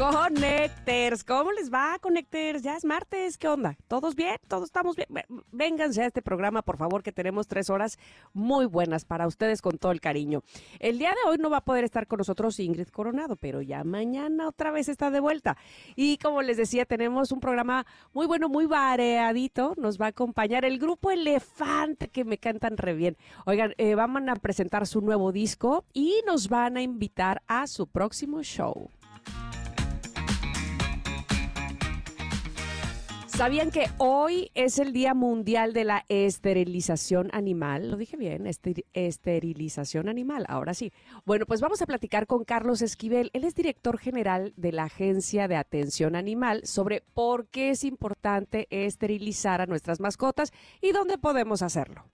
Connecters, ¿cómo les va, Connecters? Ya es martes, ¿qué onda? ¿Todos bien? ¿Todos estamos bien? Vénganse a este programa, por favor, que tenemos tres horas muy buenas para ustedes con todo el cariño. El día de hoy no va a poder estar con nosotros Ingrid Coronado, pero ya mañana otra vez está de vuelta. Y como les decía, tenemos un programa muy bueno, muy variadito. Nos va a acompañar el grupo Elefante, que me cantan re bien. Oigan, eh, van a presentar su nuevo disco y nos van a invitar a su próximo show. ¿Sabían que hoy es el Día Mundial de la Esterilización Animal? Lo dije bien, esterilización animal, ahora sí. Bueno, pues vamos a platicar con Carlos Esquivel. Él es director general de la Agencia de Atención Animal sobre por qué es importante esterilizar a nuestras mascotas y dónde podemos hacerlo.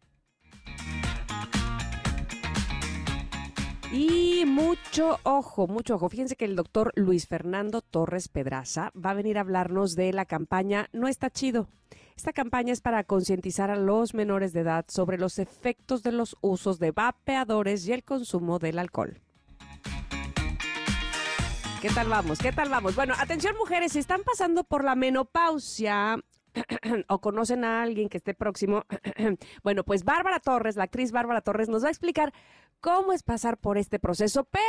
Y mucho ojo, mucho ojo. Fíjense que el doctor Luis Fernando Torres Pedraza va a venir a hablarnos de la campaña No está chido. Esta campaña es para concientizar a los menores de edad sobre los efectos de los usos de vapeadores y el consumo del alcohol. ¿Qué tal vamos? ¿Qué tal vamos? Bueno, atención mujeres, si están pasando por la menopausia o conocen a alguien que esté próximo, bueno, pues Bárbara Torres, la actriz Bárbara Torres, nos va a explicar cómo es pasar por este proceso, pero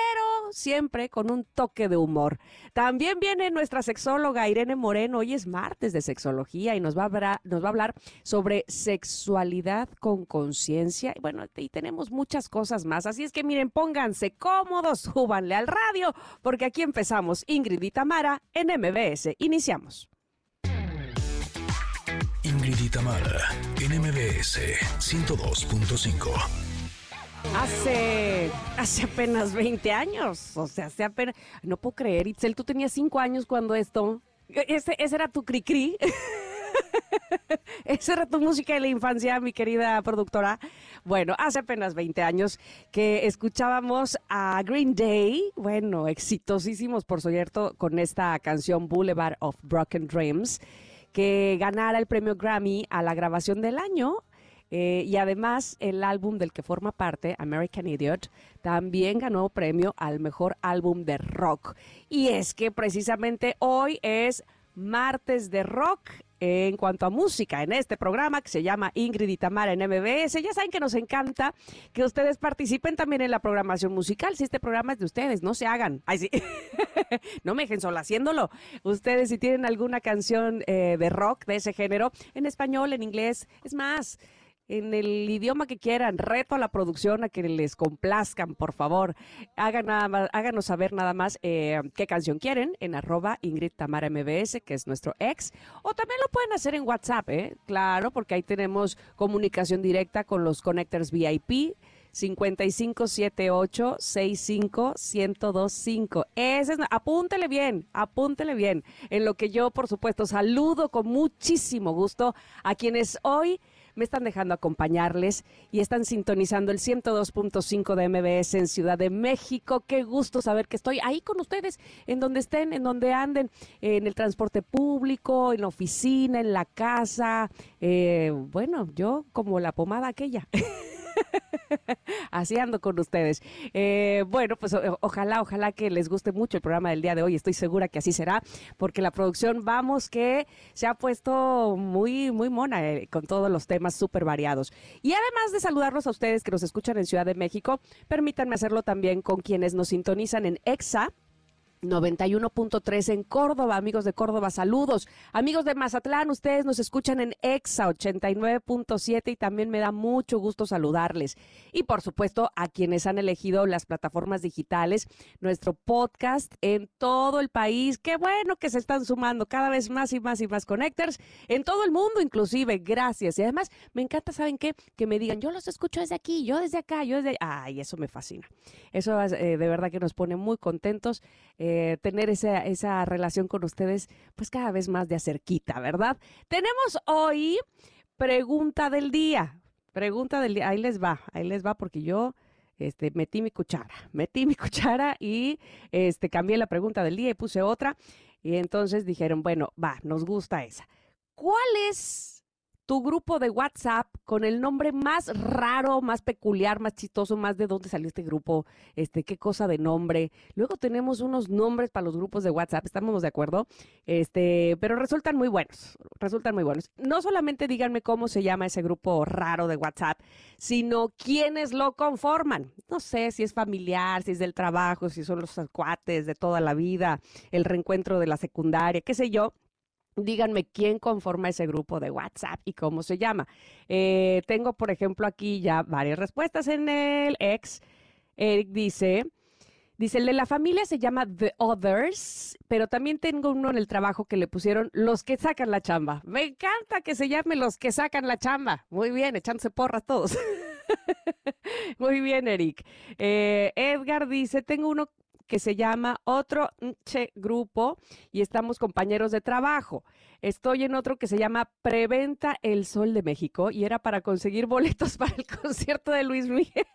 siempre con un toque de humor. También viene nuestra sexóloga Irene Moreno, hoy es martes de sexología y nos va a, hablar, sobre sexualidad con conciencia. Bueno, y tenemos muchas cosas más, así es que miren, pónganse cómodos, súbanle al radio, porque aquí empezamos Ingrid y Tamara en MBS. Iniciamos. Ingrid y Tamara en MBS 102.5. Hace, hace apenas 20 años, o sea, hace apenas, no puedo creer, Itzel, tú tenías 5 años cuando esto, ese, ese era tu cri-cri. Esa era tu música de la infancia, mi querida productora. Bueno, hace apenas 20 años que escuchábamos a Green Day, bueno, exitosísimos por cierto, con esta canción Boulevard of Broken Dreams, que ganara el premio Grammy a la grabación del año eh, y además, el álbum del que forma parte, American Idiot, también ganó premio al mejor álbum de rock. Y es que precisamente hoy es martes de rock en cuanto a música en este programa que se llama Ingrid y Tamara en MBS. Ya saben que nos encanta que ustedes participen también en la programación musical. Si este programa es de ustedes, no se hagan. Ay, sí. no me dejen sola haciéndolo. Ustedes si tienen alguna canción eh, de rock de ese género, en español, en inglés, es más en el idioma que quieran. Reto a la producción a que les complazcan, por favor. Hagan nada háganos saber nada más eh, qué canción quieren en arroba Ingrid Tamara MBS, que es nuestro ex. O también lo pueden hacer en WhatsApp, ¿eh? Claro, porque ahí tenemos comunicación directa con los connectors VIP. 5578 65 1025. Ese es, apúntele bien, apúntele bien. En lo que yo, por supuesto, saludo con muchísimo gusto a quienes hoy me están dejando acompañarles y están sintonizando el 102.5 de MBS en Ciudad de México. Qué gusto saber que estoy ahí con ustedes, en donde estén, en donde anden, en el transporte público, en la oficina, en la casa. Eh, bueno, yo como la pomada aquella. Así ando con ustedes. Eh, bueno, pues ojalá, ojalá que les guste mucho el programa del día de hoy. Estoy segura que así será, porque la producción, vamos, que se ha puesto muy, muy mona eh, con todos los temas súper variados. Y además de saludarlos a ustedes que nos escuchan en Ciudad de México, permítanme hacerlo también con quienes nos sintonizan en EXA 91.3 en Córdoba, amigos de Córdoba, saludos. Amigos de Mazatlán, ustedes nos escuchan en EXA 89.7 y también me da mucho gusto saludarles. Y por supuesto, a quienes han elegido las plataformas digitales, nuestro podcast en todo el país. Qué bueno que se están sumando cada vez más y más y más connectors en todo el mundo, inclusive. Gracias. Y además, me encanta, ¿saben qué? Que me digan, yo los escucho desde aquí, yo desde acá, yo desde... Ay, eso me fascina. Eso eh, de verdad que nos pone muy contentos eh, tener esa, esa relación con ustedes, pues cada vez más de acerquita, ¿verdad? Tenemos hoy pregunta del día. Pregunta del día. Ahí les va, ahí les va porque yo este, metí mi cuchara, metí mi cuchara y este, cambié la pregunta del día y puse otra. Y entonces dijeron, bueno, va, nos gusta esa. ¿Cuál es tu grupo de WhatsApp con el nombre más raro, más peculiar, más chistoso, más de dónde salió este grupo, este, qué cosa de nombre. Luego tenemos unos nombres para los grupos de WhatsApp, estamos de acuerdo, este, pero resultan muy buenos, resultan muy buenos. No solamente díganme cómo se llama ese grupo raro de WhatsApp, sino quiénes lo conforman. No sé si es familiar, si es del trabajo, si son los cuates de toda la vida, el reencuentro de la secundaria, qué sé yo díganme quién conforma ese grupo de WhatsApp y cómo se llama. Eh, tengo, por ejemplo, aquí ya varias respuestas en el ex. Eric dice, dice, el de la familia se llama The Others, pero también tengo uno en el trabajo que le pusieron los que sacan la chamba. Me encanta que se llame los que sacan la chamba. Muy bien, echándose porras todos. Muy bien, Eric. Eh, Edgar dice, tengo uno que se llama Otro Che Grupo y estamos compañeros de trabajo. Estoy en otro que se llama Preventa El Sol de México y era para conseguir boletos para el concierto de Luis Miguel.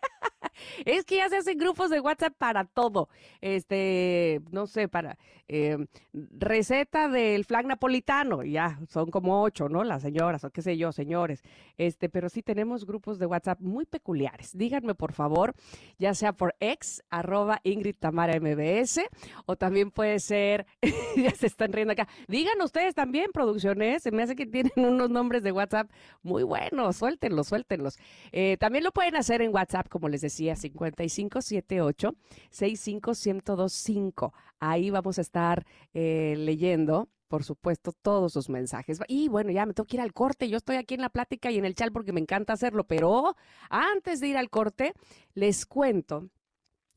es que ya se hacen grupos de WhatsApp para todo. Este, no sé, para em, receta del flag napolitano, ya son como ocho, ¿no? Las señoras o qué sé yo, señores. Este, pero sí tenemos grupos de WhatsApp muy peculiares. Díganme, por favor, ya sea por ex, arroba Ingrid Tamara MBS, o también puede ser, ya se están riendo acá. Digan ustedes también, producciones, se me hace que tienen unos nombres de WhatsApp muy buenos, suéltenlos, suéltenlos. Eh, también lo pueden hacer en WhatsApp, como les decía 5578 65125. Ahí vamos a estar eh, leyendo por supuesto, todos sus mensajes. Y bueno, ya me tengo que ir al corte. Yo estoy aquí en la plática y en el chat porque me encanta hacerlo, pero antes de ir al corte, les cuento.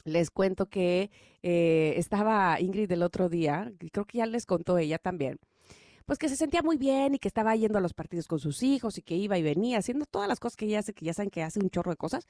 Les cuento que eh, estaba Ingrid el otro día, creo que ya les contó ella también, pues que se sentía muy bien y que estaba yendo a los partidos con sus hijos y que iba y venía haciendo todas las cosas que ella hace, que ya saben que hace un chorro de cosas.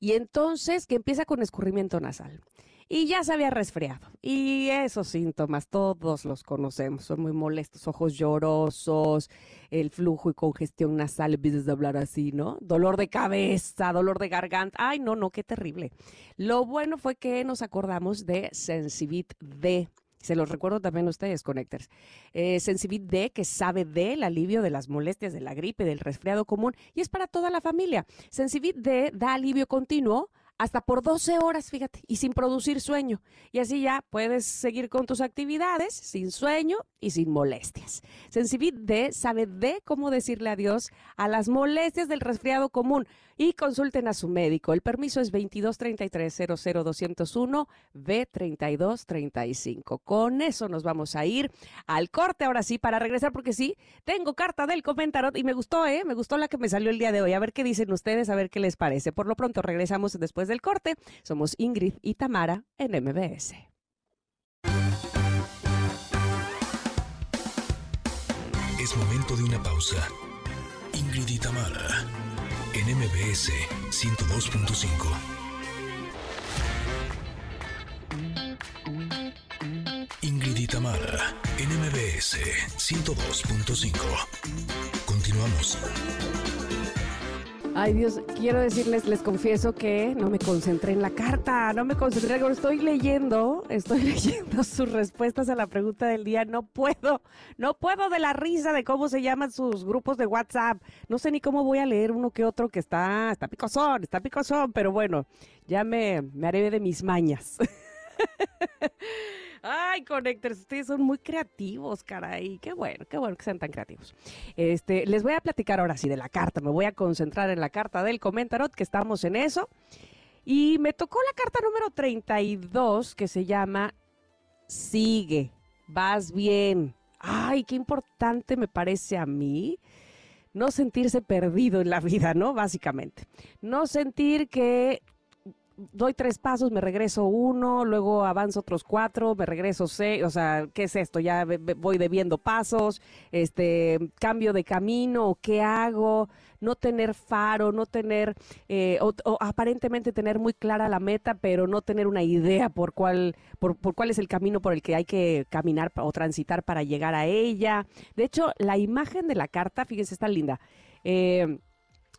Y entonces que empieza con escurrimiento nasal. Y ya se había resfriado. Y esos síntomas todos los conocemos. Son muy molestos, ojos llorosos, el flujo y congestión nasal, empiezas a hablar así, ¿no? Dolor de cabeza, dolor de garganta. Ay, no, no, qué terrible. Lo bueno fue que nos acordamos de Sensibit D. Se los recuerdo también a ustedes, Connectors. Eh, Sensibit D, que sabe del alivio de las molestias de la gripe, del resfriado común, y es para toda la familia. Sensibit D da alivio continuo hasta por 12 horas, fíjate, y sin producir sueño. Y así ya puedes seguir con tus actividades sin sueño y sin molestias. Sensibit D sabe de cómo decirle adiós a las molestias del resfriado común y consulten a su médico. El permiso es 2233-00201 B3235. Con eso nos vamos a ir al corte ahora sí para regresar porque sí, tengo carta del comentarot y me gustó, ¿eh? Me gustó la que me salió el día de hoy. A ver qué dicen ustedes, a ver qué les parece. Por lo pronto regresamos después del corte. Somos Ingrid y Tamara en MBS. Es momento de una pausa. Ingrid y Tamara en MBS 102.5. Ingrid y Tamara en MBS 102.5. Continuamos. Ay Dios, quiero decirles, les confieso que no me concentré en la carta, no me concentré, estoy leyendo, estoy leyendo sus respuestas a la pregunta del día, no puedo, no puedo de la risa de cómo se llaman sus grupos de WhatsApp, no sé ni cómo voy a leer uno que otro que está, está picosón, está picosón, pero bueno, ya me, me haré de mis mañas. Ay, Connectors, ustedes son muy creativos, caray. Qué bueno, qué bueno que sean tan creativos. Este, les voy a platicar ahora sí de la carta. Me voy a concentrar en la carta del comentarot, que estamos en eso. Y me tocó la carta número 32, que se llama Sigue, vas bien. Ay, qué importante me parece a mí no sentirse perdido en la vida, ¿no? Básicamente. No sentir que doy tres pasos, me regreso uno, luego avanzo otros cuatro, me regreso seis, o sea, ¿qué es esto? Ya voy debiendo pasos, este, cambio de camino, ¿qué hago? No tener faro, no tener, eh, o, aparentemente tener muy clara la meta, pero no tener una idea por cuál, por, cuál es el camino por el que hay que caminar o transitar para llegar a ella. De hecho, la imagen de la carta, fíjense, está linda. Eh,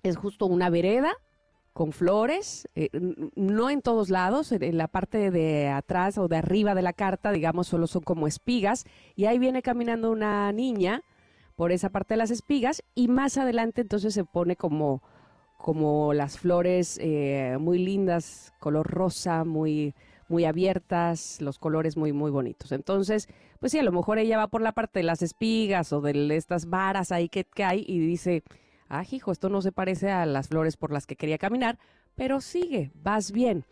es justo una vereda con flores, eh, no en todos lados, en, la parte de atrás o de arriba de la carta, digamos, solo son como espigas, y ahí viene caminando una niña por esa parte de las espigas, y más adelante entonces se pone como, como las flores eh, muy lindas, color rosa, muy, muy abiertas, los colores muy, muy bonitos. Entonces, pues sí, a lo mejor ella va por la parte de las espigas o de estas varas ahí que, que hay y dice, hijo, esto no se parece a las flores por las que quería caminar, pero sigue, vas bien.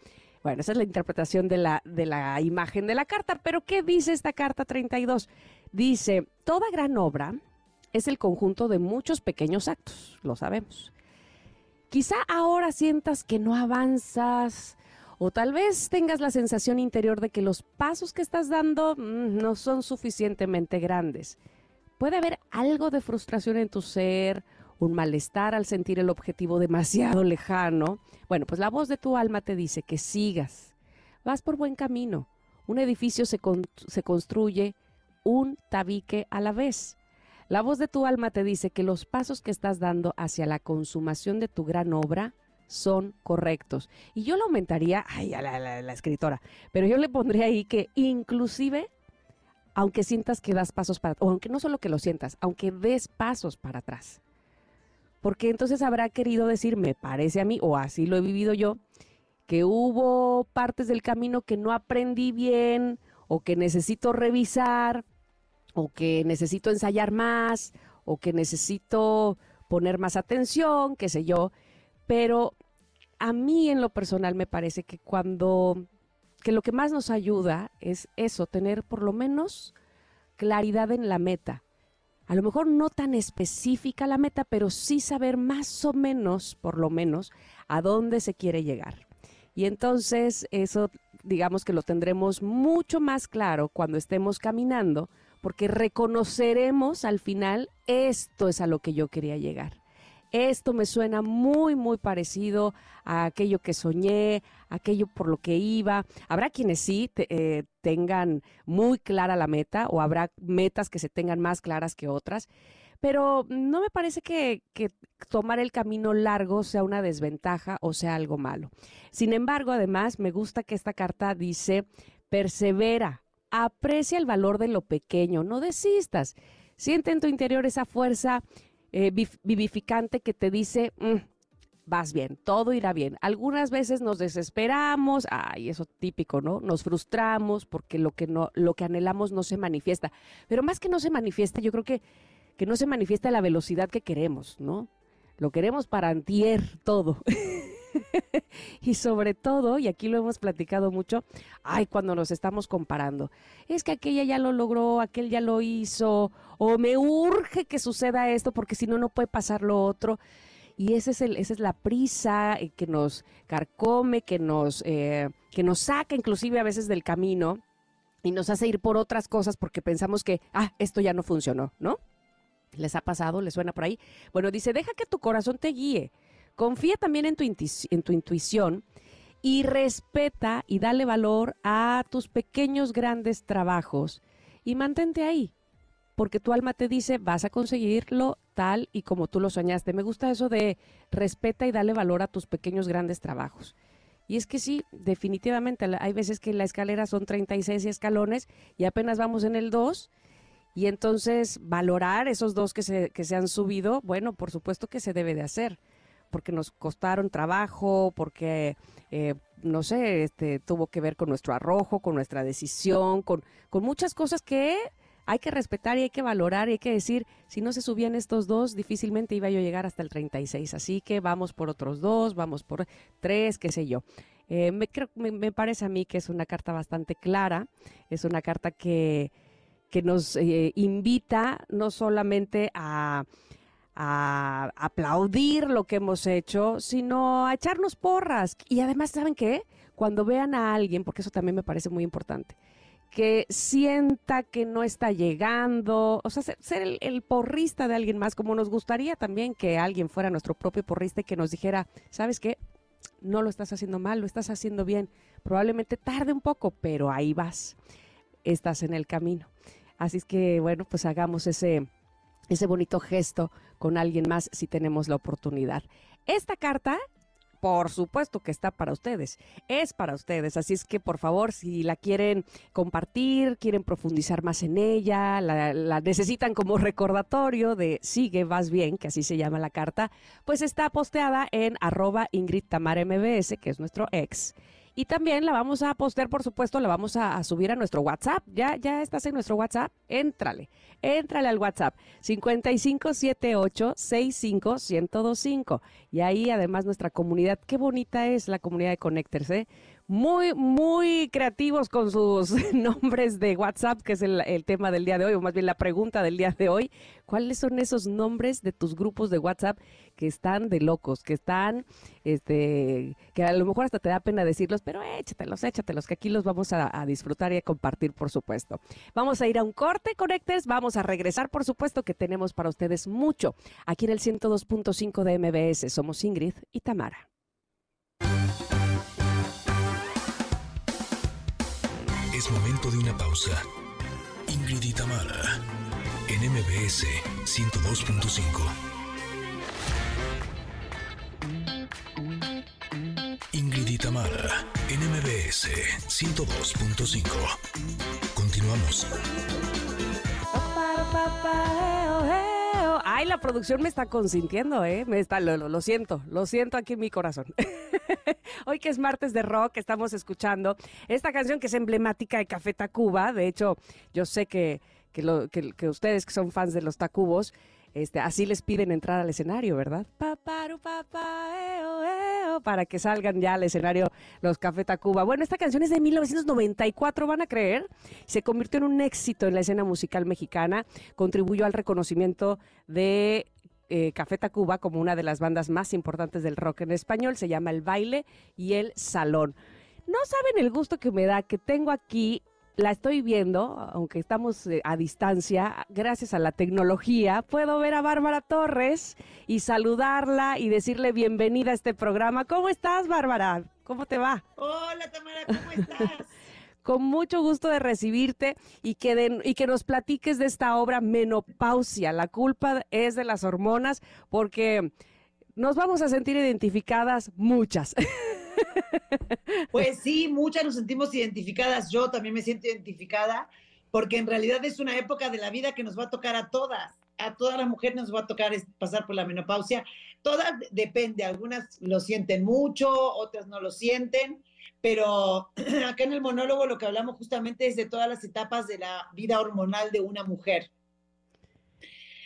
Bueno, esa es la interpretación de la, de la imagen de la carta, pero ¿qué dice esta carta 32? Dice, toda gran obra es el conjunto de muchos pequeños actos, lo sabemos. Quizá ahora sientas que no avanzas o tal vez tengas la sensación interior de que los pasos que estás dando mm, no son suficientemente grandes. Puede haber algo de frustración en tu ser un malestar al sentir el objetivo demasiado lejano, bueno, pues la voz de tu alma te dice que sigas. Vas por buen camino. Un edificio se, se construye un tabique a la vez. La voz de tu alma te dice que los pasos que estás dando hacia la consumación de tu gran obra son correctos. Y yo lo aumentaría, ay, a la, la, escritora, pero yo le pondría ahí que inclusive, aunque sientas que das pasos para, o aunque no solo que lo sientas, aunque des pasos para atrás porque entonces habrá querido decir, me parece a mí, o así lo he vivido yo, que hubo partes del camino que no aprendí bien, o que necesito revisar, o que necesito ensayar más, o que necesito poner más atención, qué sé yo, pero a mí en lo personal me parece que cuando, que lo que más nos ayuda es eso, tener por lo menos claridad en la meta a lo mejor no tan específica la meta, pero sí saber más o menos, por lo menos, a dónde se quiere llegar. Y entonces eso, digamos que lo tendremos mucho más claro cuando estemos caminando, porque reconoceremos al final, esto es a lo que yo quería llegar. Esto me suena muy, muy parecido a aquello que soñé, aquello por lo que iba. Habrá quienes sí eh, tengan muy clara la meta o habrá metas que se tengan más claras que otras, pero no me parece que, que tomar el camino largo sea una desventaja o sea algo malo. Sin embargo, además, me gusta que esta carta dice, persevera, aprecia el valor de lo pequeño, no desistas. Siente en tu interior esa fuerza eh, vivificante que te dice, mm, vas bien, todo irá bien. Algunas veces nos desesperamos, ay, eso típico, ¿no? Nos frustramos porque lo que no, lo que anhelamos no se manifiesta. Pero más que no se manifiesta, yo creo que, que no se manifiesta a la velocidad que queremos, ¿no? Lo queremos para antier todo. y sobre todo, y aquí lo hemos platicado mucho, ay, cuando nos estamos comparando, es que aquella ya lo logró, aquel ya lo hizo, o me urge que suceda esto porque si no, no puede pasar lo otro. Y ese es el, esa es la prisa eh, que nos carcome, que nos, eh, que nos saca inclusive a veces del camino y nos hace ir por otras cosas porque pensamos que, ah, esto ya no funcionó, ¿no? ¿Les ha pasado? ¿Les suena por ahí? Bueno, dice, deja que tu corazón te guíe. Confía también en tu, en tu intuición y respeta y dale valor a tus pequeños grandes trabajos y mantente ahí, porque tu alma te dice vas a conseguirlo tal y como tú lo soñaste. Me gusta eso de respeta y dale valor a tus pequeños grandes trabajos. Y es que sí, definitivamente, hay veces que la escalera son 36 escalones y apenas vamos en el 2 y entonces valorar esos dos que se, que se han subido, bueno, por supuesto que se debe de hacer porque nos costaron trabajo, porque, eh, no sé, este, tuvo que ver con nuestro arrojo, con nuestra decisión, con, muchas cosas que hay que respetar y hay que valorar y hay que decir, si no se subían estos dos, difícilmente iba yo a llegar hasta el 36. Así que vamos por otros dos, vamos por tres, qué sé yo. Eh, me, parece a mí que es una carta bastante clara, es una carta que, que nos eh, invita no solamente a a aplaudir lo que hemos hecho, sino a echarnos porras. Y además, ¿saben qué? cuando vean a alguien, porque eso también me parece muy importante, que sienta que no está llegando, o sea, ser, el, el, porrista de alguien más, como nos gustaría también que alguien fuera nuestro propio porrista y que nos dijera, ¿sabes qué? No lo estás haciendo mal, lo estás haciendo bien. Probablemente tarde un poco, pero ahí vas, estás en el camino. Así es que, bueno, pues hagamos ese, ese bonito gesto con alguien más si tenemos la oportunidad. Esta carta por supuesto que está para ustedes, es para ustedes, así es que por favor, si la quieren compartir, quieren profundizar más en ella, la, necesitan como recordatorio de sigue, vas bien, que así se llama la carta, pues está posteada en arroba Ingrid Tamar MBS, que es nuestro ex. Y también la vamos a postear, por supuesto, la vamos a, subir a nuestro WhatsApp. Ya, ya estás en nuestro WhatsApp. Éntrale, éntrale al WhatsApp 5578-65125. Y ahí además nuestra comunidad, qué bonita es la comunidad de Connectors, ¿eh? Muy, muy creativos con sus nombres de WhatsApp, que es el, tema del día de hoy, o más bien la pregunta del día de hoy. ¿Cuáles son esos nombres de tus grupos de WhatsApp que están de locos, que están, este, que a lo mejor hasta te da pena decirlos, pero échatelos, échatelos, que aquí los vamos a, disfrutar y a compartir, por supuesto. Vamos a ir a un corte, Connectors, vamos a regresar, por supuesto, que tenemos para ustedes mucho. Aquí en el 102.5 de MBS somos Ingrid y Tamara. De una pausa. Ingrid y en MBS 102.5. Ingrid y en MBS 102.5. Continuamos. Ay, la producción me está consintiendo, ¿eh? Me está, lo, lo, siento, lo siento aquí en mi corazón. Hoy que es martes de rock, estamos escuchando esta canción que es emblemática de Café Tacuba. De hecho, yo sé que, que, lo, que, que ustedes que son fans de los Tacubos, este, así les piden entrar al escenario, ¿verdad? para que salgan ya al escenario los Café Tacuba. Bueno, esta canción es de 1994, van a creer. Se convirtió en un éxito en la escena musical mexicana, contribuyó al reconocimiento de eh, Café Tacuba como una de las bandas más importantes del rock en español. Se llama El Baile y El Salón. No saben el gusto que me da que tengo aquí la estoy viendo, aunque estamos eh, a distancia, gracias a la tecnología, puedo ver a Bárbara Torres y saludarla y decirle bienvenida a este programa. ¿Cómo estás, Bárbara? ¿Cómo te va? Hola, Tamara, ¿cómo estás? Con mucho gusto de recibirte y que, y que nos platiques de esta obra Menopausia. La culpa es de las hormonas porque nos vamos a sentir identificadas muchas. Pues sí, muchas nos sentimos identificadas. Yo también me siento identificada porque en realidad es una época de la vida que nos va a tocar a todas. A todas las mujeres nos va a tocar pasar por la menopausia. Todas depende, algunas lo sienten mucho, otras no lo sienten, pero acá en el monólogo lo que hablamos justamente es de todas las etapas de la vida hormonal de una mujer.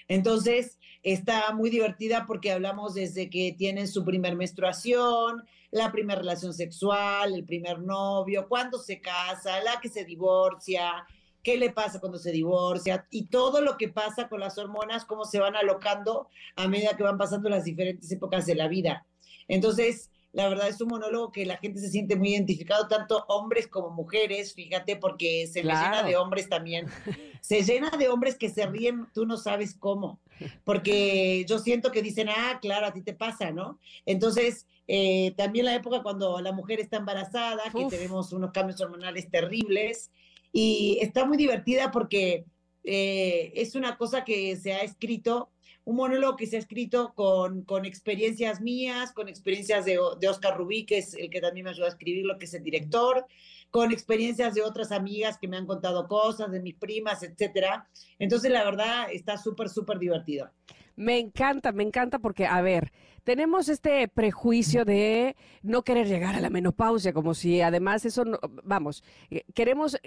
Entonces, está muy divertida porque hablamos desde que tienen su primer menstruación, la primera relación sexual, el primer novio, cuándo se casa, la que se divorcia, qué le pasa cuando se divorcia y todo lo que pasa con las hormonas, cómo se van alocando a medida que van pasando las diferentes épocas de la vida. Entonces, la verdad es un monólogo que la gente se siente muy identificado, tanto hombres como mujeres, fíjate, porque se llena de hombres también. Se llena de hombres que se ríen, tú no sabes cómo, porque yo siento que dicen, ah, claro, a ti te pasa, ¿no? Entonces, eh, también la época cuando la mujer está embarazada, que tenemos unos cambios hormonales terribles, y está muy divertida porque eh, es una cosa que se ha escrito, un monólogo que se ha escrito con, con experiencias mías, con experiencias de, de, Oscar Rubí, que es el que también me ayuda a escribirlo, que es el director, con experiencias de otras amigas que me han contado cosas, de mis primas, etcétera. Entonces, la verdad, está súper, súper divertido. Me encanta, me encanta porque, a ver, tenemos este prejuicio de no querer llegar a la menopausia, como si además eso, vamos, eh, queremos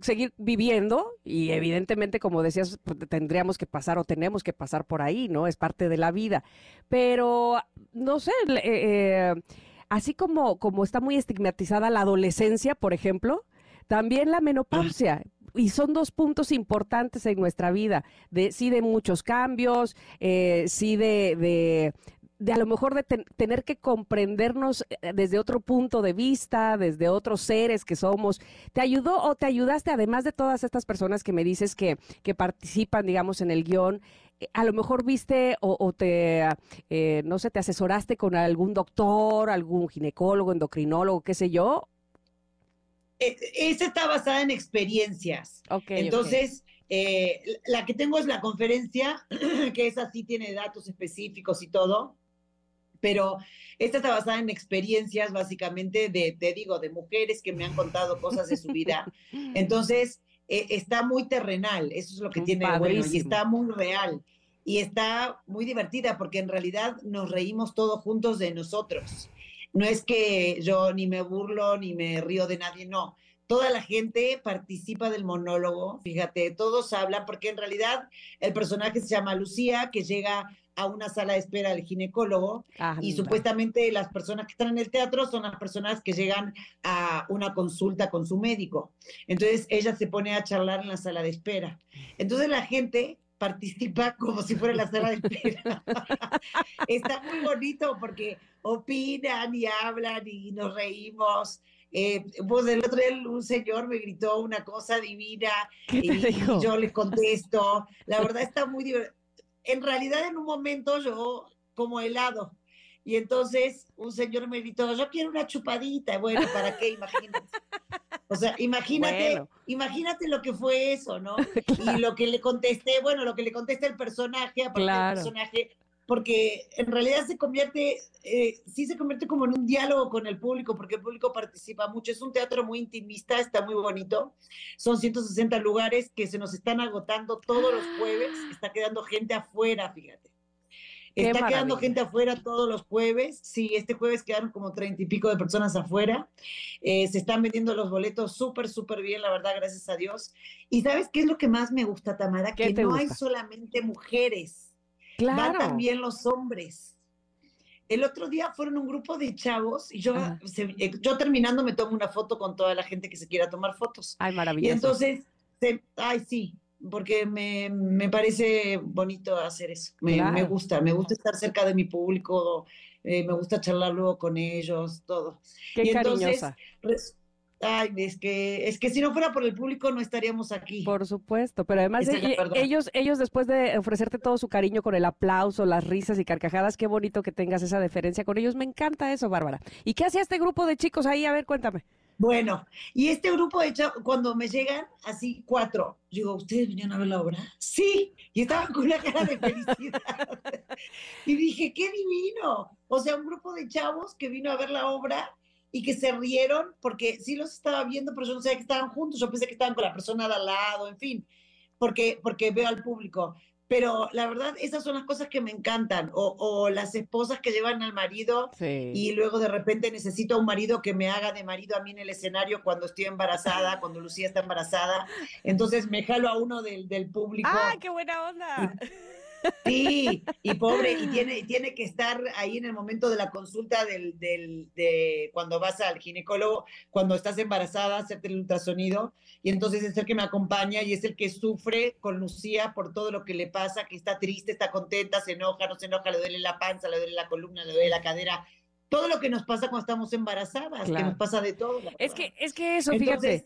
seguir viviendo y evidentemente, como decías, pues, tendríamos que pasar o tenemos que pasar por ahí, ¿no? Es parte de la vida. Pero, no sé, eh, así como, como está muy estigmatizada la adolescencia, por ejemplo, también la menopausia y son dos puntos importantes en nuestra vida, de sí de muchos cambios, sí de, de a lo mejor de tener que comprendernos eh, desde otro punto de vista, desde otros seres que somos. ¿Te ayudó o te ayudaste, además de todas estas personas que me dices que, que participan, digamos, en el guion? Eh, a lo mejor viste o, te, eh, no sé, te asesoraste con algún doctor, algún ginecólogo, endocrinólogo, qué sé yo. Esa está basada en experiencias. Entonces, la que tengo es la conferencia, que esa sí tiene datos específicos y todo pero esta está basada en experiencias básicamente de, te digo, de mujeres que me han contado cosas de su vida. Entonces, eh, está muy terrenal, eso es lo que tiene bueno, y está muy real. Y está muy divertida porque en realidad nos reímos todos juntos de nosotros. No es que yo ni me burlo ni me río de nadie, no. Toda la gente participa del monólogo, fíjate, todos hablan, porque en realidad el personaje se llama Lucía, que llega a una sala de espera del ginecólogo ah, y supuestamente las personas que están en el teatro son las personas que llegan a una consulta con su médico. Entonces ella se pone a charlar en la sala de espera. Entonces la gente participa como si fuera la sala de espera. Está muy bonito porque opinan y hablan y nos reímos. Eh, pues el otro día un señor me gritó una cosa divina y, y, yo le contesto. La verdad está muy divertido en realidad en un momento yo como helado. Y entonces un señor me gritó, yo quiero una chupadita. Bueno, ¿para qué? Imagínate. O sea, imagínate, imagínate lo que fue eso, ¿no? Y lo que le contesté, bueno, lo que le contesta el personaje, aparte del personaje, porque en realidad se convierte, eh, sí se convierte como en un diálogo con el público, porque el público participa mucho. Es un teatro muy intimista, está muy bonito. Son 160 lugares que se nos están agotando todos los jueves. Está quedando gente afuera, fíjate. Está quedando gente afuera todos los jueves. Sí, este jueves quedaron como treinta y pico de personas afuera. Eh, se están vendiendo los boletos súper, súper bien, la verdad, gracias a Dios. Y ¿sabes qué es lo que más me gusta, Tamara? Que no hay solamente mujeres Van también los hombres. El otro día fueron un grupo de chavos y yo, eh, yo terminando me tomo una foto con toda la gente que se quiera tomar fotos. Ay, maravilloso. Y entonces, ay, sí, porque me, me, parece bonito hacer eso. Me, me, gusta, me gusta estar cerca de mi público, eh, me gusta charlar luego con ellos, todo. Qué y cariñosa. Ay, es que, es que si no fuera por el público no estaríamos aquí. Por supuesto, pero además ellos, ellos después de ofrecerte todo su cariño con el aplauso, las risas y carcajadas, qué bonito que tengas esa deferencia con ellos. Me encanta eso, Bárbara. ¿Y qué hacía este grupo de chicos ahí? A ver, cuéntame. Bueno, y este grupo de chavos, cuando me llegan así cuatro, digo, ¿ustedes vinieron a ver la obra? Sí, y estaban con una cara de felicidad. y dije, qué divino. O sea, un grupo de chavos que vino a ver la obra y que se rieron porque sí los estaba viendo, pero yo no sabía que estaban juntos, yo pensé que estaban con la persona de al lado, en fin, porque, porque veo al público. Pero la verdad, esas son las cosas que me encantan. O, o las esposas que llevan al marido y luego de repente necesito a un marido que me haga de marido a mí en el escenario cuando estoy embarazada, cuando Lucía está embarazada. Entonces me jalo a uno del, del público. ¡Ah, qué buena onda! Sí, y pobre, y tiene, tiene que estar ahí en el momento de la consulta del, del, de cuando vas al ginecólogo, cuando estás embarazada, hacerte el ultrasonido, y entonces es el que me acompaña y es el que sufre con Lucía por todo lo que le pasa, que está triste, está contenta, se enoja, no se enoja, le duele la panza, le duele la columna, le duele la cadera, todo lo que nos pasa cuando estamos embarazadas, que nos pasa de todo. Es que, es que eso, fíjate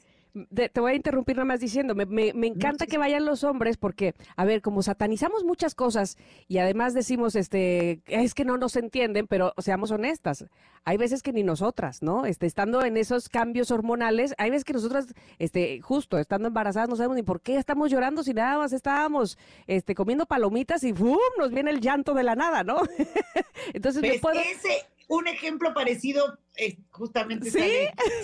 te voy a interrumpir nada más diciendo, me, me, encanta que vayan los hombres porque, a ver, como satanizamos muchas cosas y además decimos, este, es que no nos entienden, pero seamos honestas, hay veces que ni nosotras, ¿no? Este, estando en esos cambios hormonales, hay veces que nosotras, este, justo, estando embarazadas, no sabemos ni por qué estamos llorando si nada más estábamos, este, comiendo palomitas y ¡fum! nos viene el llanto de la nada, ¿no? Entonces, pues puedo... ese, un ejemplo parecido eh, justamente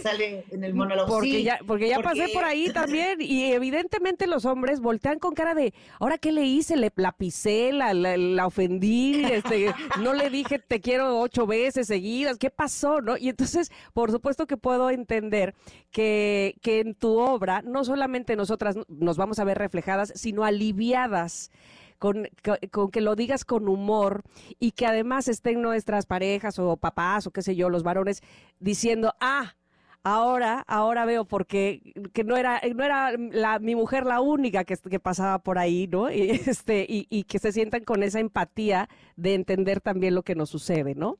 sale, en el monólogo. Porque ya, porque ya pasé por ahí también y evidentemente los hombres voltean con cara de, ¿ahora qué le hice? Le, la pisé, la, la, ofendí, este, no le dije te quiero ocho veces seguidas, ¿qué pasó? ¿no? Y entonces, por supuesto que puedo entender que, que en tu obra no solamente nosotras nos vamos a ver reflejadas, sino aliviadas con, que lo digas con humor y que además estén nuestras parejas o papás o qué sé yo, los varones, diciendo, ah, Ahora, ahora veo porque que no era, no era la, mi mujer la única que, que pasaba por ahí, ¿no? Y, este, y, y que se sientan con esa empatía de entender también lo que nos sucede, ¿no?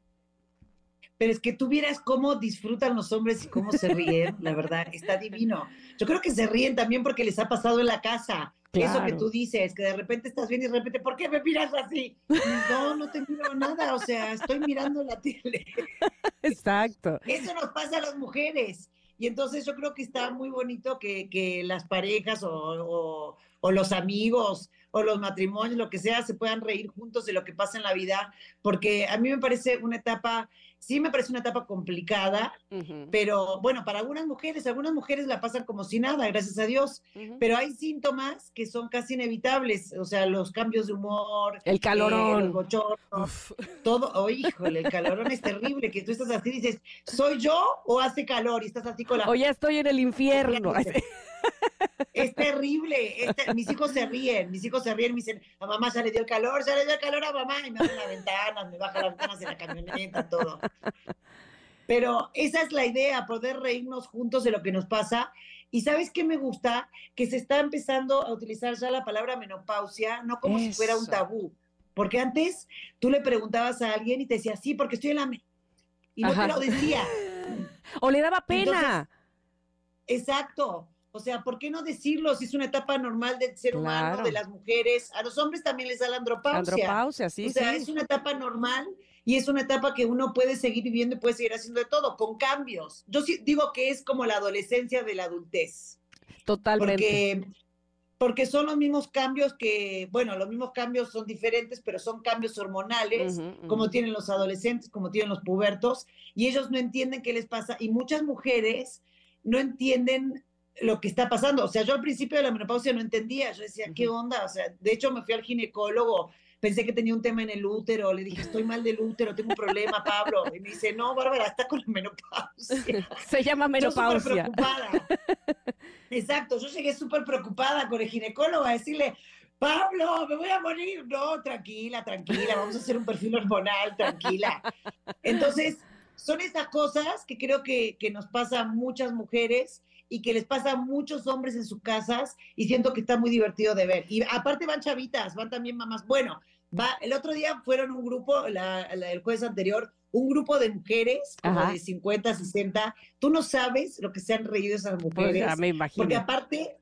pero es que tú vieras cómo disfrutan los hombres y cómo se ríen, la verdad, está divino. Yo creo que se ríen también porque les ha pasado en la casa. Eso que tú dices, que de repente estás bien y de repente, ¿por qué me miras así? No, no te miro nada, o sea, estoy mirando la tele. Exacto. Eso nos pasa a las mujeres. Y entonces yo creo que está muy bonito que, que las parejas o, o, o, los amigos o los matrimonios, lo que sea, se puedan reír juntos de lo que pasa en la vida, porque a mí me parece una etapa sí me parece una etapa complicada, pero bueno, para algunas mujeres, algunas mujeres la pasan como si nada, gracias a Dios, pero hay síntomas que son casi inevitables, o sea, los cambios de humor, el calorón, el todo, oh, híjole, el calorón es terrible, que tú estás así y dices, ¿soy yo o hace calor? Y estás así con la... O ya estoy en el infierno. Es terrible. Este, mis hijos se ríen, mis hijos se ríen, me dicen, a mamá ya le dio el calor, ya le dio el calor a mamá, y me abren las ventanas, me bajan las ventanas de la camioneta, todo. Pero esa es la idea, poder reírnos juntos de lo que nos pasa. Y sabes qué me gusta? Que se está empezando a utilizar ya la palabra menopausia, no como si fuera un tabú. Porque antes tú le preguntabas a alguien y te decía, sí, porque estoy en la... Y no te lo decía. o le daba pena. exacto. O sea, ¿por qué no decirlo si es una etapa normal del ser humano, de las mujeres? A los hombres también les da la andropausia. Andropausia, sí. O sea, es una etapa normal y es una etapa que uno puede seguir viviendo y puede seguir haciendo de todo, con cambios. Yo sí digo que es como la adolescencia de la adultez. Totalmente. Porque, porque son los mismos cambios que, bueno, los mismos cambios son diferentes, pero son cambios hormonales, como tienen los adolescentes, como tienen los pubertos, y ellos no entienden qué les pasa. Y muchas mujeres no entienden lo que está pasando. O sea, yo al principio de la menopausia no entendía, yo decía, ¿qué onda? O sea, de hecho me fui al ginecólogo, pensé que tenía un tema en el útero, le dije, estoy mal del útero, tengo un problema, Pablo. Y me dice, no, Bárbara, está con la menopausia. Se llama menopausia. Yo preocupada. Exacto, yo llegué súper preocupada con el ginecólogo a decirle, Pablo, me voy a morir. No, tranquila, tranquila, vamos a hacer un perfil hormonal, tranquila. Entonces, son estas cosas que creo que, que nos pasa a muchas mujeres y que les pasa a muchos hombres en sus casas y siento que está muy divertido de ver. Y aparte van chavitas, van también mamás. Bueno, va, el otro día fueron un grupo, la, el jueves anterior, un grupo de mujeres, como de 50, 60. Tú no sabes lo que se han reído esas pues mujeres. Pues me imagino. Porque aparte,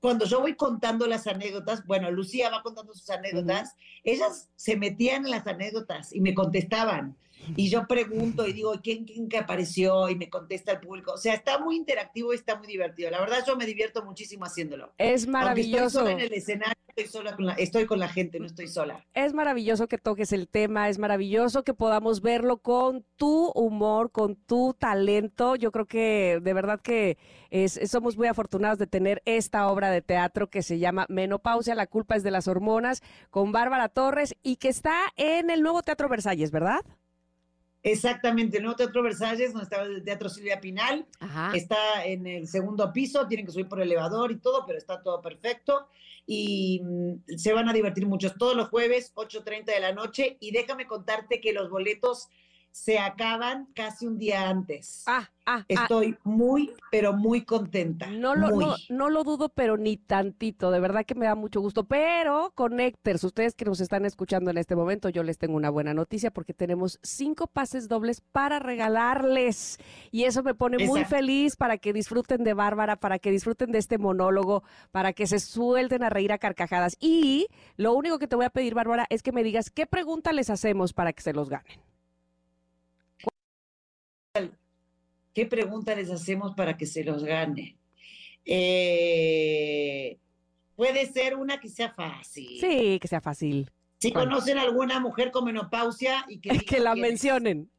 cuando yo voy contando las anécdotas, bueno, Lucía va contando sus anécdotas, ellas se metían en las anécdotas y me contestaban. Y yo pregunto y digo, ¿quién, ¿quién que apareció? Y me contesta el público. O sea, está muy interactivo y está muy divertido. La verdad, yo me divierto muchísimo haciéndolo. Es maravilloso. estoy sola en el escenario, estoy, sola con la, estoy con la gente, no estoy sola. Es maravilloso que toques el tema, es maravilloso que podamos verlo con tu humor, con tu talento. Yo creo que de verdad que es, somos muy afortunados de tener esta obra de teatro que se llama Menopausia, la culpa es de las hormonas, con Bárbara Torres y que está en el nuevo Teatro Versalles, ¿verdad? Exactamente, el nuevo Teatro Versalles, donde estaba el Teatro Silvia Pinal, está en el segundo piso, tienen que subir por elevador y todo, pero está todo perfecto. Y mm, se van a divertir mucho. Todos los jueves, 8.30 de la noche y déjame contarte que los boletos se acaban casi un día antes. Ah, ah, ah. Estoy muy, pero muy contenta. No lo, No, lo dudo, pero ni tantito. De verdad que me da mucho gusto. Pero, Connectors, ustedes que nos están escuchando en este momento, yo les tengo una buena noticia porque tenemos cinco pases dobles para regalarles. Y eso me pone muy feliz para que disfruten de Bárbara, para que disfruten de este monólogo, para que se suelten a reír a carcajadas. Y lo único que te voy a pedir, Bárbara, es que me digas qué pregunta les hacemos para que se los ganen. ¿Qué pregunta les hacemos para que se los gane? Eh, puede ser una que sea fácil. Sí, que sea fácil. Si conocen alguna mujer con menopausia y que, que la mencionen.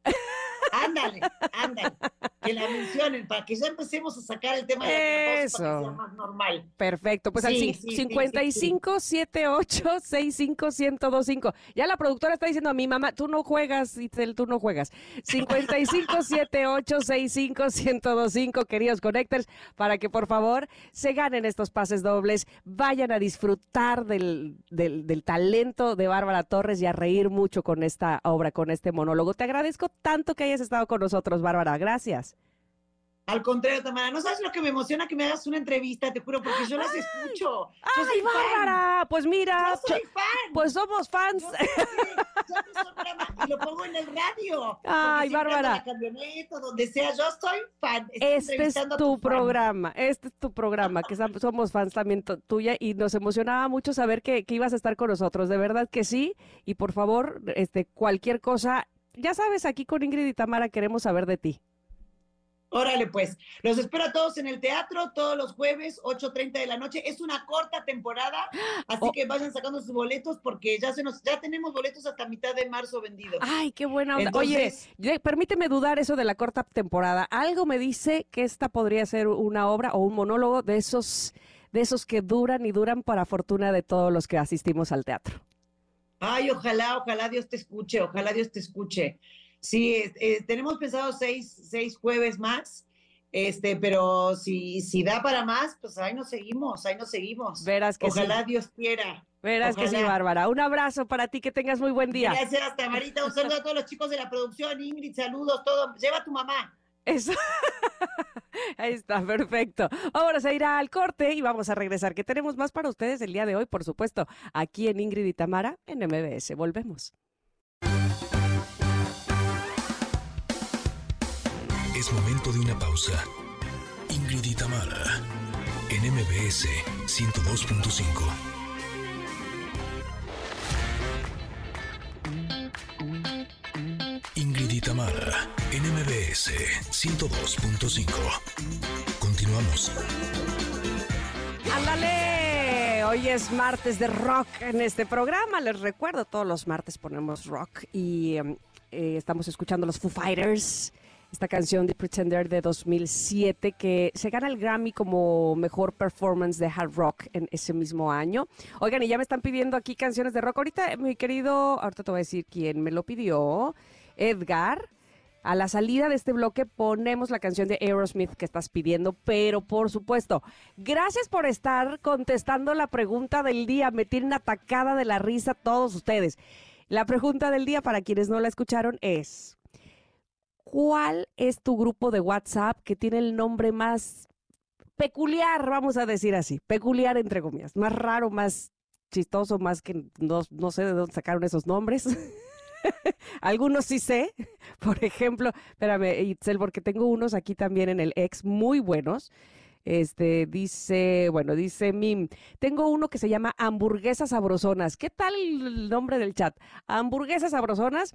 Ándale, ándale. Que la mencionen para que ya empecemos a sacar el tema de la Eso. para que sea más normal. Perfecto, pues al 55 78 65 1025. Ya la productora está diciendo a mi mamá, tú no juegas, Itzel, tú no juegas. 55 78 65 1025, queridos connectors, para que por favor se ganen estos pases dobles, vayan a disfrutar del, del, del talento de Bárbara Torres y a reír mucho con esta obra, con este monólogo. Te agradezco tanto que hayas estado con nosotros, Bárbara. Gracias. Al contrario, Tamara, no sabes lo que me emociona que me hagas una entrevista, te juro, porque yo las escucho. Yo ¡Ay, Bárbara! Pues mira, Yo soy fan. pues somos fans. Yo que- yo sorprendo y lo pongo en el radio. Ay, Bárbara. la camioneta, donde sea, yo soy fan. Estoy Este es tu fan. programa, este es tu programa, que somos fans también tu- tuya y nos emocionaba mucho saber que, que ibas a estar con nosotros, de verdad que sí, y por favor, este, cualquier cosa, ya sabes, aquí con Ingrid y Tamara queremos saber de ti. Órale, pues. Los espero a todos en el teatro todos los jueves, 8.30 de la noche. Es una corta temporada, así Oh. que vayan sacando sus boletos porque ya se nos, ya tenemos boletos hasta mitad de marzo vendidos. Ay, qué buena onda. Oye, Entonces- permíteme dudar eso de la corta temporada. Algo me dice que esta podría ser una obra o un monólogo de esos, de esos que duran y duran para fortuna de todos los que asistimos al teatro. Ay, ojalá, ojalá Dios te escuche, ojalá Dios te escuche. Sí, eh, tenemos pensado seis, seis jueves más, este, pero si, si da para más, pues ahí nos seguimos, ahí nos seguimos. Verás que ojalá sí. Dios quiera. Verás que sí. Bárbara. Un abrazo para ti, que tengas muy buen día. Gracias, Tamarita. Un saludo a todos los chicos de la producción. Ingrid, saludos, todo. Lleva a tu mamá. Eso. Ahí está, perfecto. Vamos a ir al corte y vamos a regresar, que tenemos más para ustedes el día de hoy, por supuesto, aquí en Ingrid y Tamara en MBS. Volvemos. Es momento de una pausa. Ingrid y Tamara, en MBS 102.5. Ingrid y Tamara, en MBS 102.5. Continuamos. ¡Ándale! Hoy es martes de rock en este programa. Les recuerdo, todos los martes ponemos rock y em, eh, estamos escuchando los Foo Fighters. Esta canción de Pretender de 2007 que se gana el Grammy como mejor performance de hard rock en ese mismo año. Oigan, y ya me están pidiendo aquí canciones de rock. Ahorita, mi querido, ahorita te voy a decir quién me lo pidió. Edgar. A la salida de este bloque ponemos la canción de Aerosmith que estás pidiendo, pero por supuesto, gracias por estar contestando la pregunta del día. Me tienen atacada de la risa todos ustedes. La pregunta del día para quienes no la escucharon es, ¿cuál es tu grupo de WhatsApp que tiene el nombre más peculiar, vamos a decir así, peculiar entre comillas, más raro, más chistoso, más que no, no sé de dónde sacaron esos nombres? Algunos sí sé, por ejemplo, espérame, Itzel, porque tengo unos aquí también en el ex muy buenos. Este dice, bueno, dice Mim, tengo uno que se llama hamburguesas sabrosonas. ¿Qué tal el nombre del chat? Hamburguesas sabrosonas.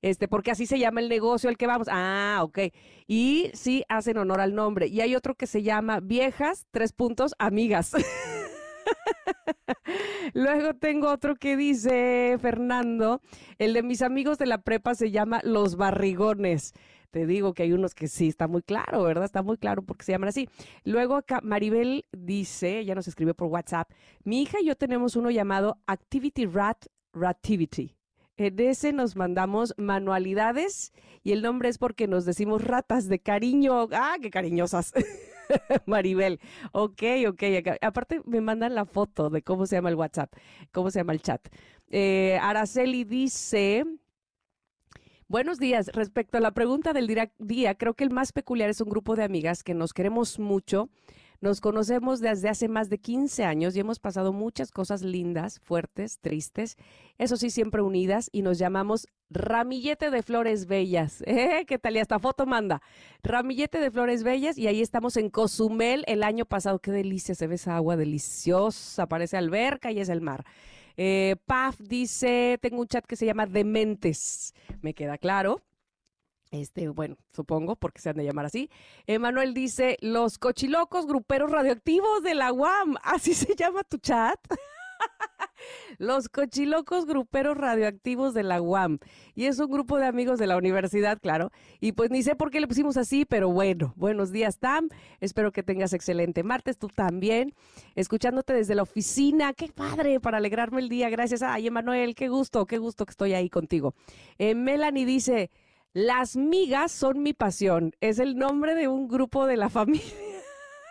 Este, porque así se llama el negocio al que vamos. Ah, ok. Y sí hacen honor al nombre. Y hay otro que se llama Viejas, tres puntos, amigas. Luego tengo otro que dice Fernando, el de mis amigos de la prepa se llama Los Barrigones. Te digo que hay unos que sí, está muy claro, ¿verdad? Está muy claro porque se llaman así. Luego acá Maribel dice, ella nos escribe por WhatsApp, mi hija y yo tenemos uno llamado Activity Rat Rativity. En ese nos mandamos manualidades y el nombre es porque nos decimos ratas de cariño. ¡Ah, qué cariñosas! Maribel. Ok, ok. Aparte me mandan la foto de cómo se llama el WhatsApp, cómo se llama el chat. Eh, Araceli dice... Buenos días. Respecto a la pregunta del día, creo que el más peculiar es un grupo de amigas que nos queremos mucho. Nos conocemos desde hace más de 15 años y hemos pasado muchas cosas lindas, fuertes, tristes, eso sí, siempre unidas y nos llamamos Ramillete de Flores Bellas. ¿Eh? ¿Qué tal? Y hasta foto manda. Ramillete de Flores Bellas y ahí estamos en Cozumel el año pasado. Qué delicia, se ve esa agua deliciosa, parece alberca y es el mar. Eh, Paf dice, tengo un chat que se llama Dementes, me queda claro. Este, bueno, supongo, porque se han de llamar así. Emanuel dice, los cochilocos gruperos radioactivos de la UAM. Así se llama tu chat. Los cochilocos gruperos radioactivos de la UAM. Y es un grupo de amigos de la universidad, claro. Y pues ni sé por qué le pusimos así, pero bueno, buenos días, Tam. Espero que tengas excelente martes, tú también. Escuchándote desde la oficina. Qué padre para alegrarme el día. Gracias. Ay, Emanuel, qué gusto, qué gusto que estoy ahí contigo. Eh, Melanie dice, las migas son mi pasión. Es el nombre de un grupo de la familia.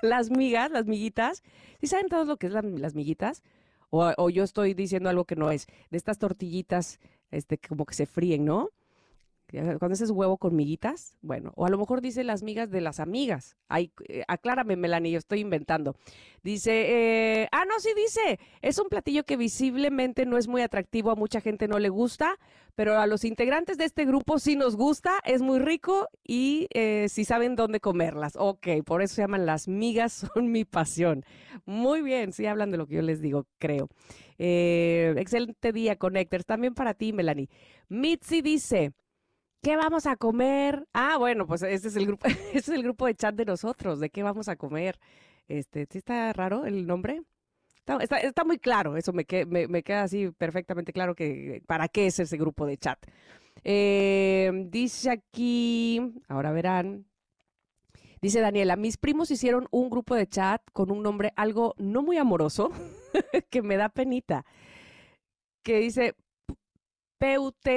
las migas, las miguitas. ¿Sí saben todos lo que es la- las miguitas? O, o yo estoy diciendo algo que no es. De estas tortillitas, este, como que se fríen, ¿no? Cuando es huevo con miguitas, bueno, o a lo mejor dice las migas de las amigas. Ay, eh, aclárame, Melanie, yo estoy inventando. Dice, eh, ah, no, sí dice, es un platillo que visiblemente no es muy atractivo, a mucha gente no le gusta, pero a los integrantes de este grupo sí nos gusta, es muy rico y eh, sí saben dónde comerlas. Ok, por eso se llaman las migas, son mi pasión. Muy bien, sí hablan de lo que yo les digo, creo. excelente día, Connectors. También para ti, Melanie. Mitzi dice, ¿Qué vamos a comer? Ah, bueno, pues ese es el grupo, es el grupo de chat de nosotros, de qué vamos a comer. Este, ¿sí está raro el nombre? Está, muy claro, eso me, queda así perfectamente claro que para qué es ese grupo de chat. Em, dice aquí, ahora verán, dice Daniela, mis primos hicieron un grupo de chat con un nombre algo no muy amoroso, que me da penita, que dice PUT,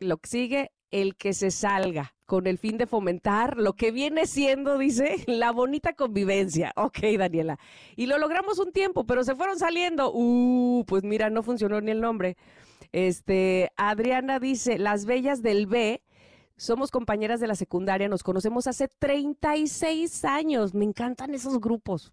lo que sigue, el que se salga con el fin de fomentar lo que viene siendo, dice, la bonita convivencia. Ok, Daniela. Y lo logramos un tiempo, pero se fueron saliendo. Uh, pues mira, no funcionó ni el nombre. Este, Adriana dice, las bellas del B. Somos compañeras de la secundaria, nos conocemos hace 36 años. Me encantan esos grupos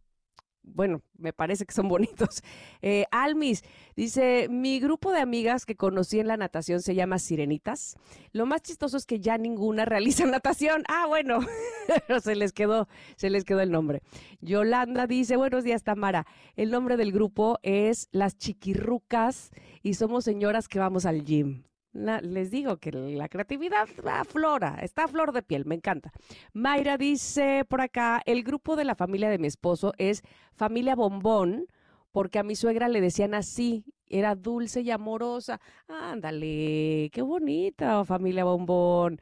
bueno, me parece que son bonitos. Eh, Almis dice, mi grupo de amigas que conocí en la natación se llama Sirenitas. Lo más chistoso es que ya ninguna realiza natación. Ah, bueno, se les quedó, se les quedó el nombre. Yolanda dice, buenos días, Tamara. El nombre del grupo es Las Chiquirrucas y somos señoras que vamos al gym les digo que la creatividad aflora, está a flor de piel, me encanta. Mayra dice por acá, el grupo de la familia de mi esposo es familia bombón, porque a mi suegra le decían así, era dulce y amorosa. Ándale, qué bonita familia bombón.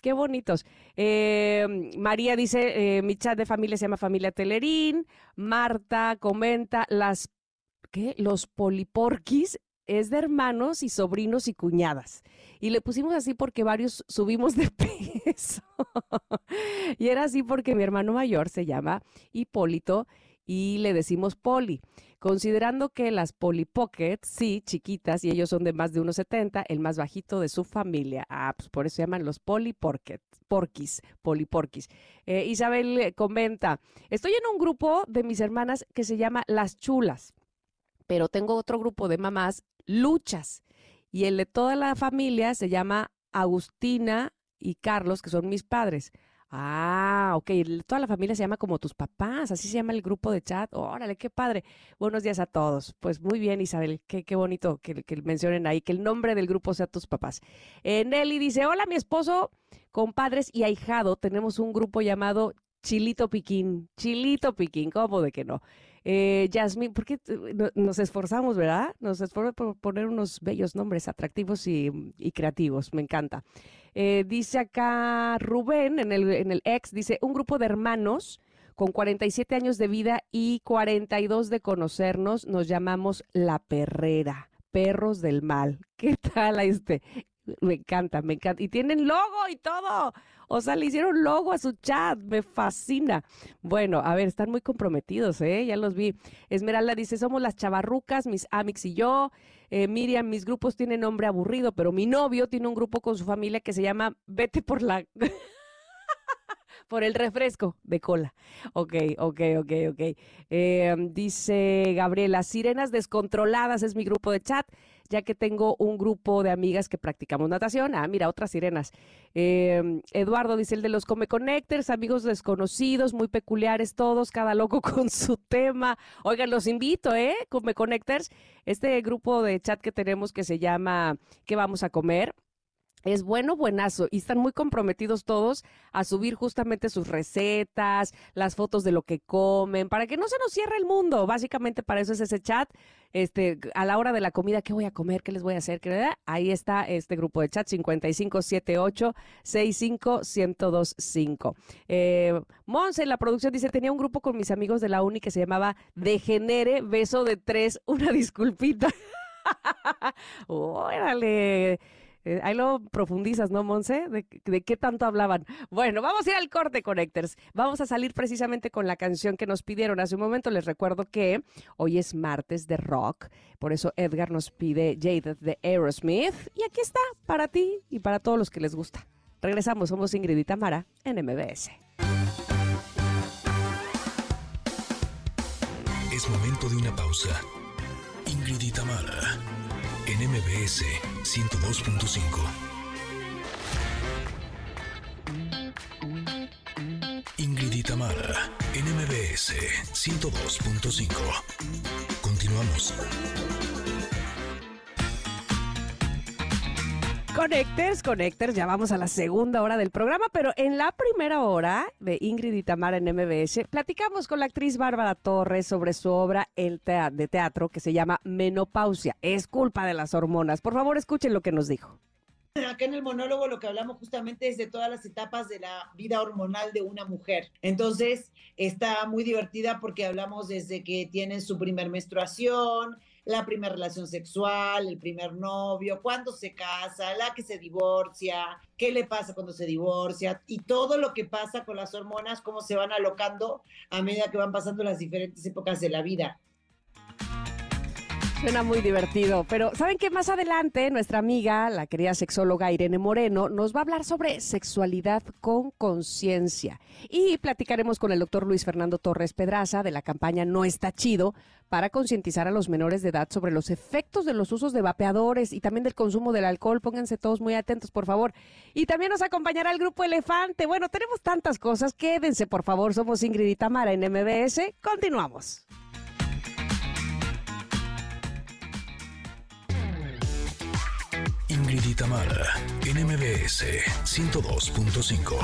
Qué bonitos. Eh, María dice, eh, mi chat de familia se llama Familia Telerín. Marta comenta, las, ¿qué? Los poliporquis es de hermanos y sobrinos y cuñadas. Y le pusimos así porque varios subimos de peso. y era así porque mi hermano mayor se llama Hipólito y le decimos Poli. Considerando que las Poli Pocket, sí, chiquitas, y ellos son de más de 1,70, el más bajito de su familia. Ah, pues por eso se llaman los Pocket, Porquis, Poli Porquis. Eh, Isabel comenta, estoy en un grupo de mis hermanas que se llama Las Chulas pero tengo otro grupo de mamás luchas. Y el de toda la familia se llama Agustina y Carlos, que son mis padres. Ah, ok. Toda la familia se llama como tus papás, así se llama el grupo de chat. Órale, qué padre. Buenos días a todos. Pues muy bien, Isabel, qué, qué bonito que, que, mencionen ahí, que el nombre del grupo sea tus papás. Eh, Nelly dice, hola, mi esposo, compadres y ahijado, tenemos un grupo llamado Chilito Piquín. Chilito Piquín, ¿cómo de que no? Eh, Yasmín, porque nos esforzamos, ¿verdad? Nos esforzamos por poner unos bellos nombres atractivos y, creativos, me encanta. Eh, dice acá Rubén, en el, en el ex, dice, un grupo de hermanos con 47 años de vida y 42 de conocernos, nos llamamos La Perrera, perros del mal. ¿Qué tal este? Me encanta, me encanta. Y tienen logo y todo. O sea, le hicieron logo a su chat. Me fascina. Bueno, a ver, están muy comprometidos, ¿eh? Ya los vi. Esmeralda dice, somos las chavarrucas, mis amix y yo. Eh, Miriam, mis grupos tienen nombre aburrido, pero mi novio tiene un grupo con su familia que se llama Vete por la... por el refresco de cola. Ok, ok, ok, ok. Eh, dice Gabriela, Sirenas Descontroladas es mi grupo de chat ya que tengo un grupo de amigas que practicamos natación. Ah, mira, otras sirenas. Em, Eduardo dice el de los Come Connectors, amigos desconocidos, muy peculiares todos, cada loco con su tema. Oigan, los invito, ¿eh? Come Connectors, este grupo de chat que tenemos que se llama ¿Qué vamos a comer? Es bueno, buenazo. Y están muy comprometidos todos a subir justamente sus recetas, las fotos de lo que comen, para que no se nos cierre el mundo. Básicamente para eso es ese chat. Este, a la hora de la comida, ¿qué voy a comer? ¿Qué les voy a hacer? Ahí está este grupo de chat 5578 65125. Eh, Monse, la producción dice, tenía un grupo con mis amigos de la uni que se llamaba Degenere, beso de tres, una disculpita. Órale. Eh, ahí lo profundizas, ¿no, Monse? De, qué tanto hablaban. Bueno, vamos a ir al corte, Connectors. Vamos a salir precisamente con la canción que nos pidieron hace un momento. Les recuerdo que hoy es martes de rock, por eso Edgar nos pide Jaded de Aerosmith. Y aquí está, para ti y para todos los que les gusta. Regresamos, somos Ingrid y Tamara en MBS. Es momento de una pausa. Ingrid y Tamara en MBS 102.5. Ingrid y Tamara, NMBS 102.5. Continuamos. Connectors, Connectors, ya vamos a la segunda hora del programa, pero en la primera hora de Ingrid y Tamara en MBS, platicamos con la actriz Bárbara Torres sobre su obra de teatro que se llama Menopausia. Es culpa de las hormonas. Por favor, escuchen lo que nos dijo. Acá en el monólogo lo que hablamos justamente es de todas las etapas de la vida hormonal de una mujer. Entonces, está muy divertida porque hablamos desde que tienen su primer menstruación, la primera relación sexual, el primer novio, cuándo se casa, la que se divorcia, qué le pasa cuando se divorcia y todo lo que pasa con las hormonas, cómo se van alocando a medida que van pasando las diferentes épocas de la vida. Suena muy divertido, pero ¿saben qué? Más adelante nuestra amiga, la querida sexóloga Irene Moreno, nos va a hablar sobre sexualidad con conciencia. Y platicaremos con el doctor Luis Fernando Torres Pedraza de la campaña No está chido para concientizar a los menores de edad sobre los efectos de los usos de vapeadores y también del consumo del alcohol. Pónganse todos muy atentos, por favor. Y también nos acompañará el grupo Elefante. Bueno, tenemos tantas cosas. Quédense, por favor. Somos Ingrid y Tamara en MBS. Continuamos. Ingrid y Tamara, en MBS 102.5.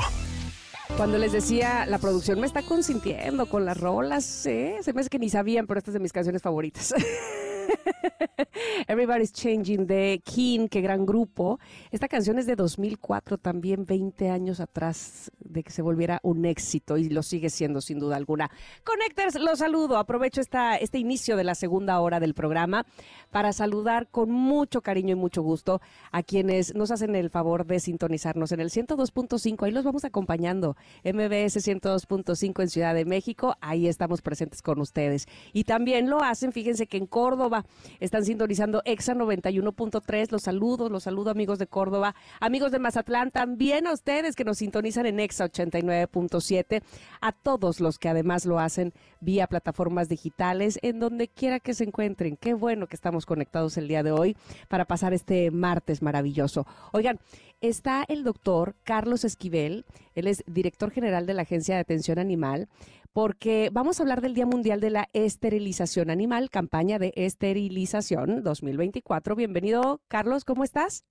Cuando les decía, la producción me está consintiendo con las rolas, ¿eh? se me hace que ni sabían, pero esta es de mis canciones favoritas. Everybody's Changing de King, qué gran grupo. Esta canción es de 2004, también 20 años atrás de que se volviera un éxito y lo sigue siendo sin duda alguna. Connectors, los saludo. Aprovecho esta, este inicio de la segunda hora del programa para saludar con mucho cariño y mucho gusto a quienes nos hacen el favor de sintonizarnos en el 102.5. Ahí los vamos acompañando. MBS 102.5 en Ciudad de México. Ahí estamos presentes con ustedes. Y también lo hacen, fíjense que en Córdoba están sintonizando EXA 91.3. Los saludos, los saludo amigos de Córdoba, amigos de Mazatlán, también a ustedes que nos sintonizan en EXA 89.7, a todos los que además lo hacen vía plataformas digitales, en donde quiera que se encuentren. Qué bueno que estamos conectados el día de hoy para pasar este martes maravilloso. Oigan, está el doctor Carlos Esquivel, él es director general de la Agencia de Atención Animal porque vamos a hablar del Día Mundial de la Esterilización Animal, campaña de esterilización 2024. Bienvenido, Carlos, ¿cómo estás?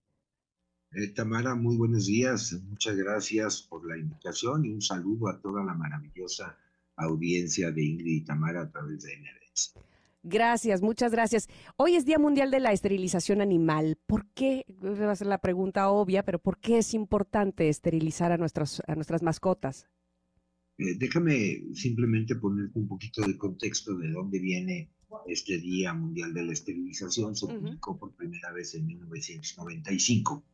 Eh, Tamara, muy buenos días. Muchas gracias por la invitación y un saludo a toda la maravillosa audiencia de Ingrid y Tamara a través de NBS. Gracias, muchas gracias. Hoy es Día Mundial de la Esterilización Animal. ¿Por qué? Va a ser la pregunta obvia, pero ¿por qué es importante esterilizar a, nuestros, a nuestras mascotas? Eh, déjame simplemente ponerte un poquito de contexto de dónde viene este Día Mundial de la Esterilización. Se publicó por primera vez en 1995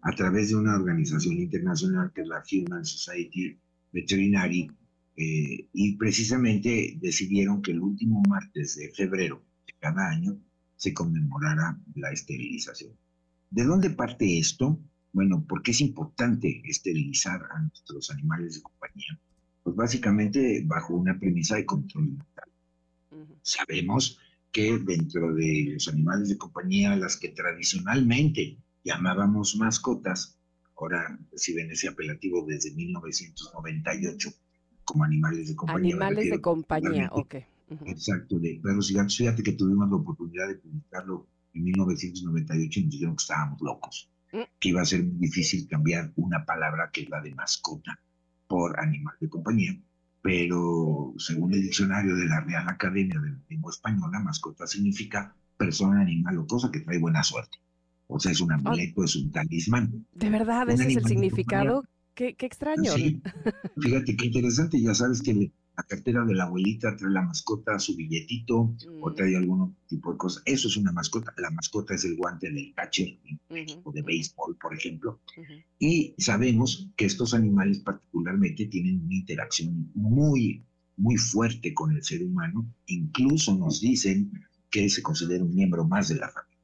a través de una organización internacional que es la Human Society Veterinary eh, y precisamente decidieron que el último martes de febrero de cada año se conmemorara la esterilización. ¿De dónde parte esto? Bueno, porque es importante esterilizar a nuestros animales de compañía pues básicamente bajo una premisa de control mental. Sabemos que dentro de los animales de compañía, las que tradicionalmente llamábamos mascotas, ahora reciben ese apelativo desde 1998 como animales de compañía. Animales de compañía, ok. Exacto, de perros. Fíjate que tuvimos la oportunidad de publicarlo en 1998 y nos dijeron que estábamos locos, mm. que iba a ser muy difícil cambiar una palabra que es la de mascota por animal de compañía, pero según el diccionario de la Real Academia de la Lengua Española, mascota significa persona, animal o cosa que trae buena suerte. O sea, es un amuleto, es un talismán. ¿De verdad ese es el significado? Qué, qué, extraño. Sí, fíjate qué interesante. Ya sabes que la cartera de la abuelita trae la mascota, su billetito o trae algún tipo de cosa. Eso es una mascota. La mascota es el guante del catcher o de béisbol, por ejemplo. Y sabemos que estos animales particularmente tienen una interacción muy, muy fuerte con el ser humano. Incluso nos dicen que se considera un miembro más de la familia.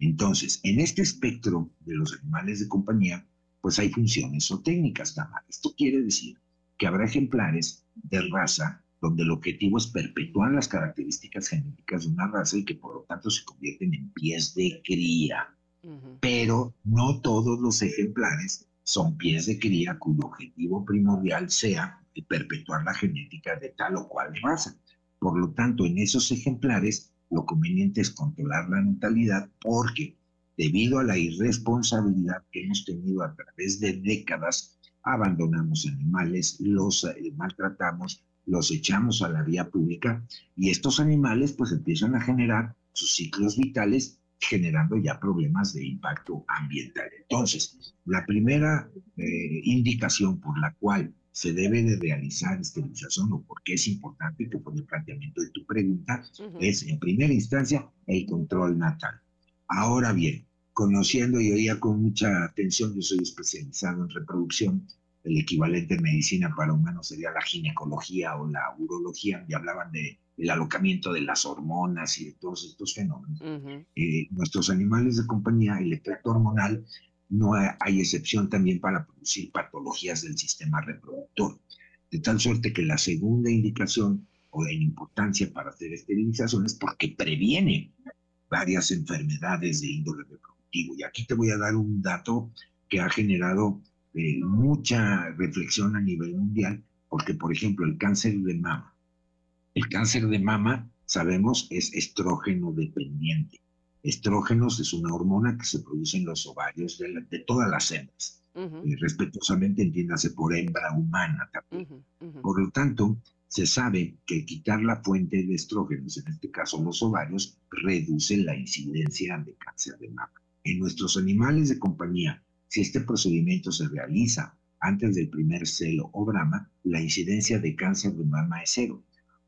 Entonces, en este espectro de los animales de compañía, pues hay funciones o técnicas, Tamara. Esto quiere decir que habrá ejemplares de raza donde el objetivo es perpetuar las características genéticas de una raza y que por lo tanto se convierten en pies de cría. Pero no todos los ejemplares son pies de cría cuyo objetivo primordial sea perpetuar la genética de tal o cual raza. Por lo tanto, en esos ejemplares lo conveniente es controlar la natalidad porque debido a la irresponsabilidad que hemos tenido a través de décadas, abandonamos animales, los eh, maltratamos, los echamos a la vía pública y estos animales pues empiezan a generar sus ciclos vitales generando ya problemas de impacto ambiental. Entonces, la primera eh, indicación por la cual se debe de realizar esterilización o por qué es importante, que fue el planteamiento de tu pregunta, es en primera instancia el control natal. Ahora bien, conociendo y oía con mucha atención, yo soy especializado en reproducción, el equivalente en medicina para humanos sería la ginecología o la urología, y hablaban de el alocamiento de las hormonas y de todos estos fenómenos. Eh, nuestros animales de compañía, el efecto hormonal, no hay excepción también para producir patologías del sistema reproductor. De tal suerte que la segunda indicación o de importancia para hacer esterilización es porque previene varias enfermedades de índole Y aquí te voy a dar un dato que ha generado eh, mucha reflexión a nivel mundial, porque por ejemplo el cáncer de mama, el cáncer de mama, sabemos, es estrógeno dependiente. Estrógenos es una hormona que se produce en los ovarios de, todas las hembras. y respetuosamente entiéndase por hembra humana también. Por lo tanto, se sabe que quitar la fuente de estrógenos, en este caso los ovarios, reduce la incidencia de cáncer de mama. En nuestros animales de compañía, si este procedimiento se realiza antes del primer celo o brama, la incidencia de cáncer de mama es cero.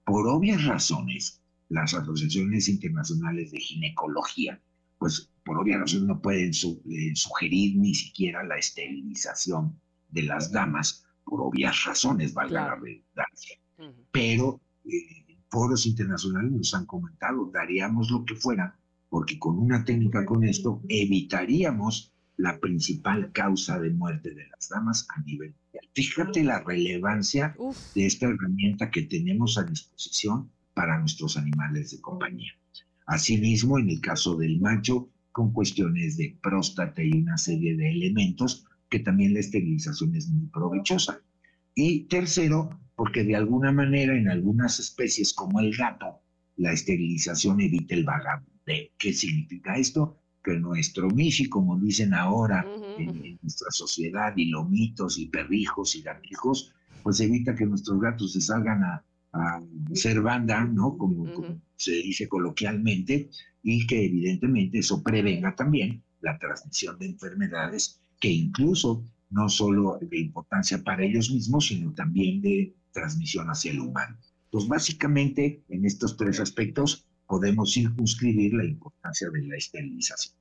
Por obvias razones, las asociaciones internacionales de ginecología, pues por obvias razones no pueden eh, sugerir ni siquiera la esterilización de las damas, por obvias razones, valga la redundancia. Pero eh, foros internacionales nos han comentado, daríamos lo que fuera, porque con una técnica con esto evitaríamos la principal causa de muerte de las damas a nivel mundial. Fíjate la relevancia de esta herramienta que tenemos a disposición para nuestros animales de compañía. Asimismo, en el caso del macho, con cuestiones de próstata y una serie de elementos, que también la esterilización es muy provechosa. Y tercero, porque de alguna manera en algunas especies como el gato, la esterilización evita el vagabundo. ¿Qué significa esto? que nuestro Michi, como dicen ahora en, nuestra sociedad, y lomitos y perrijos y gatijos, pues evita que nuestros gatos se salgan a, ser banda, ¿no? Como, se dice coloquialmente, y que evidentemente eso prevenga también la transmisión de enfermedades que incluso no solo de importancia para ellos mismos, sino también de transmisión hacia el humano. Entonces, básicamente, en estos tres aspectos, podemos circunscribir la importancia de la esterilización.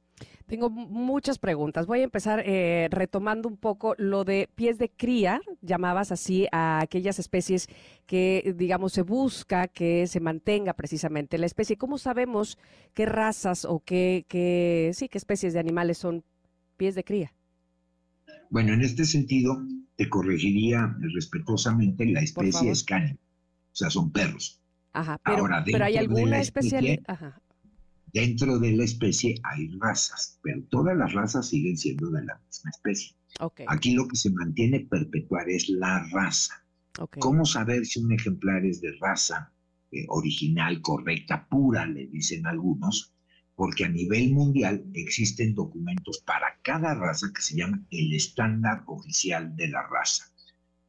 Tengo muchas preguntas. Voy a empezar eh, retomando un poco lo de pies de cría, llamabas así a aquellas especies que, digamos, se busca que se mantenga precisamente la especie. ¿Cómo sabemos qué razas o qué, qué, sí, qué especies de animales son pies de cría? Bueno, en este sentido, te corregiría respetuosamente, la especie es canin, o sea, son perros. Ajá, pero, pero hay alguna especie, dentro de la especie hay razas, pero todas las razas siguen siendo de la misma especie. Aquí lo que se mantiene perpetuar es la raza. ¿Cómo saber si un ejemplar es de raza eh, original, correcta, pura, le dicen algunos? Porque a nivel mundial existen documentos para cada raza que se llama el estándar oficial de la raza.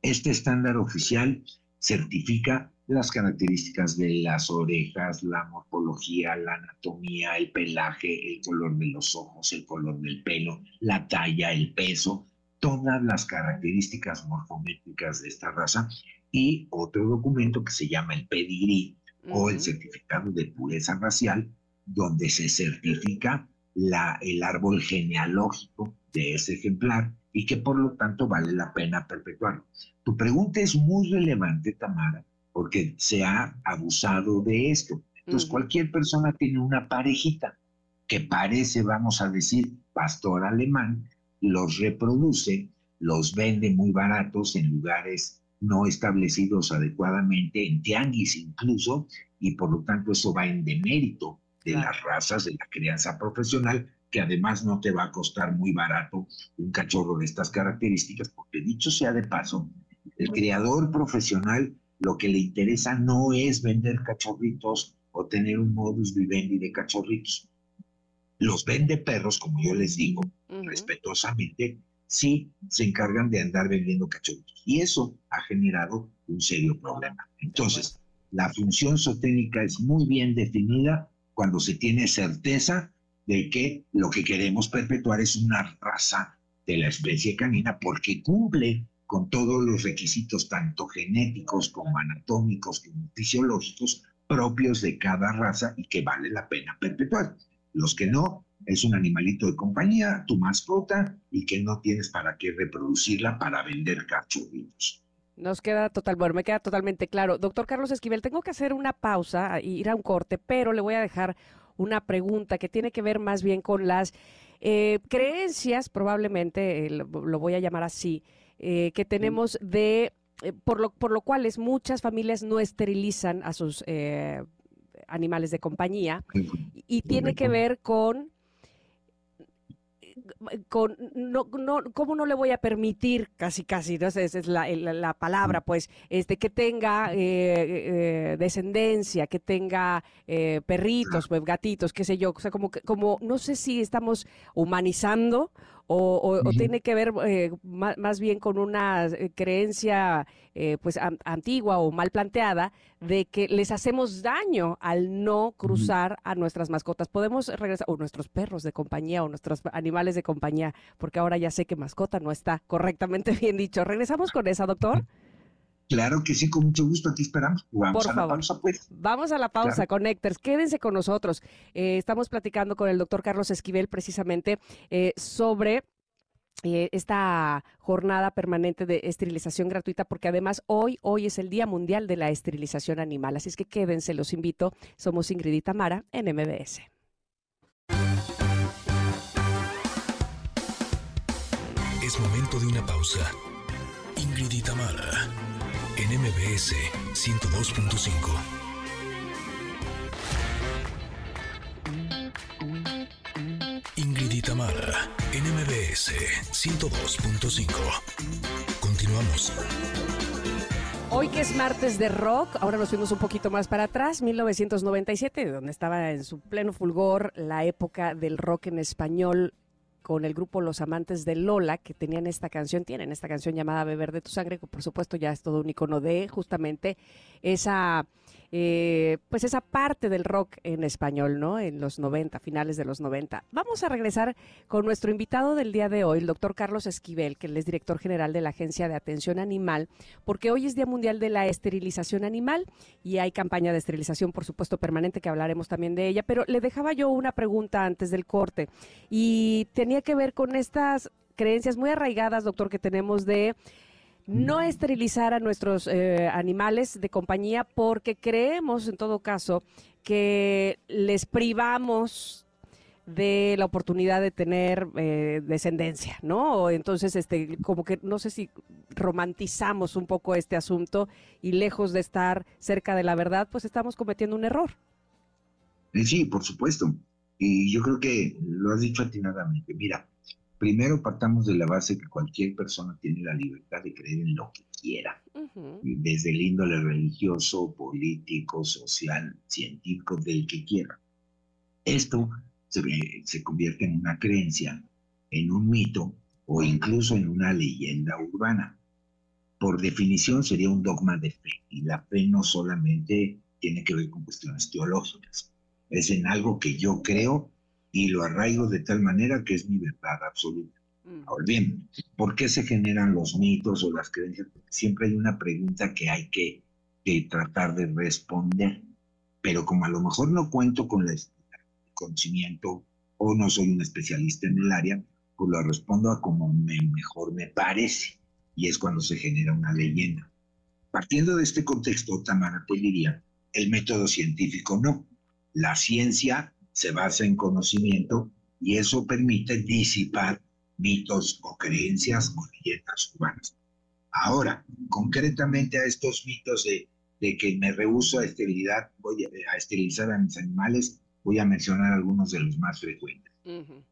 Este estándar oficial certifica las características de las orejas, la morfología, la anatomía, el pelaje, el color de los ojos, el color del pelo, la talla, el peso, todas las características morfométricas de esta raza y otro documento que se llama el pedigrí o el certificado de pureza racial, donde se certifica la, el árbol genealógico de ese ejemplar y que por lo tanto vale la pena perpetuarlo. Tu pregunta es muy relevante, Tamara, porque se ha abusado de esto. Entonces, cualquier persona tiene una parejita que parece, vamos a decir, pastor alemán, los reproduce, los vende muy baratos en lugares no establecidos adecuadamente, en tianguis incluso, y por lo tanto eso va en demérito de las razas de la crianza profesional, que además no te va a costar muy barato un cachorro de estas características, porque dicho sea de paso, el criador profesional lo que le interesa no es vender cachorritos o tener un modus vivendi de cachorritos. Los vende perros, como yo les digo, respetuosamente, sí se encargan de andar vendiendo cachorritos. Y eso ha generado un serio problema. Entonces, la función zoténica es muy bien definida cuando se tiene certeza de que lo que queremos perpetuar es una raza de la especie canina porque cumple con todos los requisitos tanto genéticos como anatómicos como fisiológicos propios de cada raza y que vale la pena perpetuar. Los que no, es un animalito de compañía, tu mascota, y que no tienes para qué reproducirla para vender cachorritos. Nos queda total, bueno, me queda totalmente claro. Doctor Carlos Esquivel, tengo que hacer una pausa, ir a un corte, pero le voy a dejar una pregunta que tiene que ver más bien con las eh, creencias, probablemente eh, lo, voy a llamar así, eh, que tenemos de, por, lo, por lo cual muchas familias no esterilizan a sus animales de compañía y tiene que ver con con no, no, ¿cómo no le voy a permitir casi casi, ¿no? esa es la, la, palabra, pues, este, que tenga eh, eh, descendencia, que tenga eh, perritos, pues, gatitos, qué sé yo, o sea, como, como, no sé si estamos humanizando o, tiene que ver eh, más, bien con una eh, creencia eh, pues antigua o mal planteada de que les hacemos daño al no cruzar a nuestras mascotas. Podemos regresar, o nuestros perros de compañía o nuestros animales de compañía, porque ahora ya sé que mascota no está correctamente bien dicho. ¿Regresamos con esa, doctor? Claro que sí, con mucho gusto, aquí esperamos. Vamos a la pausa, pues. Vamos a la pausa, Connectors. Quédense con nosotros. Eh, estamos platicando con el doctor Carlos Esquivel precisamente eh, sobre eh, esta jornada permanente de esterilización gratuita, porque además hoy, hoy es el Día Mundial de la Esterilización Animal. Así es que quédense, los invito. Somos Ingrid y Tamara en MBS. Es momento de una pausa. Ingrid y Tamara MBS 102.5. Ingrid y Tamara, en MBS 102.5. Continuamos. Hoy que es martes de rock, ahora nos fuimos un poquito más para atrás, 1997, donde estaba en su pleno fulgor la época del rock en español con el grupo Los Amantes de Lola, que tenían esta canción, tienen esta canción llamada Beber de tu sangre, que por supuesto ya es todo un icono de justamente esa eh, pues esa parte del rock en español, ¿no? En los 90, finales de los 90. Vamos a regresar con nuestro invitado del día de hoy, el doctor Carlos Esquivel, que él es director general de la Agencia de Atención Animal, porque hoy es Día Mundial de la Esterilización Animal y hay campaña de esterilización, por supuesto, permanente, que hablaremos también de ella, pero le dejaba yo una pregunta antes del corte y tenía que ver con estas creencias muy arraigadas, doctor, que tenemos de no esterilizar a nuestros eh, animales de compañía porque creemos, en todo caso, que les privamos de la oportunidad de tener eh, descendencia, ¿no? Entonces, este, como que no sé si romantizamos un poco este asunto y lejos de estar cerca de la verdad, pues estamos cometiendo un error. Eh, sí, por supuesto. Y yo creo que lo has dicho atinadamente. Mira, primero partamos de la base que cualquier persona tiene la libertad de creer en lo que quiera, desde el índole religioso, político, social, científico, del que quiera. Esto se, se convierte en una creencia, en un mito o incluso en una leyenda urbana. Por definición sería un dogma de fe y la fe no solamente tiene que ver con cuestiones teológicas, es en algo que yo creo y lo arraigo de tal manera que es mi verdad absoluta. Mm. Ahora bien, ¿por qué se generan los mitos o las creencias? siempre hay una pregunta que hay que, tratar de responder, pero como a lo mejor no cuento con el conocimiento o no soy un especialista en el área, pues lo respondo a como mejor me parece, y es cuando se genera una leyenda. Partiendo de este contexto, Tamara te diría, el método científico no. La ciencia se basa en conocimiento y eso permite disipar mitos o creencias o leyendas urbanas. Ahora, concretamente a estos mitos de, de que me rehuso a esterilidad, voy a, esterilizar a mis animales, voy a mencionar algunos de los más frecuentes.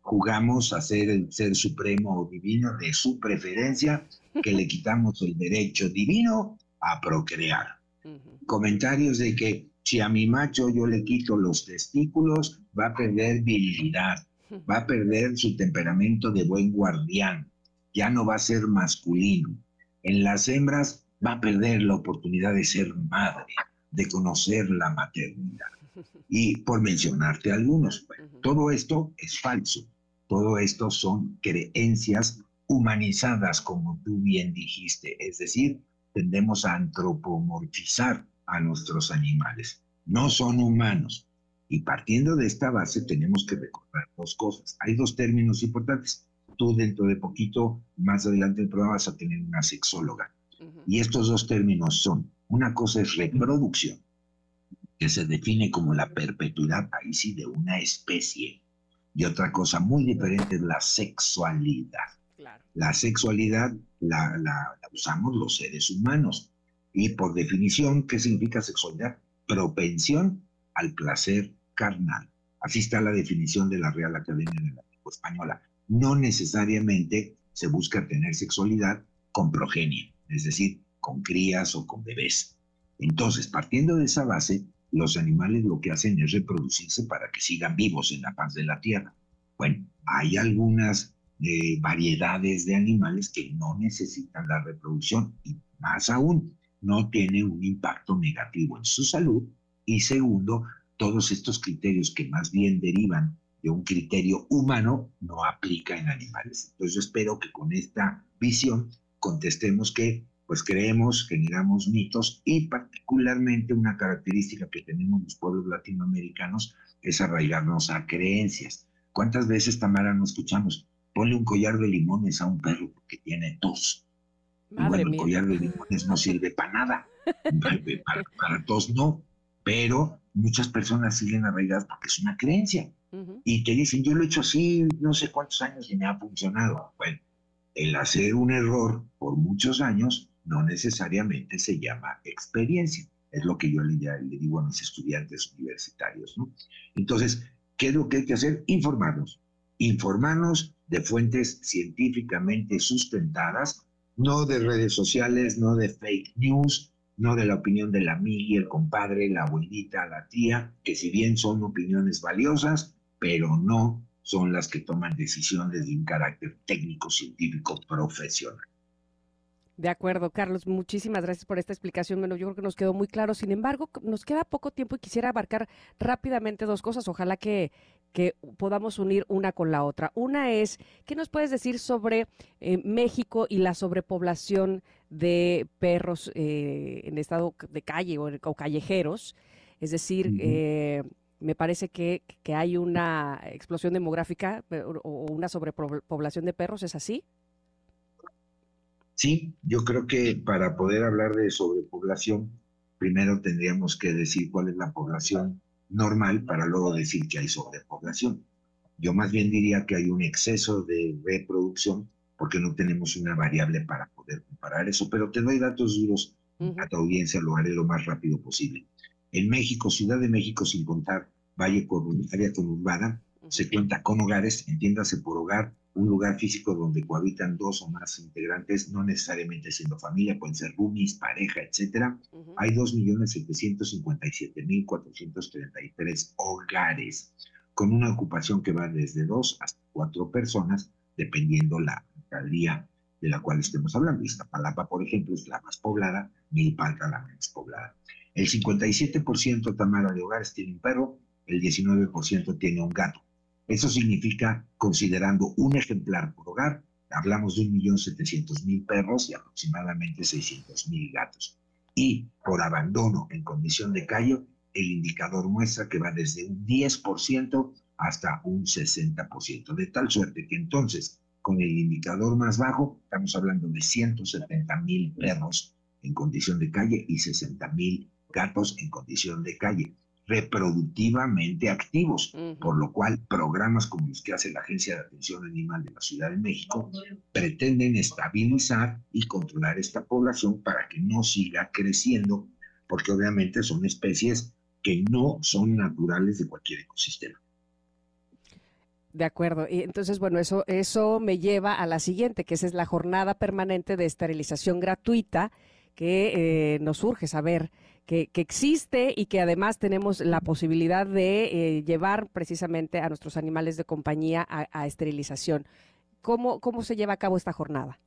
Jugamos a ser el ser supremo o divino de su preferencia, que le quitamos el derecho divino a procrear. Comentarios de que si a mi macho yo le quito los testículos, va a perder virilidad, va a perder su temperamento de buen guardián, ya no va a ser masculino. En las hembras va a perder la oportunidad de ser madre, de conocer la maternidad. Y por mencionarte algunos, todo esto es falso. Todo esto son creencias humanizadas, como tú bien dijiste. Es decir, tendemos a antropomorfizar a nuestros animales. No son humanos. Y partiendo de esta base tenemos que recordar dos cosas. Hay dos términos importantes. Tú dentro de poquito, más adelante del programa, vas a tener una sexóloga. Y estos dos términos son, una cosa es reproducción, que se define como la perpetuidad, ahí sí, de una especie. Y otra cosa muy diferente es la sexualidad. La sexualidad la, la, usamos los seres humanos. Y por definición, ¿qué significa sexualidad? Propensión al placer carnal. Así está la definición de la Real Academia de la Lengua Española. No necesariamente se busca tener sexualidad con progenie, es decir, con crías o con bebés. Entonces, partiendo de esa base, los animales lo que hacen es reproducirse para que sigan vivos en la paz de la tierra. Bueno, hay algunas eh, variedades de animales que no necesitan la reproducción y más aún, no tienen un impacto negativo en su salud. Y segundo, todos estos criterios que más bien derivan de un criterio humano no aplica en animales. Entonces yo espero que con esta visión contestemos que pues creemos, generamos mitos y particularmente una característica que tenemos los pueblos latinoamericanos es arraigarnos a creencias. ¿Cuántas veces, Tamara, no escuchamos? Ponle un collar de limones a un perro porque tiene tos. Bueno, el collar de limones no sirve para nada. Para, para tos no, pero muchas personas siguen arraigadas porque es una creencia. Y te dicen, yo lo he hecho así no sé cuántos años y me ha funcionado. Bueno, el hacer un error por muchos años no necesariamente se llama experiencia. Es lo que yo le, le digo a mis estudiantes universitarios. ¿no? Entonces, ¿qué es lo que hay que hacer? Informarnos. Informarnos de fuentes científicamente sustentadas, no de redes sociales, no de fake news, no de la opinión de la amiga, el compadre, la abuelita, la tía, que si bien son opiniones valiosas, pero no son las que toman decisiones de un carácter técnico, científico, profesional. De acuerdo, Carlos, muchísimas gracias por esta explicación. Bueno, yo creo que nos quedó muy claro. Sin embargo, nos queda poco tiempo y quisiera abarcar rápidamente dos cosas. Ojalá que, que podamos unir una con la otra. Una es, ¿qué nos puedes decir sobre eh, México y la sobrepoblación de perros eh, en estado de calle o, callejeros? Es decir, eh, me parece que, que, hay una explosión demográfica o una sobrepoblación de perros, ¿es así? Sí, yo creo que para poder hablar de sobrepoblación, primero tendríamos que decir cuál es la población normal para luego decir que hay sobrepoblación. Yo más bien diría que hay un exceso de reproducción porque no tenemos una variable para poder comparar eso, pero te doy datos duros a tu audiencia, lo haré lo más rápido posible. En México, Ciudad de México, sin contar Valle Comunitaria conurbada, se cuenta con hogares, entiéndase por hogar, un lugar físico donde cohabitan dos o más integrantes, no necesariamente siendo familia, pueden ser roomies, pareja, etcétera. Hay 2.757.433 hogares, con una ocupación que va desde dos hasta cuatro personas, dependiendo la alcaldía de la cual estemos hablando. Iztapalapa, por ejemplo, es la más poblada, Milpalta la menos poblada. El 57% Tamara de hogares tiene un perro, el 19% tiene un gato. Eso significa, considerando un ejemplar por hogar, hablamos de 1.700.000 perros y aproximadamente 600.000 gatos. Y por abandono en condición de calle, el indicador muestra que va desde un 10% hasta un 60%, de tal suerte que entonces, con el indicador más bajo, estamos hablando de 170.000 perros en condición de calle y 60.000 gatos en condición de calle. Reproductivamente activos, por lo cual programas como los que hace la Agencia de Atención Animal de la Ciudad de México pretenden estabilizar y controlar esta población para que no siga creciendo, porque obviamente son especies que no son naturales de cualquier ecosistema. De acuerdo. Y entonces, bueno, eso, eso me lleva a la siguiente, que esa es la jornada permanente de esterilización gratuita que eh, nos surge saber que, existe y que además tenemos la posibilidad de eh, llevar precisamente a nuestros animales de compañía a, esterilización. ¿Cómo, ¿Cómo se lleva a cabo esta jornada?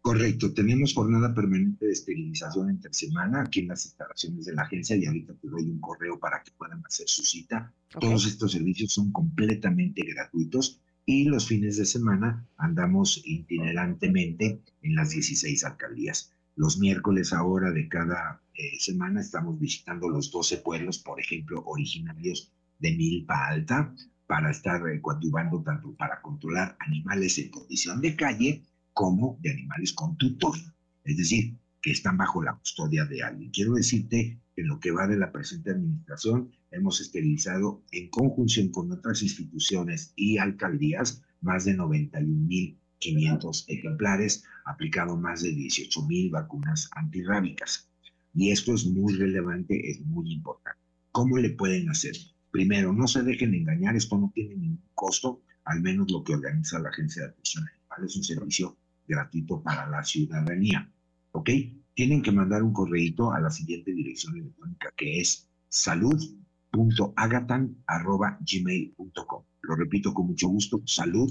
Correcto, tenemos jornada permanente de esterilización entre semana aquí en las instalaciones de la agencia y ahorita te doy un correo para que puedan hacer su cita. Todos estos servicios son completamente gratuitos y los fines de semana andamos itinerantemente en las 16 alcaldías. Los miércoles ahora de cada eh, semana estamos visitando los 12 pueblos, por ejemplo, originarios de Milpa Alta, para estar eh, coadyuvando tanto para controlar animales en condición de calle como de animales con tutor, es decir, que están bajo la custodia de alguien. Quiero decirte que en lo que va de la presente administración hemos esterilizado en conjunción con otras instituciones y alcaldías más de 91 mil 500 ejemplares, aplicado más de 18 mil vacunas antirrábicas. Y esto es muy relevante, es muy importante. ¿Cómo le pueden hacer? Primero, no se dejen engañar, esto no tiene ningún costo, al menos lo que organiza la Agencia de Atención Animal. Es un servicio gratuito para la ciudadanía. ¿Ok? Tienen que mandar un correíto a la siguiente dirección electrónica que es salud.agatan.gmail.com. Lo repito con mucho gusto, salud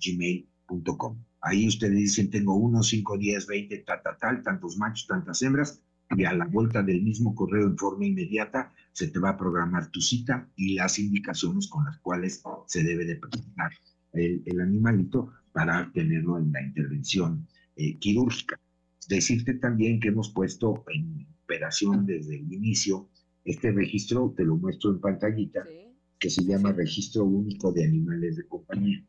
gmail.com Ahí ustedes dicen, tengo uno, cinco, diez, veinte, tal, tal, tal, tantos machos, tantas hembras, y a la vuelta del mismo correo en forma inmediata se te va a programar tu cita y las indicaciones con las cuales se debe de presentar el, animalito para tenerlo en la intervención eh, quirúrgica. Decirte también que hemos puesto en operación desde el inicio este registro, te lo muestro en pantallita, que se llama Registro Único de Animales de Compañía.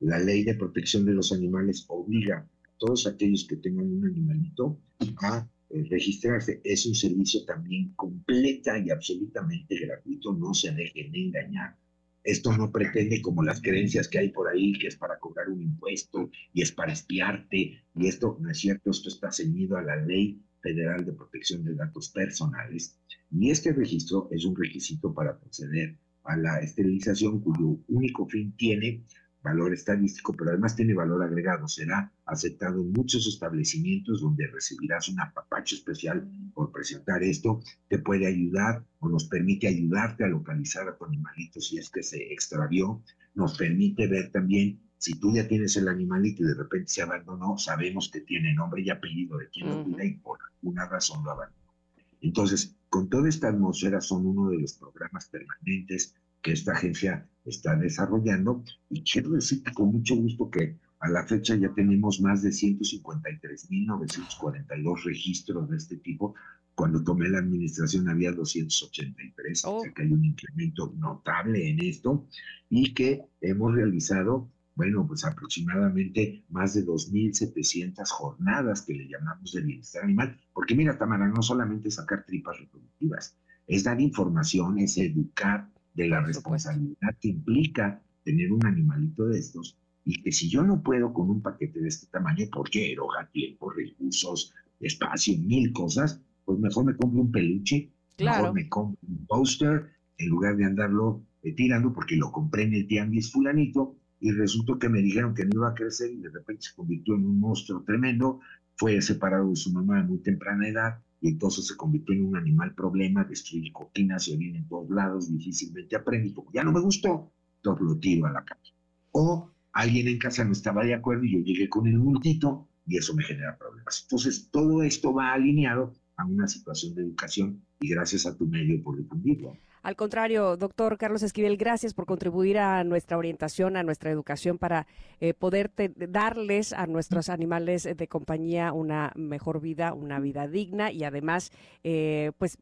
La ley de protección de los animales obliga a todos aquellos que tengan un animalito a eh, registrarse. Es un servicio también completa y absolutamente gratuito, no se dejen de engañar. Esto no pretende como las creencias que hay por ahí, que es para cobrar un impuesto y es para espiarte, y esto no es cierto, esto está ceñido a la ley federal de protección de datos personales, y este registro es un requisito para proceder a la esterilización cuyo único fin tiene valor estadístico, pero además tiene valor agregado. Será aceptado en muchos establecimientos donde recibirás un apapacho especial por presentar esto. Te puede ayudar o nos permite ayudarte a localizar a tu animalito si es que se extravió. Nos permite ver también si tú ya tienes el animalito y de repente se abandonó, sabemos que tiene nombre y apellido de quien lo cuida y por alguna razón lo abandonó. Entonces, con toda esta atmósfera son uno de los programas permanentes que esta agencia está desarrollando y quiero decir con mucho gusto que a la fecha ya tenemos más de 153.942 registros de este tipo. Cuando tomé la administración había 283, o sea que hay un incremento notable en esto y que hemos realizado bueno, pues aproximadamente más de 2.700 jornadas que le llamamos de bienestar animal. Porque mira, Tamara, no solamente sacar tripas reproductivas, es dar información, es educar de la responsabilidad que implica tener un animalito de estos y que si yo no puedo con un paquete de este tamaño, porque eroga tiempo, recursos, espacio, mil cosas, pues mejor me compro un peluche, mejor me compro un poster en lugar de andarlo eh, tirando porque lo compré en el tianguis fulanito y resultó que me dijeron que no iba a crecer y de repente se convirtió en un monstruo tremendo, fue separado de su mamá a muy temprana edad y entonces se convirtió en un animal problema, destruye coquinas, se orina en todos lados, difícilmente aprende, como ya no me gustó, todo lo tiro a la calle. O alguien en casa no estaba de acuerdo y yo llegué con el multito y eso me genera problemas. Entonces todo esto va alineado a una situación de educación y gracias a tu medio por difundirlo. Al contrario, doctor Carlos Esquivel, gracias por contribuir a nuestra orientación, a nuestra educación para eh, poder darles a nuestros animales de compañía una mejor vida, una vida digna y además, eh, pues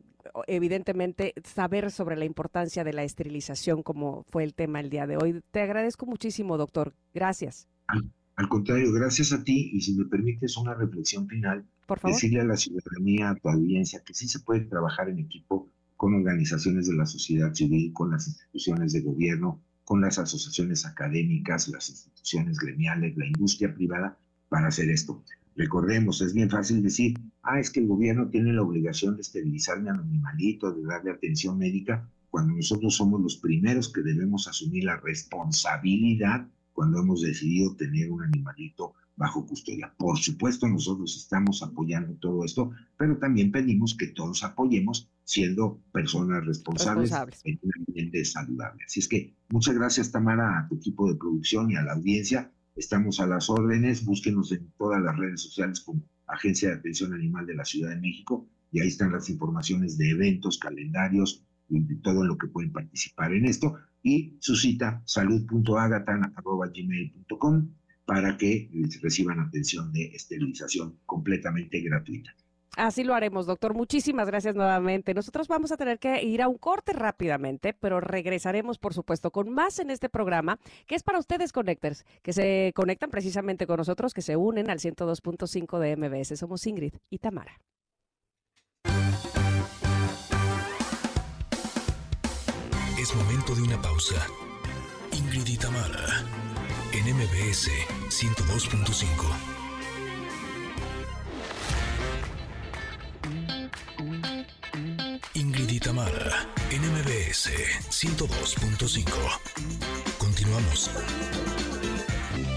evidentemente saber sobre la importancia de la esterilización como fue el tema el día de hoy. Te agradezco muchísimo, doctor. Gracias. Al, contrario, gracias a ti y si me permites una reflexión final, decirle a la ciudadanía, a tu audiencia, que sí se puede trabajar en equipo con organizaciones de la sociedad civil, con las instituciones de gobierno, con las asociaciones académicas, las instituciones gremiales, la industria privada, para hacer esto. Recordemos, es bien fácil decir, ah, es que el gobierno tiene la obligación de esterilizarme a mi animalito, de darle atención médica, cuando nosotros somos los primeros que debemos asumir la responsabilidad cuando hemos decidido tener un animalito bajo custodia. Por supuesto, nosotros estamos apoyando todo esto, pero también pedimos que todos apoyemos siendo personas responsables, en un ambiente saludable. Así es que muchas gracias, Tamara, a tu equipo de producción y a la audiencia. Estamos a las órdenes, búsquenos en todas las redes sociales como Agencia de Atención Animal de la Ciudad de México y ahí están las informaciones de eventos, calendarios y de todo lo que pueden participar en esto. Y su cita, salud.agatan.gmail.com para que reciban atención de esterilización completamente gratuita. Así lo haremos, doctor. Muchísimas gracias nuevamente. Nosotros vamos a tener que ir a un corte rápidamente, pero regresaremos, por supuesto, con más en este programa, que es para ustedes, Connectors, que se conectan precisamente con nosotros, que se unen al 102.5 de MBS. Somos Ingrid y Tamara. Es momento de una pausa. Ingrid y Tamara en MBS 102.5. Ingrid y Tamara, en MBS 102.5. Continuamos.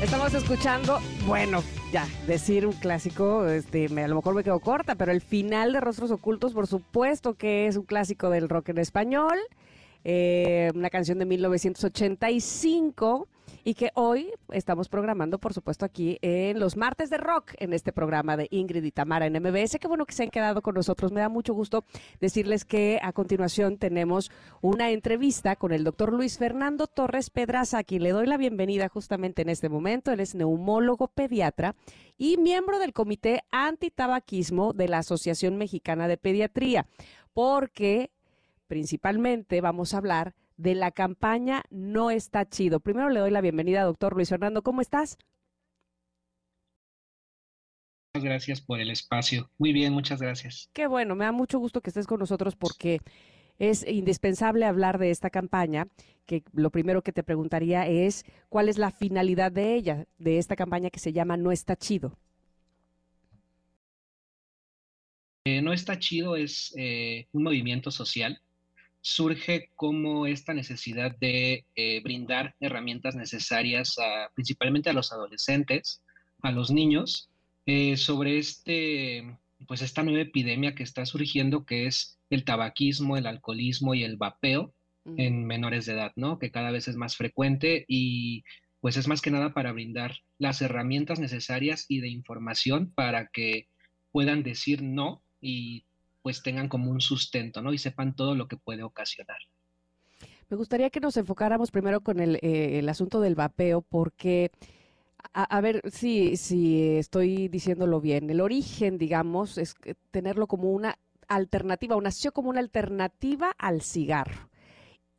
Estamos escuchando, bueno, ya, decir un clásico, este, a lo mejor me quedo corta, pero el final de Rostros Ocultos, por supuesto que es un clásico del rock en español, eh, una canción de 1985 y que hoy estamos programando, por supuesto, aquí en los martes de rock, en este programa de Ingrid y Tamara en MBS. Qué bueno que se han quedado con nosotros. Me da mucho gusto decirles que a continuación tenemos una entrevista con el doctor Luis Fernando Torres Pedraza, a quien le doy la bienvenida justamente en este momento. Él es neumólogo pediatra y miembro del Comité Antitabaquismo de la Asociación Mexicana de Pediatría, porque principalmente vamos a hablar de la campaña No está chido. Primero le doy la bienvenida, doctor Luis Fernando. ¿Cómo estás? Muchas gracias por el espacio. Muy bien, muchas gracias. Qué bueno, me da mucho gusto que estés con nosotros porque es indispensable hablar de esta campaña, que lo primero que te preguntaría es cuál es la finalidad de ella, de esta campaña que se llama No está chido. Eh, no está chido es eh, un movimiento social surge como esta necesidad de eh, brindar herramientas necesarias principalmente a los adolescentes, a los niños, eh, sobre este, pues esta nueva epidemia que está surgiendo, que es el tabaquismo, el alcoholismo y el vapeo en menores de edad, ¿no? Que cada vez es más frecuente y pues es más que nada para brindar las herramientas necesarias y de información para que puedan decir no y pues tengan como un sustento, ¿no? Y sepan todo lo que puede ocasionar. Me gustaría que nos enfocáramos primero con el, eh, asunto del vapeo, porque, a, ver si, si estoy diciéndolo bien, el origen, digamos, es tenerlo como una alternativa, o nació como una alternativa al cigarro.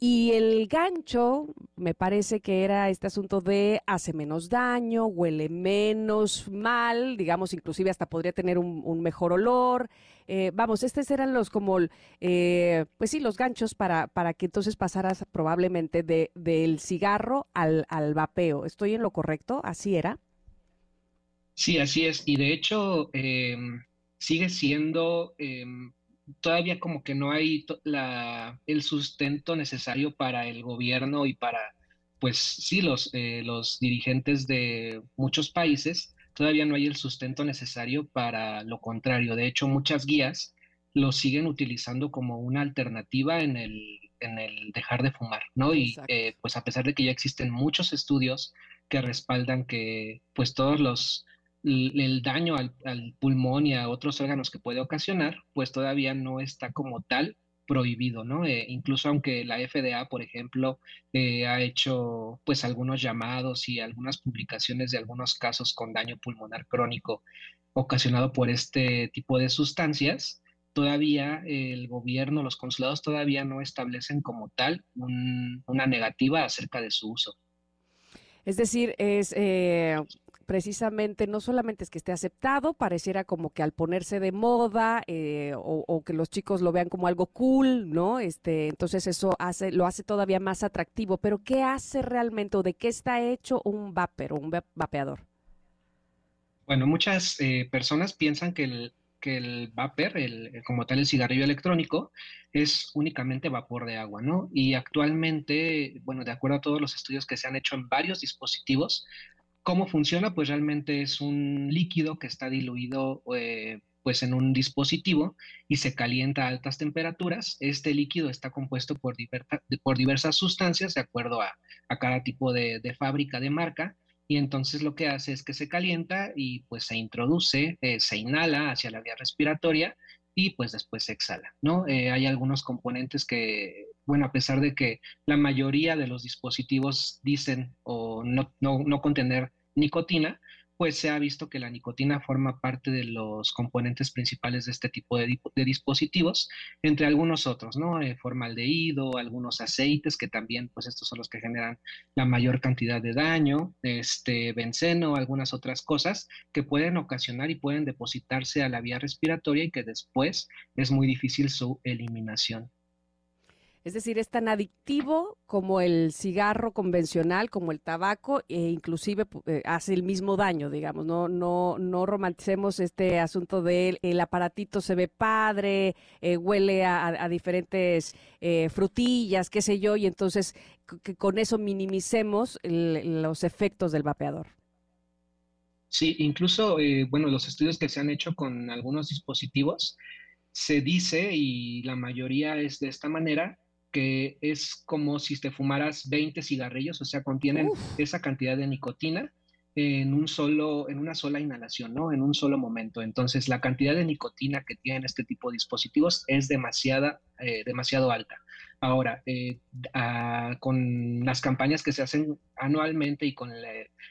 Y el gancho, me parece que era este asunto de hace menos daño, huele menos mal, digamos, inclusive hasta podría tener un, mejor olor. Eh, vamos, estos eran los como, eh, pues sí, los ganchos para, para que entonces pasaras probablemente de, del cigarro al, al vapeo. ¿Estoy en lo correcto? ¿Así era? Sí, así es. Y de hecho, em, sigue siendo em, todavía como que no hay la, el sustento necesario para el gobierno y para, pues sí, los, eh, los dirigentes de muchos países, todavía no hay el sustento necesario para lo contrario. De hecho, muchas guías lo siguen utilizando como una alternativa en el, en el dejar de fumar, ¿no? Y eh, pues a pesar de que ya existen muchos estudios que respaldan que pues todos los el daño al, pulmón y a otros órganos que puede ocasionar, pues todavía no está como tal prohibido, ¿no? Eh, incluso aunque la FDA, por ejemplo, eh, ha hecho pues algunos llamados y algunas publicaciones de algunos casos con daño pulmonar crónico ocasionado por este tipo de sustancias, todavía el gobierno, los consulados todavía no establecen como tal una negativa acerca de su uso. Es decir, es eh, precisamente no solamente es que esté aceptado, pareciera como que al ponerse de moda eh, o, que los chicos lo vean como algo cool, ¿no? Este, entonces eso hace, lo hace todavía más atractivo. Pero ¿qué hace realmente o de qué está hecho un vapor o un vapeador? Bueno, muchas eh, personas piensan que el, que el vapor, el, como tal el cigarrillo electrónico, es únicamente vapor de agua, ¿no? Y actualmente, bueno, de acuerdo a todos los estudios que se han hecho en varios dispositivos, ¿cómo funciona? Pues realmente es un líquido que está diluido eh, pues en un dispositivo y se calienta a altas temperaturas. Este líquido está compuesto por, diversas sustancias de acuerdo a, cada tipo de, de fábrica de marca y entonces lo que hace es que se calienta y pues se introduce, eh, se inhala hacia la vía respiratoria y pues después se exhala, ¿no? Eh, hay algunos componentes que, bueno, a pesar de que la mayoría de los dispositivos dicen o no, no, no contener nicotina, pues se ha visto que la nicotina forma parte de los componentes principales de este tipo de, dispositivos, entre algunos otros, ¿no? Eh, formaldehído, algunos aceites, que también, pues estos son los que generan la mayor cantidad de daño, este, benceno, algunas otras cosas que pueden ocasionar y pueden depositarse a la vía respiratoria y que después es muy difícil su eliminación. Es decir, es tan adictivo como el cigarro convencional, como el tabaco, e inclusive eh, hace el mismo daño, digamos. No, no, no romanticemos este asunto de el aparatito se ve padre, eh, huele a, diferentes eh, frutillas, qué sé yo, y entonces que con eso minimicemos los efectos del vapeador. Sí, incluso, bueno, los estudios que se han hecho con algunos dispositivos, se dice, y la mayoría es de esta manera, que es como si te fumaras 20 cigarrillos, o sea, contienen esa cantidad de nicotina en un solo, en una sola inhalación, ¿no? En un solo momento. Entonces, la cantidad de nicotina que tienen este tipo de dispositivos es demasiada, eh, demasiado alta. Ahora, eh, con las campañas que se hacen anualmente y con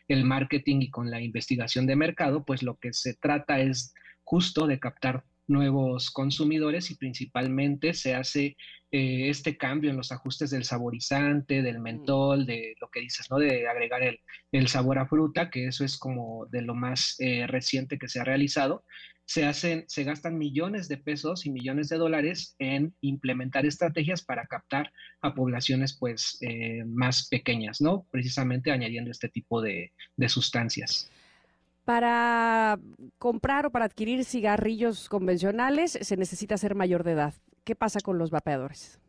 el marketing y con la investigación de mercado, pues lo que se trata es justo de captar nuevos consumidores y principalmente se hace eh, este cambio en los ajustes del saborizante, del mm. mentol, de lo que dices, ¿no? De agregar el, sabor a fruta, que eso es como de lo más eh, reciente que se ha realizado. Se hacen, se gastan millones de pesos y millones de dólares en implementar estrategias para captar a poblaciones pues eh, más pequeñas, ¿no? Precisamente añadiendo este tipo de sustancias. Para comprar o para adquirir cigarrillos convencionales se necesita ser mayor de edad. ¿Qué pasa con los vapeadores?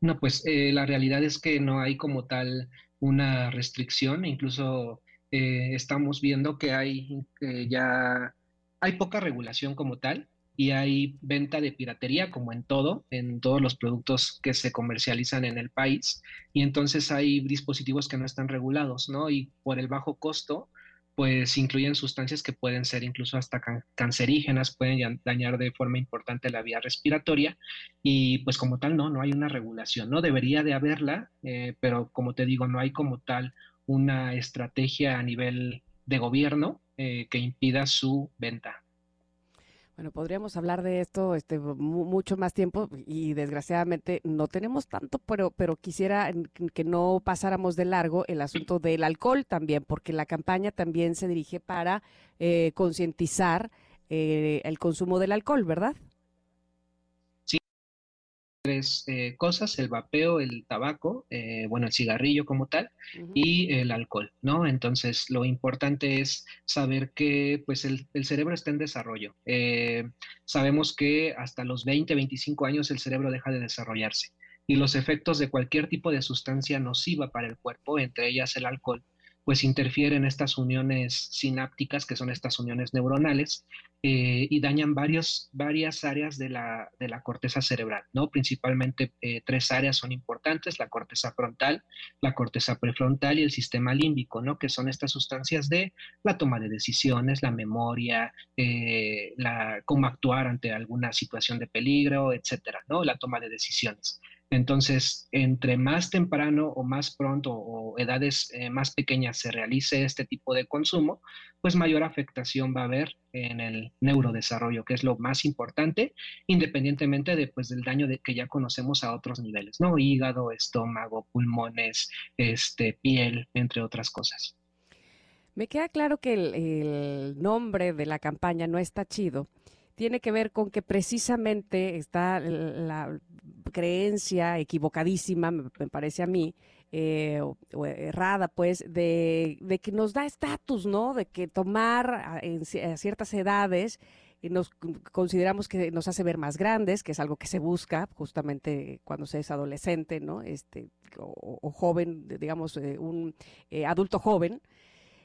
No, pues eh, la realidad es que no hay como tal una restricción, incluso eh, estamos viendo que hay ya hay poca regulación como tal y hay venta de piratería como en todo, en todos los productos que se comercializan en el país y entonces hay dispositivos que no están regulados, ¿no? Y por el bajo costo pues incluyen sustancias que pueden ser incluso hasta cancerígenas, pueden dañar de forma importante la vía respiratoria y pues como tal no, no hay una regulación, no debería de haberla, eh, pero como te digo, no hay como tal una estrategia a nivel de gobierno eh, que impida su venta. Bueno, podríamos hablar de esto este, mucho más tiempo y desgraciadamente no tenemos tanto, pero, pero quisiera que no pasáramos de largo el asunto del alcohol también, porque la campaña también se dirige para eh, concientizar eh, el consumo del alcohol, ¿verdad? Tres eh, cosas, el vapeo, el tabaco, eh, bueno, el cigarrillo como tal, y el alcohol, ¿no? Entonces, lo importante es saber que pues el, cerebro está en desarrollo. Eh, sabemos que hasta los 20, 25 años el cerebro deja de desarrollarse y los efectos de cualquier tipo de sustancia nociva para el cuerpo, entre ellas el alcohol, pues interfieren estas uniones sinápticas, que son estas uniones neuronales, eh, y dañan varios, varias áreas de la, de la corteza cerebral, ¿no? Principalmente eh, tres áreas son importantes, la corteza frontal, la corteza prefrontal y el sistema límbico, ¿no? Que son estas sustancias de la toma de decisiones, la memoria, eh, la, cómo actuar ante alguna situación de peligro, etcétera, ¿no? La toma de decisiones. Entonces, entre más temprano o más pronto o edades eh, más pequeñas se realice este tipo de consumo, pues mayor afectación va a haber en el neurodesarrollo, que es lo más importante, independientemente de, pues, del daño que ya conocemos a otros niveles, ¿no? Hígado, estómago, pulmones, este, piel, entre otras cosas. Me queda claro que el, nombre de la campaña no está chido. Tiene que ver con que precisamente está la creencia equivocadísima, me, parece a mí, eh, o, errada, pues, de, que nos da estatus, ¿no? De que tomar a, en, ciertas edades y nos consideramos que nos hace ver más grandes, que es algo que se busca justamente cuando se es adolescente, ¿no? Este, o, joven, digamos, eh, un eh, adulto joven.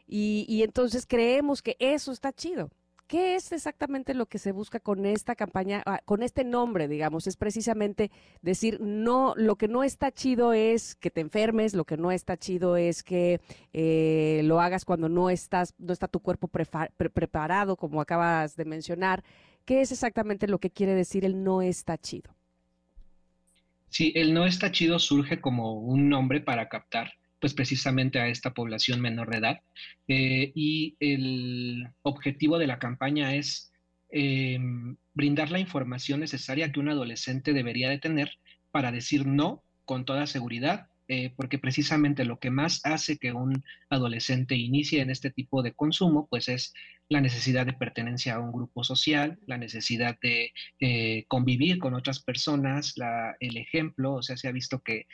Y entonces creemos que eso está chido. ¿Qué es exactamente lo que se busca con esta campaña, ah, con este nombre, digamos? Es precisamente decir, no, lo que no está chido es que te enfermes, lo que no está chido es que eh, lo hagas cuando no estás, no está tu cuerpo preparado, como acabas de mencionar. ¿Qué es exactamente lo que quiere decir el no está chido? Sí, el no está chido surge como un nombre para captar pues precisamente a esta población menor de edad. Eh, y el objetivo de la campaña es eh, brindar la información necesaria que un adolescente debería de tener para decir no con toda seguridad eh, porque precisamente lo que más hace que un adolescente inicie en este tipo de consumo, pues es la necesidad de pertenencia a un grupo social, la necesidad de convivir con otras personas, el ejemplo, o sea, se ha visto que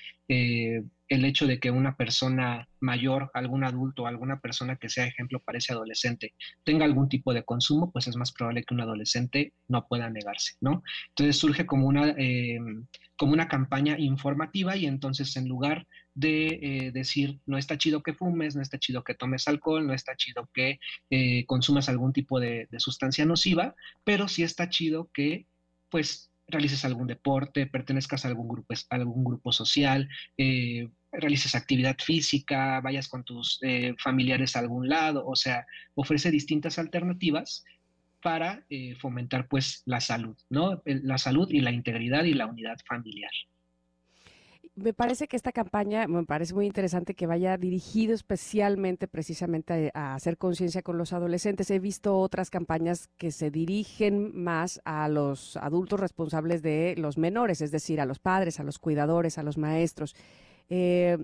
el hecho de que una persona mayor, algún adulto, alguna persona que sea ejemplo para ese adolescente tenga algún tipo de consumo, pues es más probable que un adolescente no pueda negarse, ¿no? Entonces surge como una, em, como una campaña informativa y entonces en lugar de eh, decir, no está chido que fumes, no está chido que tomes alcohol, no está chido que eh, consumas algún tipo de, sustancia nociva, pero sí está chido que pues realices algún deporte, pertenezcas a algún grupo, algún grupo social, eh, realices actividad física, vayas con tus eh, familiares a algún lado, o sea, ofrece distintas alternativas para eh, fomentar pues la salud, ¿no? La salud y la integridad y la unidad familiar me parece que esta campaña, me parece muy interesante que vaya dirigido especialmente precisamente a, hacer conciencia con los adolescentes. He visto otras campañas que se dirigen más a los adultos responsables de los menores, es decir, a los padres, a los cuidadores, a los maestros. Eh,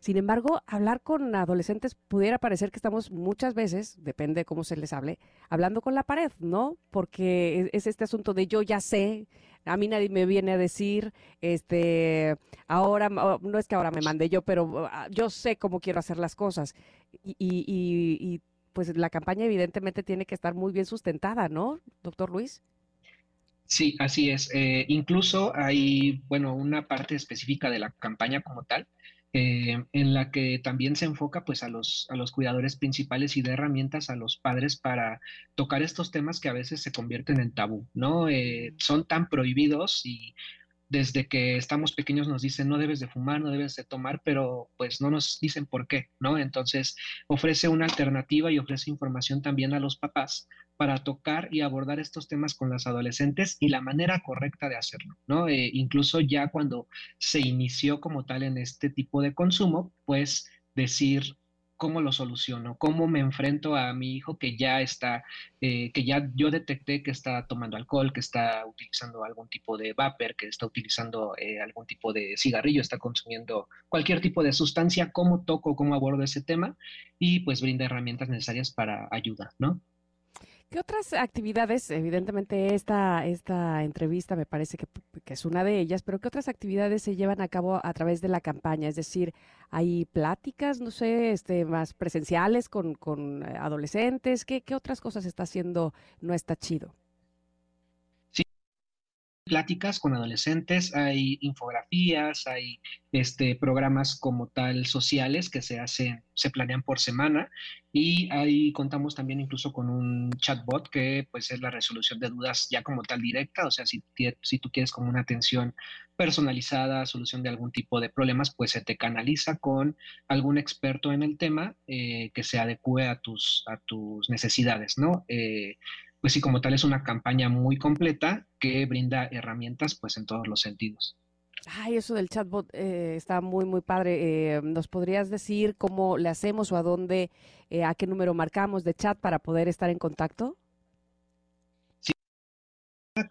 sin embargo, hablar con adolescentes pudiera parecer que estamos muchas veces, depende de cómo se les hable, hablando con la pared, ¿no? Porque es este asunto de yo ya sé, a mí nadie me viene a decir, este, ahora, no es que ahora me mande yo, pero ah, yo sé cómo quiero hacer las cosas. Y, y, pues la campaña evidentemente tiene que estar muy bien sustentada, ¿no, doctor Luis? Sí, así es. Eh, incluso hay, bueno, una parte específica de la campaña como tal eh, en la que también se enfoca pues a los, a los cuidadores principales y da herramientas a los padres para tocar estos temas que a veces se convierten en tabú, ¿no? Eh, son tan prohibidos y desde que estamos pequeños nos dicen no debes de fumar, no debes de tomar, pero pues no nos dicen por qué, ¿no? Entonces ofrece una alternativa y ofrece información también a los papás para tocar y abordar estos temas con las adolescentes y la manera correcta de hacerlo, ¿no? Eh, incluso ya cuando se inició como tal en este tipo de consumo, pues decir cómo lo soluciono, cómo me enfrento a mi hijo que ya está, eh, que ya yo detecté que está tomando alcohol, que está utilizando algún tipo de vapor, que está utilizando eh, algún tipo de cigarrillo, está consumiendo cualquier tipo de sustancia, cómo toco, cómo abordo ese tema y pues brinda herramientas necesarias para ayuda, ¿no? ¿Qué otras actividades, evidentemente esta, esta entrevista me parece que, es una de ellas, pero qué otras actividades se llevan a cabo a través de la campaña? Es decir, ¿hay pláticas, no sé, este, más presenciales con, con eh, adolescentes? ¿Qué, ¿Qué otras cosas está haciendo No está chido? Pláticas con adolescentes, hay infografías, hay este, programas como tal sociales que se hacen, se planean por semana y ahí contamos también incluso con un chatbot que pues es la resolución de dudas ya como tal directa, o sea, si, si tú quieres como una atención personalizada, solución de algún tipo de problemas, pues se te canaliza con algún experto en el tema eh, que se adecue a tus, a tus necesidades, ¿no? Eh, pues sí, como tal es una campaña muy completa que brinda herramientas pues en todos los sentidos. Ay, eso del chatbot eh, está muy, muy padre. Eh, ¿Nos podrías decir cómo le hacemos o a dónde, eh, a qué número marcamos de chat para poder estar en contacto?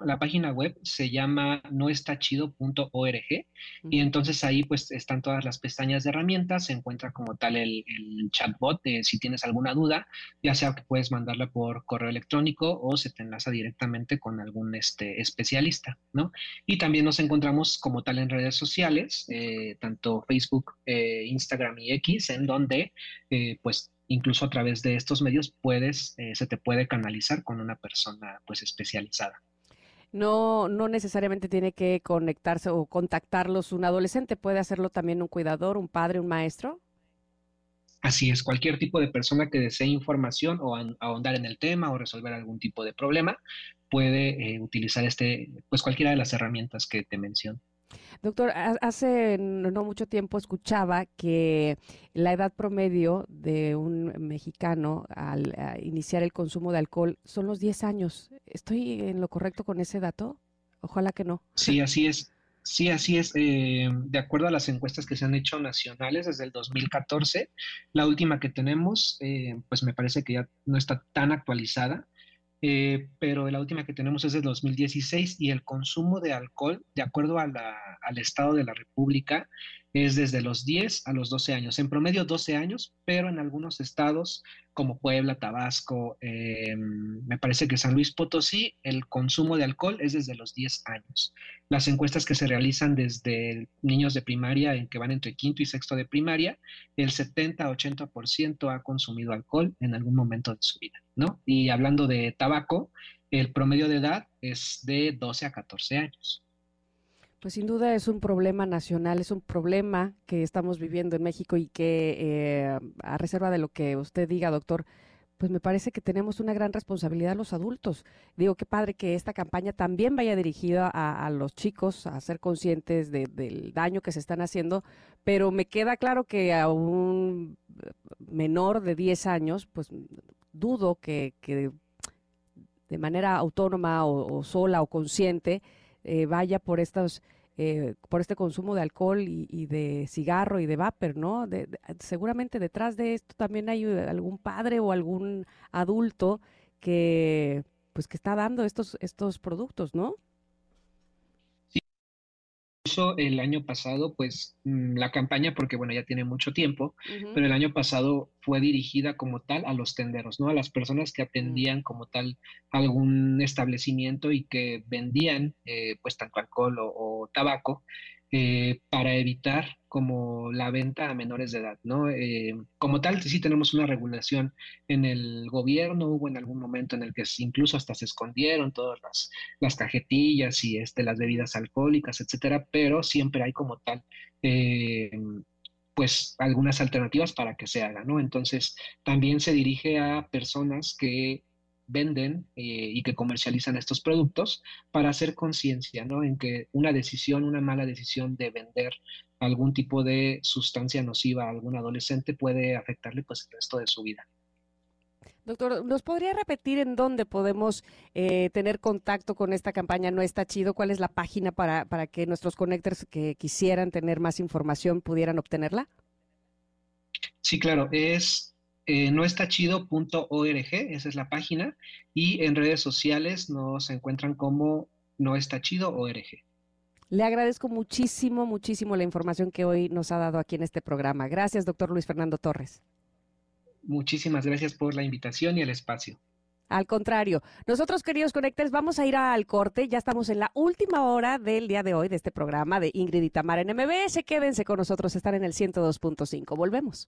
La página web se llama noestachido.org y entonces ahí pues están todas las pestañas de herramientas, se encuentra como tal el, chatbot de si tienes alguna duda, ya sea que puedes mandarla por correo electrónico o se te enlaza directamente con algún este, especialista, ¿no? Y también nos encontramos como tal en redes sociales, eh, tanto Facebook, eh, Instagram y X, en donde eh, pues incluso a través de estos medios puedes, se te puede canalizar con una persona pues especializada no, no necesariamente tiene que conectarse o contactarlos un adolescente, puede hacerlo también un cuidador, un padre, un maestro. Así es, cualquier tipo de persona que desee información o ahondar en el tema o resolver algún tipo de problema puede eh, utilizar este, pues cualquiera de las herramientas que te menciono. Doctor, hace no mucho tiempo escuchaba que la edad promedio de un mexicano al iniciar el consumo de alcohol son los 10 años. ¿Estoy en lo correcto con ese dato? Ojalá que no. Sí, así es. Sí, así es. Eh, de acuerdo a las encuestas que se han hecho nacionales desde el 2014, la última que tenemos, eh, pues me parece que ya no está tan actualizada, eh, pero la última que tenemos es de 2016 y el consumo de alcohol, de acuerdo al Estado de la República, es desde los 10 a los 12 años. En promedio 12 años, pero en algunos estados como Puebla, Tabasco, eh, me parece que San Luis Potosí, el consumo de alcohol es desde los 10 años. Las encuestas que se realizan desde niños de primaria, en que van entre quinto y sexto de primaria, el 70-80% ha consumido alcohol en algún momento de su vida, ¿no? Y hablando de tabaco, el promedio de edad es de 12 a 14 años. Pues sin duda es un problema nacional, es un problema que estamos viviendo en México y que, eh, a reserva de lo que usted diga, doctor, pues me parece que tenemos una gran responsabilidad los adultos. Digo, qué padre que esta campaña también vaya dirigida a, los chicos, a ser conscientes del daño que se están haciendo, pero me queda claro que a un menor de 10 años, pues dudo que, de manera autónoma o sola o consciente, eh, vaya por estos eh, por este consumo de alcohol y, de cigarro y de vapor, ¿no? seguramente detrás de esto también hay eh, algún padre o algún adulto que pues que está dando estos estos productos, ¿no? El año pasado, pues mm, la campaña, porque bueno, ya tiene mucho tiempo, pero el año pasado fue dirigida como tal a los tenderos, ¿no? A las personas que mm. atendían como tal algún establecimiento y que vendían eh, pues tanto alcohol o tabaco eh, para evitar como la venta a menores de edad, ¿no? Eh, como tal, sí tenemos una regulación en el gobierno, hubo en algún momento en el que incluso hasta se escondieron todas las, las cajetillas y este, las bebidas alcohólicas, etcétera, pero siempre hay como tal, eh, pues algunas alternativas para que se haga, ¿no? Entonces, también se dirige a personas que venden eh, y que comercializan estos productos para hacer conciencia, ¿no? En que una decisión, una mala decisión de vender algún tipo de sustancia nociva a algún adolescente puede afectarle pues el resto de su vida. Doctor, ¿nos podría repetir en dónde podemos eh, tener contacto con esta campaña No está chido? ¿Cuál es la página para, para que nuestros connectors que quisieran tener más información pudieran obtenerla? Sí, claro, es eh, noestachido.org, esa es la página, y en redes sociales nos encuentran como no está chido org. Le agradezco muchísimo, muchísimo la información que hoy nos ha dado aquí en este programa. Gracias, doctor Luis Fernando Torres. Muchísimas gracias por la invitación y el espacio. Al contrario, nosotros queridos conectores vamos a ir al corte, ya estamos en la última hora del día de hoy de este programa de Ingrid y Tamara en MBS, quédense con nosotros, están en el 102.5, volvemos.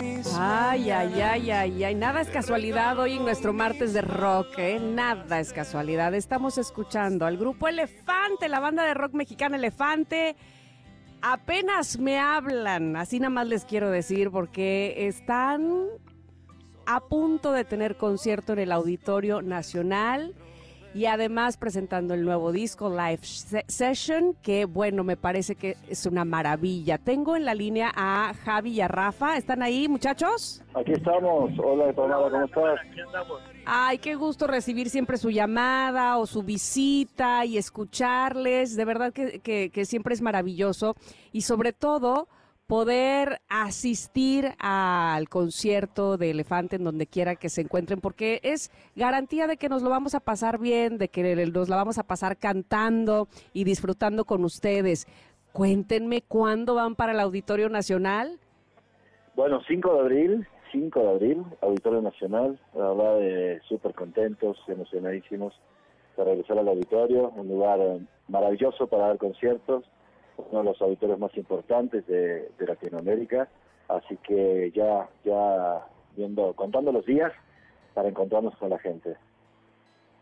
Ay, ay, ay, ay, ay, nada es casualidad hoy en nuestro martes de rock, ¿eh? Nada es casualidad. Estamos escuchando al grupo Elefante, la banda de rock mexicana Elefante. Apenas me hablan, así nada más les quiero decir, porque están a punto de tener concierto en el Auditorio Nacional y además presentando el nuevo disco Live Session, que bueno, me parece que es una maravilla. Tengo en la línea a Javi y a Rafa. ¿Están ahí, muchachos? Aquí estamos. Hola, ¿cómo estás? Ay, qué gusto recibir siempre su llamada o su visita y escucharles. De verdad que, que, que siempre es maravilloso. Y sobre todo poder asistir al concierto de Elefante en donde quiera que se encuentren, porque es garantía de que nos lo vamos a pasar bien, de que nos la vamos a pasar cantando y disfrutando con ustedes. Cuéntenme cuándo van para el Auditorio Nacional. Bueno, 5 de abril, 5 de abril, Auditorio Nacional, la verdad, eh, súper contentos, emocionadísimos de regresar al auditorio, un lugar eh, maravilloso para dar conciertos uno de los auditorios más importantes de, Latinoamérica, así que ya, ya viendo, contando los días para encontrarnos con la gente.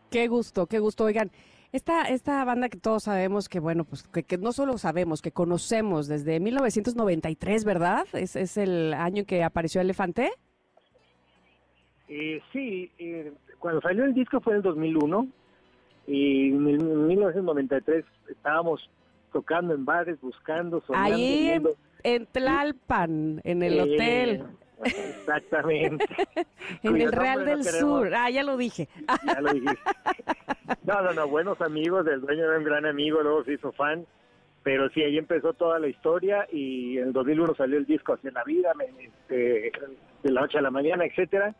Qué gusto, qué gusto. Oigan, esta, esta banda que todos sabemos que, bueno, pues que, no solo sabemos, que conocemos desde 1993, ¿verdad? ¿Es, es el año en que apareció Elefante? Eh, sí, eh, cuando salió el disco fue en el 2001 y en 1993 estábamos tocando en bares, buscando, soñando. Ahí en, Tlalpan, en el hotel. Exactamente. en el Real del Sur. Ah, ya lo dije. ya lo dije. No, no, no, buenos amigos, el dueño era un gran amigo, luego se hizo fan. Pero sí, ahí empezó toda la historia y en el 2001 salió el disco Hacia la Vida, este, de la noche a la mañana, etcétera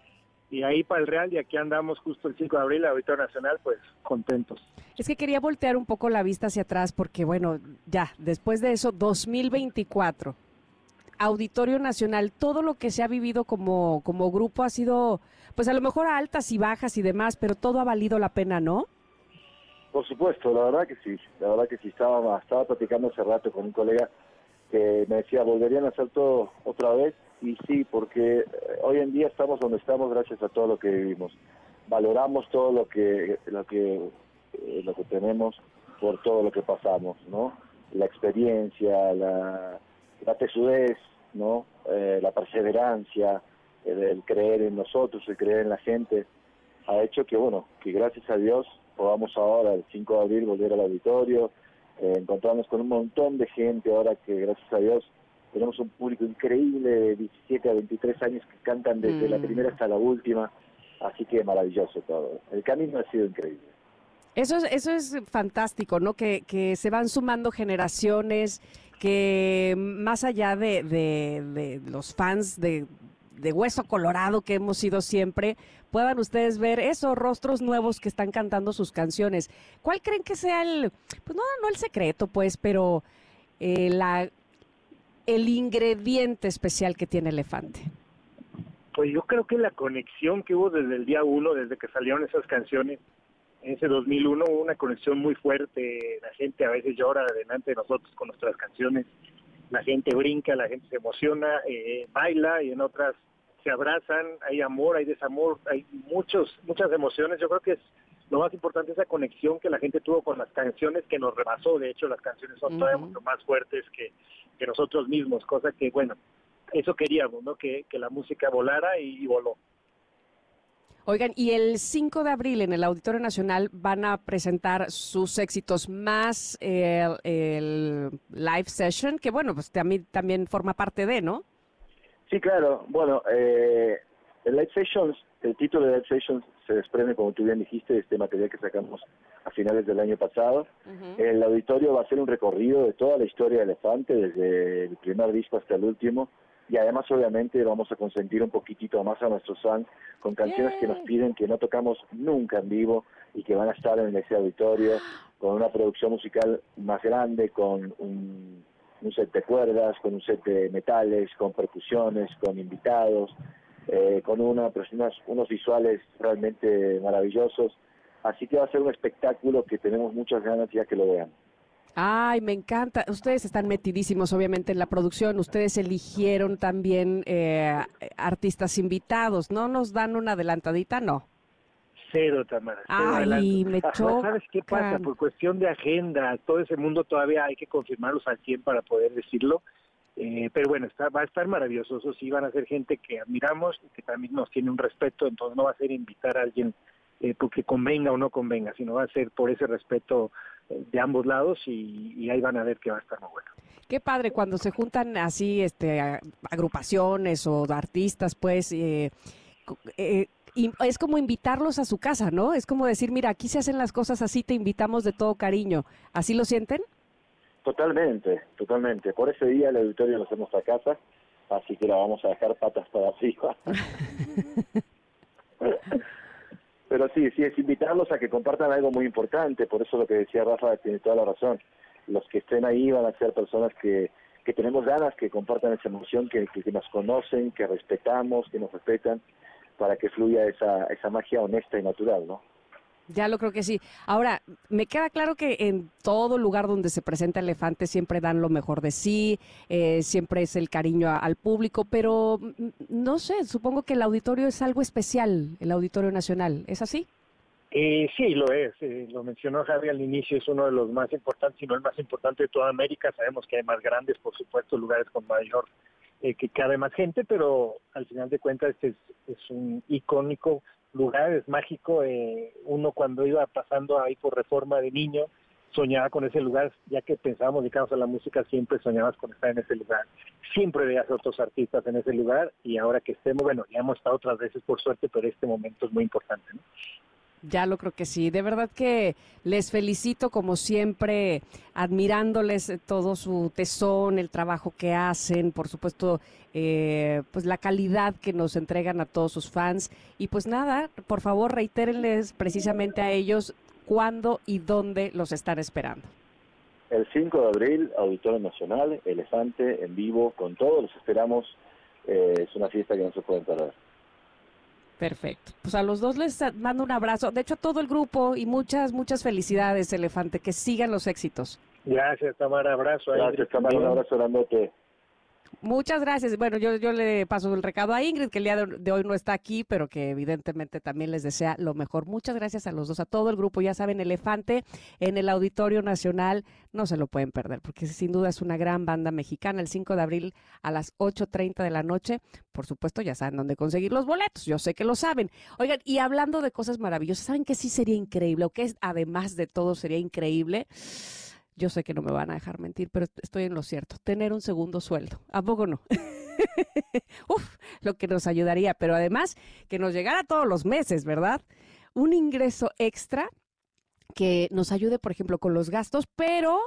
y ahí para el Real y aquí andamos justo el 5 de abril, Auditorio Nacional, pues contentos. Es que quería voltear un poco la vista hacia atrás porque bueno, ya, después de eso, 2024, Auditorio Nacional, todo lo que se ha vivido como, como grupo ha sido, pues a lo mejor altas y bajas y demás, pero todo ha valido la pena, ¿no? Por supuesto, la verdad que sí, la verdad que sí, estaba, estaba platicando hace rato con un colega que me decía, volverían a hacer todo otra vez y sí, porque eh, hoy en día estamos donde estamos gracias a todo lo que vivimos. Valoramos todo lo que lo que eh, lo que tenemos por todo lo que pasamos, ¿no? La experiencia, la, la tesudez, ¿no? Eh, la perseverancia, el, creer en nosotros, el creer en la gente, ha hecho que, bueno, que gracias a Dios podamos ahora, el 5 de abril, volver al auditorio, encontrarnos con un montón de gente ahora que, gracias a Dios, tenemos un público increíble de 17 a 23 años que cantan desde la mm. primera hasta la última, así que maravilloso todo. El camino ha sido increíble. Eso es, eso es fantástico, ¿no? Que, que se van sumando generaciones, que más allá de, de, los fans de, de Hueso Colorado que hemos sido siempre, puedan ustedes ver esos rostros nuevos que están cantando sus canciones. ¿Cuál creen que sea el, pues no, no el secreto, pues, pero eh, la el ingrediente especial que tiene Elefante? Pues yo creo que la conexión que hubo desde el día uno, desde que salieron esas canciones, en ese 2001 hubo una conexión muy fuerte, la gente a veces llora delante de nosotros con nuestras canciones, la gente brinca, la gente se emociona, eh, baila y en otras se abrazan, hay amor, hay desamor, hay muchos, muchas emociones, yo creo que es lo más importante esa conexión que la gente tuvo con las canciones que nos rebasó, de hecho las canciones son todavía mucho más fuertes que, que nosotros mismos, cosa que, bueno, eso queríamos, ¿no? Que, la música volara y, voló. Oigan, y el 5 de abril en el Auditorio Nacional van a presentar sus éxitos más el, live session, que bueno, pues también, también forma parte de, ¿no? Sí, claro. Bueno, eh, el live sessions, el título de live sessions se desprende, como tú bien dijiste, de este material que sacamos a finales del año pasado. El auditorio va a ser un recorrido de toda la historia de Elefante, desde el primer disco hasta el último, y además obviamente vamos a consentir un poquitito más a nuestros fans con canciones que nos piden que no tocamos nunca en vivo y que van a estar en ese auditorio con una producción musical más grande, con un, un set de cuerdas, con un set de metales, con percusiones, con invitados, eh, con una, pues, unos visuales realmente maravillosos. Así que va a ser un espectáculo que tenemos muchas ganas ya que lo vean. Ay, me encanta. Ustedes están metidísimos, obviamente, en la producción. Ustedes eligieron también eh, artistas invitados. ¿No nos dan una adelantadita? No. Cero, Tamara. Ay, me choca. ¿Sabes qué pasa? Por cuestión de agenda, todo ese mundo todavía hay que confirmarlos al 100 para poder decirlo. Eh, pero bueno, está, va a estar maravilloso. Eso sí, van a ser gente que admiramos y que también nos tiene un respeto. Entonces no va a ser invitar a alguien eh, porque convenga o no convenga, sino va a ser por ese respeto eh, de ambos lados y, ahí van a ver que va a estar muy bueno. Qué padre cuando se juntan así este agrupaciones o artistas, pues eh, eh, y es como invitarlos a su casa, ¿no? Es como decir, mira, aquí se hacen las cosas así, te invitamos de todo cariño. ¿Así lo sienten? Totalmente, totalmente. Por ese día el auditorio lo hacemos a casa, así que la vamos a dejar patas para arriba. Pero sí, sí, es invitarlos a que compartan algo muy importante, por eso lo que decía Rafa tiene toda la razón. Los que estén ahí van a ser personas que, que tenemos ganas, que compartan esa emoción, que, que, nos conocen, que respetamos, que nos respetan, para que fluya esa, esa magia honesta y natural, ¿no? Ya lo creo que sí. Ahora, me queda claro que en todo lugar donde se presenta Elefante siempre dan lo mejor de sí, eh, siempre es el cariño al público, pero mm, no sé, supongo que el auditorio es algo especial, el Auditorio Nacional. ¿Es así? Eh, sí, lo es. Eh, lo mencionó Javi al inicio, es uno de los más importantes, si no el más importante de toda América. Sabemos que hay más grandes, por supuesto, lugares con mayor eh, que cabe más gente, pero al final de cuentas este es, es un icónico lugar, es mágico. Eh, uno cuando iba pasando ahí por reforma de niño, soñaba con ese lugar, ya que pensábamos dedicarnos a la música, siempre soñabas con estar en ese lugar. Siempre veías a otros artistas en ese lugar y ahora que estemos, bueno, ya hemos estado otras veces por suerte, pero este momento es muy importante. Ya lo creo que sí. De verdad que les felicito como siempre, admirándoles todo su tesón, el trabajo que hacen, por supuesto, eh, pues la calidad que nos entregan a todos sus fans. Y pues nada, por favor, reitérenles precisamente a ellos cuándo y dónde los están esperando. El 5 de abril, Auditorio Nacional, Elefante, en vivo, con todos, los esperamos. Eh, es una fiesta que no se puede perder. Perfecto. Pues a los dos les mando un abrazo. De hecho, a todo el grupo y muchas, muchas felicidades, Elefante. Que sigan los éxitos. Gracias, Tamara. Abrazo. Gracias, Tamara. Un abrazo grandote. Muchas gracias. Bueno, yo, le paso el recado a Ingrid, que el día de, hoy no está aquí, pero que evidentemente también les desea lo mejor. Muchas gracias a los dos, a todo el grupo. Ya saben, Elefante en el Auditorio Nacional, no se lo pueden perder, porque sin duda es una gran banda mexicana. El 5 de abril a las 8.30 de la noche, por supuesto, ya saben dónde conseguir los boletos. Yo sé que lo saben. Oigan, y hablando de cosas maravillosas, ¿saben que sí sería increíble? O que además de todo sería increíble yo sé que no me van a dejar mentir, pero estoy en lo cierto. Tener un segundo sueldo. ¿A poco no? Uf, lo que nos ayudaría, pero además que nos llegara todos los meses, ¿verdad? Un ingreso extra que nos ayude, por ejemplo, con los gastos, pero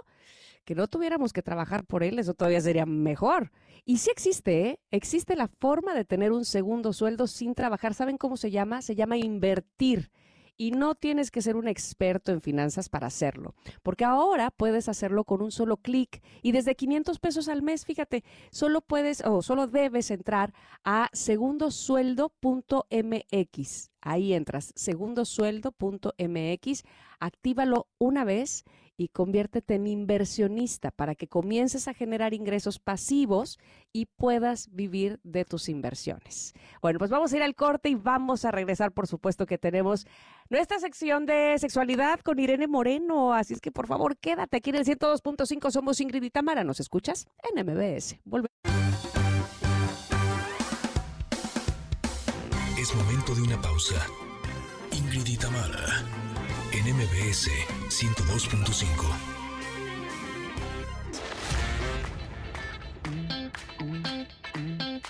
que no tuviéramos que trabajar por él, eso todavía sería mejor. Y sí existe, ¿eh? existe la forma de tener un segundo sueldo sin trabajar. ¿Saben cómo se llama? Se llama invertir y no tienes que ser un experto en finanzas para hacerlo, porque ahora puedes hacerlo con un solo clic y desde 500 pesos al mes, fíjate, solo puedes o solo debes entrar a segundosueldo.mx. Ahí entras, segundosueldo.mx, actívalo una vez y conviértete en inversionista para que comiences a generar ingresos pasivos y puedas vivir de tus inversiones. Bueno, pues vamos a ir al corte y vamos a regresar, por supuesto que tenemos nuestra sección de sexualidad con Irene Moreno, así es que por favor quédate aquí en el 102.5, somos Ingrid y Tamara, ¿nos escuchas? En MBS. Volvemos. Es momento de una pausa. Ingrid y Tamara en MBS 102.5.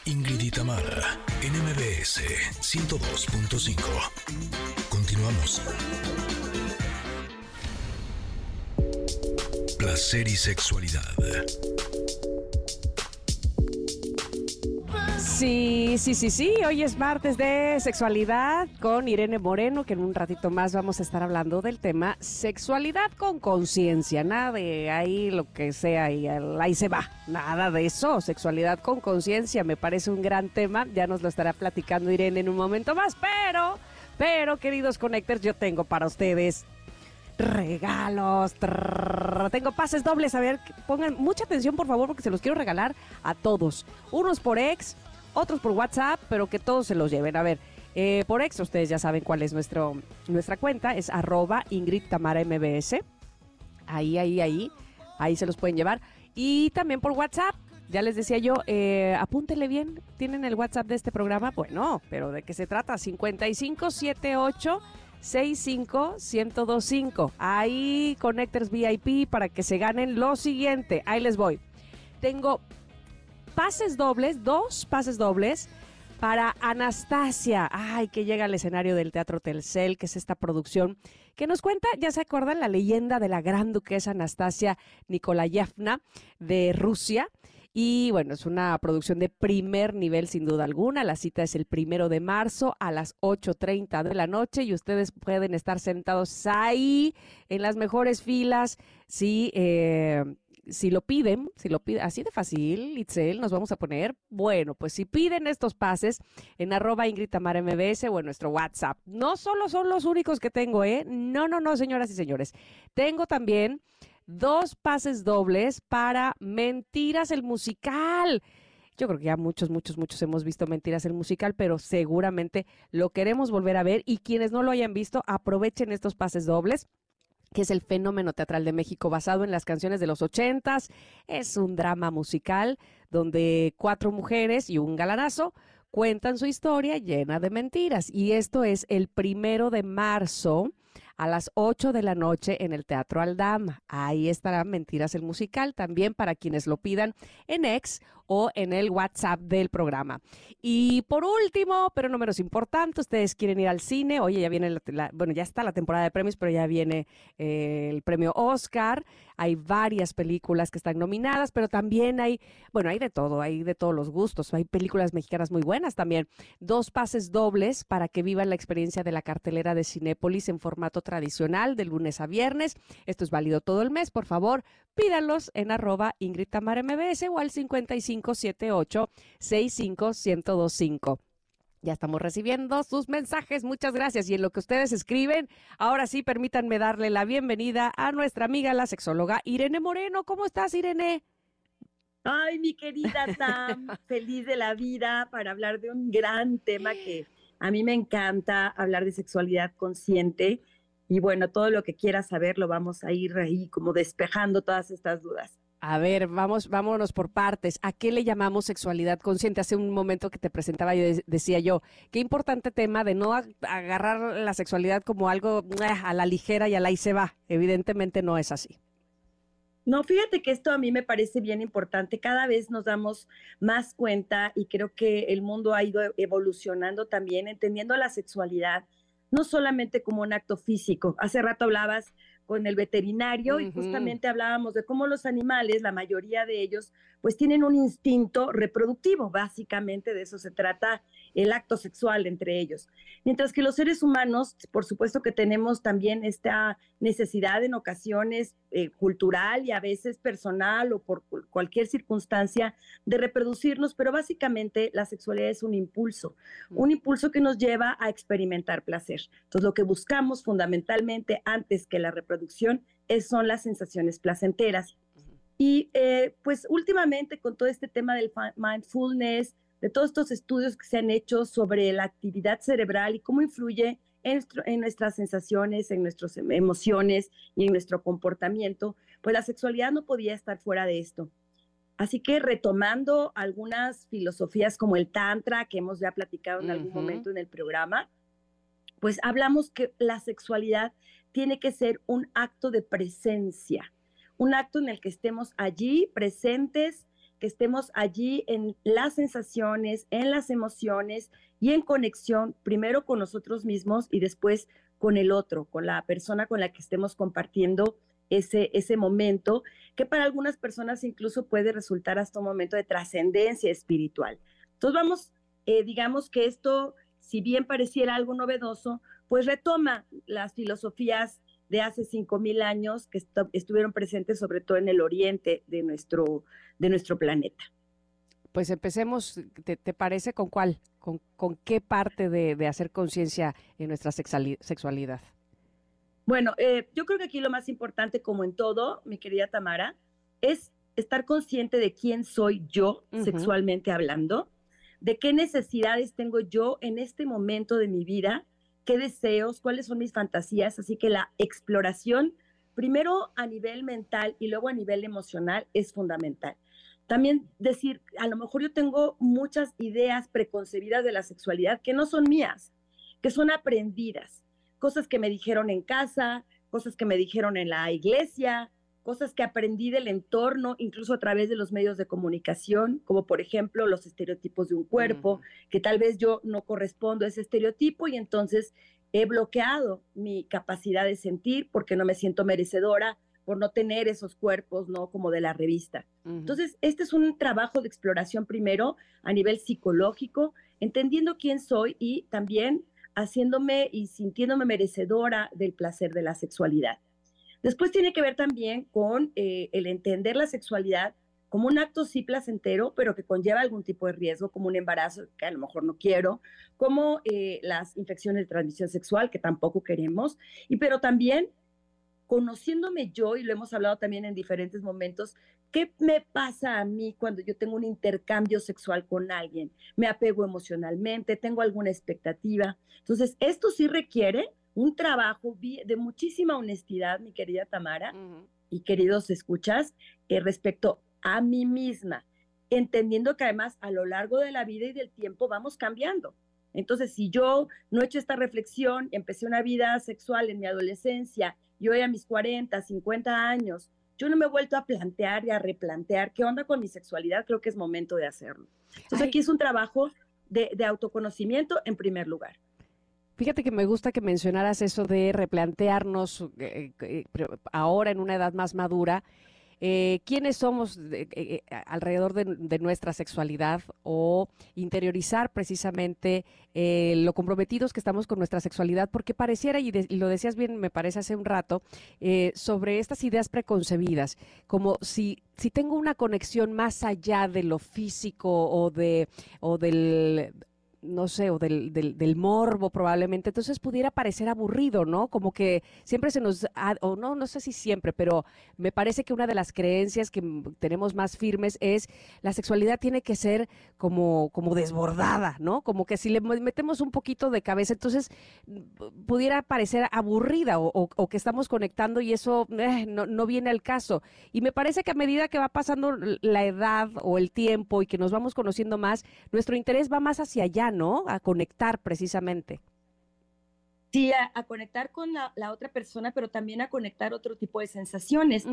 Ingrid y Tamara, en MBS 102.5. Continuamos. Placer y sexualidad. Sí, sí, sí, sí. Hoy es martes de sexualidad con Irene Moreno, que en un ratito más vamos a estar hablando del tema sexualidad con conciencia. Nada de ahí lo que sea y ahí se va. Nada de eso. Sexualidad con conciencia me parece un gran tema. Ya nos lo estará platicando Irene en un momento más. Pero, pero, queridos connectors, yo tengo para ustedes regalos. Tengo pases dobles. A ver, pongan mucha atención, por favor, porque se los quiero regalar a todos. Unos por ex, otros por WhatsApp, pero que todos se los lleven. A ver, eh, por ex, ustedes ya saben cuál es nuestro, nuestra cuenta, es arroba Ingrid Tamara MBS. Ahí, ahí, ahí, ahí se los pueden llevar. Y también por WhatsApp, ya les decía yo, eh, apúntenle bien, ¿tienen el WhatsApp de este programa? Bueno, pero ¿de qué se trata? 5578 65125. Ahí Connectors VIP para que se ganen lo siguiente. Ahí les voy. Tengo pases dobles, dos pases dobles para Anastasia. Ay, que llega al escenario del Teatro Telcel, que es esta producción que nos cuenta, ya se acuerdan, la leyenda de la gran duquesa Anastasia Nikolayevna de Rusia. Y bueno, es una producción de primer nivel sin duda alguna. La cita es el primero de marzo a las 8.30 de la noche y ustedes pueden estar sentados ahí en las mejores filas. Sí, eh, si lo piden, si lo piden, así de fácil, Itzel, nos vamos a poner, bueno, pues si piden estos pases en arroba Ingrid o en nuestro WhatsApp, no solo son los únicos que tengo, ¿eh? No, no, no, señoras y señores. Tengo también dos pases dobles para Mentiras el Musical. Yo creo que ya muchos, muchos, muchos hemos visto Mentiras el Musical, pero seguramente lo queremos volver a ver y quienes no lo hayan visto, aprovechen estos pases dobles que es el fenómeno teatral de México basado en las canciones de los ochentas. Es un drama musical donde cuatro mujeres y un galanazo cuentan su historia llena de mentiras. Y esto es el primero de marzo a las 8 de la noche en el Teatro Aldama. Ahí estará Mentiras el Musical, también para quienes lo pidan en X o en el WhatsApp del programa. Y por último, pero no menos importante, ustedes quieren ir al cine. Oye, ya viene, la, bueno, ya está la temporada de premios, pero ya viene eh, el premio Oscar. Hay varias películas que están nominadas, pero también hay, bueno, hay de todo, hay de todos los gustos. Hay películas mexicanas muy buenas también. Dos pases dobles para que vivan la experiencia de la cartelera de Cinépolis en formato tradicional de lunes a viernes. Esto es válido todo el mes. Por favor, pídanlos en arroba Ingrid Tamar MBS o al 5578 65125. Ya estamos recibiendo sus mensajes, muchas gracias. Y en lo que ustedes escriben, ahora sí permítanme darle la bienvenida a nuestra amiga, la sexóloga Irene Moreno. ¿Cómo estás, Irene? Ay, mi querida Tam, feliz de la vida para hablar de un gran tema que a mí me encanta, hablar de sexualidad consciente y bueno, todo lo que quieras saber lo vamos a ir ahí como despejando todas estas dudas. A ver, vamos, vámonos por partes. ¿A qué le llamamos sexualidad consciente? Hace un momento que te presentaba yo decía yo, qué importante tema de no agarrar la sexualidad como algo a la ligera y a la y se va. Evidentemente no es así. No, fíjate que esto a mí me parece bien importante. Cada vez nos damos más cuenta y creo que el mundo ha ido evolucionando también, entendiendo la sexualidad no solamente como un acto físico. Hace rato hablabas con el veterinario y justamente hablábamos de cómo los animales, la mayoría de ellos, pues tienen un instinto reproductivo, básicamente de eso se trata el acto sexual entre ellos. Mientras que los seres humanos, por supuesto que tenemos también esta necesidad en ocasiones eh, cultural y a veces personal o por cualquier circunstancia de reproducirnos, pero básicamente la sexualidad es un impulso, mm. un impulso que nos lleva a experimentar placer. Entonces lo que buscamos fundamentalmente antes que la reproducción es, son las sensaciones placenteras. Y eh, pues últimamente con todo este tema del mindfulness, de todos estos estudios que se han hecho sobre la actividad cerebral y cómo influye en, nuestras sensaciones, en nuestras em, emociones y en nuestro comportamiento, pues la sexualidad no podía estar fuera de esto. Así que retomando algunas filosofías como el Tantra, que hemos ya platicado en algún momento en el programa, pues hablamos que la sexualidad tiene que ser un acto de presencia, un acto en el que estemos allí presentes, que estemos allí en las sensaciones, en las emociones y en conexión primero con nosotros mismos y después con el otro, con la persona con la que estemos compartiendo ese, ese momento, que para algunas personas incluso puede resultar hasta un momento de trascendencia espiritual. Entonces vamos, eh, digamos que esto, si bien pareciera algo novedoso, pues retoma las filosofías de hace 5.000 años que estuvieron presentes sobre todo en el oriente de nuestro, de nuestro planeta. Pues empecemos, ¿te, parece con cuál? ¿Con, con qué parte de, hacer conciencia en nuestra sexualidad? Bueno, eh, yo creo que aquí lo más importante, como en todo, mi querida Tamara, es estar consciente de quién soy yo sexualmente hablando, de qué necesidades tengo yo en este momento de mi vida, qué deseos, cuáles son mis fantasías. Así que la exploración, primero a nivel mental y luego a nivel emocional, es fundamental. También decir, a lo mejor yo tengo muchas ideas preconcebidas de la sexualidad que no son mías, que son aprendidas. cosas que me dijeron en casa, cosas que me dijeron en la iglesia, cosas que aprendí del entorno, incluso a través de los medios de comunicación, como por ejemplo los estereotipos de un cuerpo, que tal vez yo no correspondo a ese estereotipo y entonces he bloqueado mi capacidad de sentir porque no me siento merecedora por no tener esos cuerpos, ¿no? Como de la revista. Entonces, este es un trabajo de exploración primero a nivel psicológico, entendiendo quién soy y también haciéndome y sintiéndome merecedora del placer de la sexualidad. Después tiene que ver también con eh, el entender la sexualidad como un acto sí placentero, pero que conlleva algún tipo de riesgo, como un embarazo que a lo mejor no quiero, como eh, las infecciones de transmisión sexual que tampoco queremos, y pero también conociéndome yo, y lo hemos hablado también en diferentes momentos, ¿qué me pasa a mí cuando yo tengo un intercambio sexual con alguien? ¿Me apego emocionalmente? ¿Tengo alguna expectativa? Entonces, esto sí requiere un trabajo de muchísima honestidad, mi querida Tamara, y queridos escuchas, eh, respecto a mí misma, entendiendo que además a lo largo de la vida y del tiempo vamos cambiando. Entonces, si yo no he hecho esta reflexión, empecé una vida sexual en mi adolescencia y hoy a mis 40, 50 años, yo no me he vuelto a plantear y a replantear qué onda con mi sexualidad, creo que es momento de hacerlo. Entonces, aquí es un trabajo de autoconocimiento en primer lugar. Fíjate que me gusta que mencionaras eso de replantearnos eh, eh, ahora en una edad más madura. Eh, quiénes somos alrededor de, nuestra sexualidad o interiorizar precisamente lo comprometidos que estamos con nuestra sexualidad, porque pareciera, y, lo decías bien, me parece hace un rato, sobre estas ideas preconcebidas, como si, si tengo una conexión más allá de lo físico o, de, o del no sé, o del, del, morbo probablemente, entonces pudiera parecer aburrido, ¿no? Como que siempre se nos, o no, no sé si siempre, pero me parece que una de las creencias que tenemos más firmes es la sexualidad tiene que ser como, como desbordada, ¿no? Como que si le metemos un poquito de cabeza, entonces pudiera parecer aburrida o, que estamos conectando y eso eh, no, no viene al caso. Y me parece que a medida que va pasando la edad o el tiempo y que nos vamos conociendo más, nuestro interés va más hacia allá, ¿no? A conectar precisamente. Sí, a, conectar con la, otra persona, pero también a conectar otro tipo de sensaciones.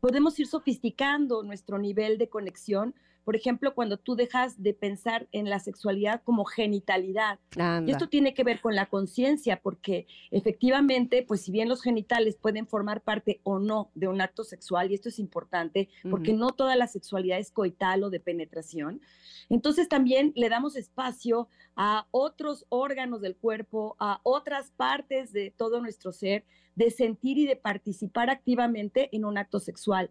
Podemos ir sofisticando nuestro nivel de conexión por ejemplo, cuando tú dejas de pensar en la sexualidad como genitalidad. Y esto tiene que ver con la conciencia, porque efectivamente, pues si bien los genitales pueden formar parte o no de un acto sexual, y esto es importante, porque no toda la sexualidad es coital o de penetración, entonces también le damos espacio a otros órganos del cuerpo, a otras partes de todo nuestro ser, de sentir y de participar activamente en un acto sexual.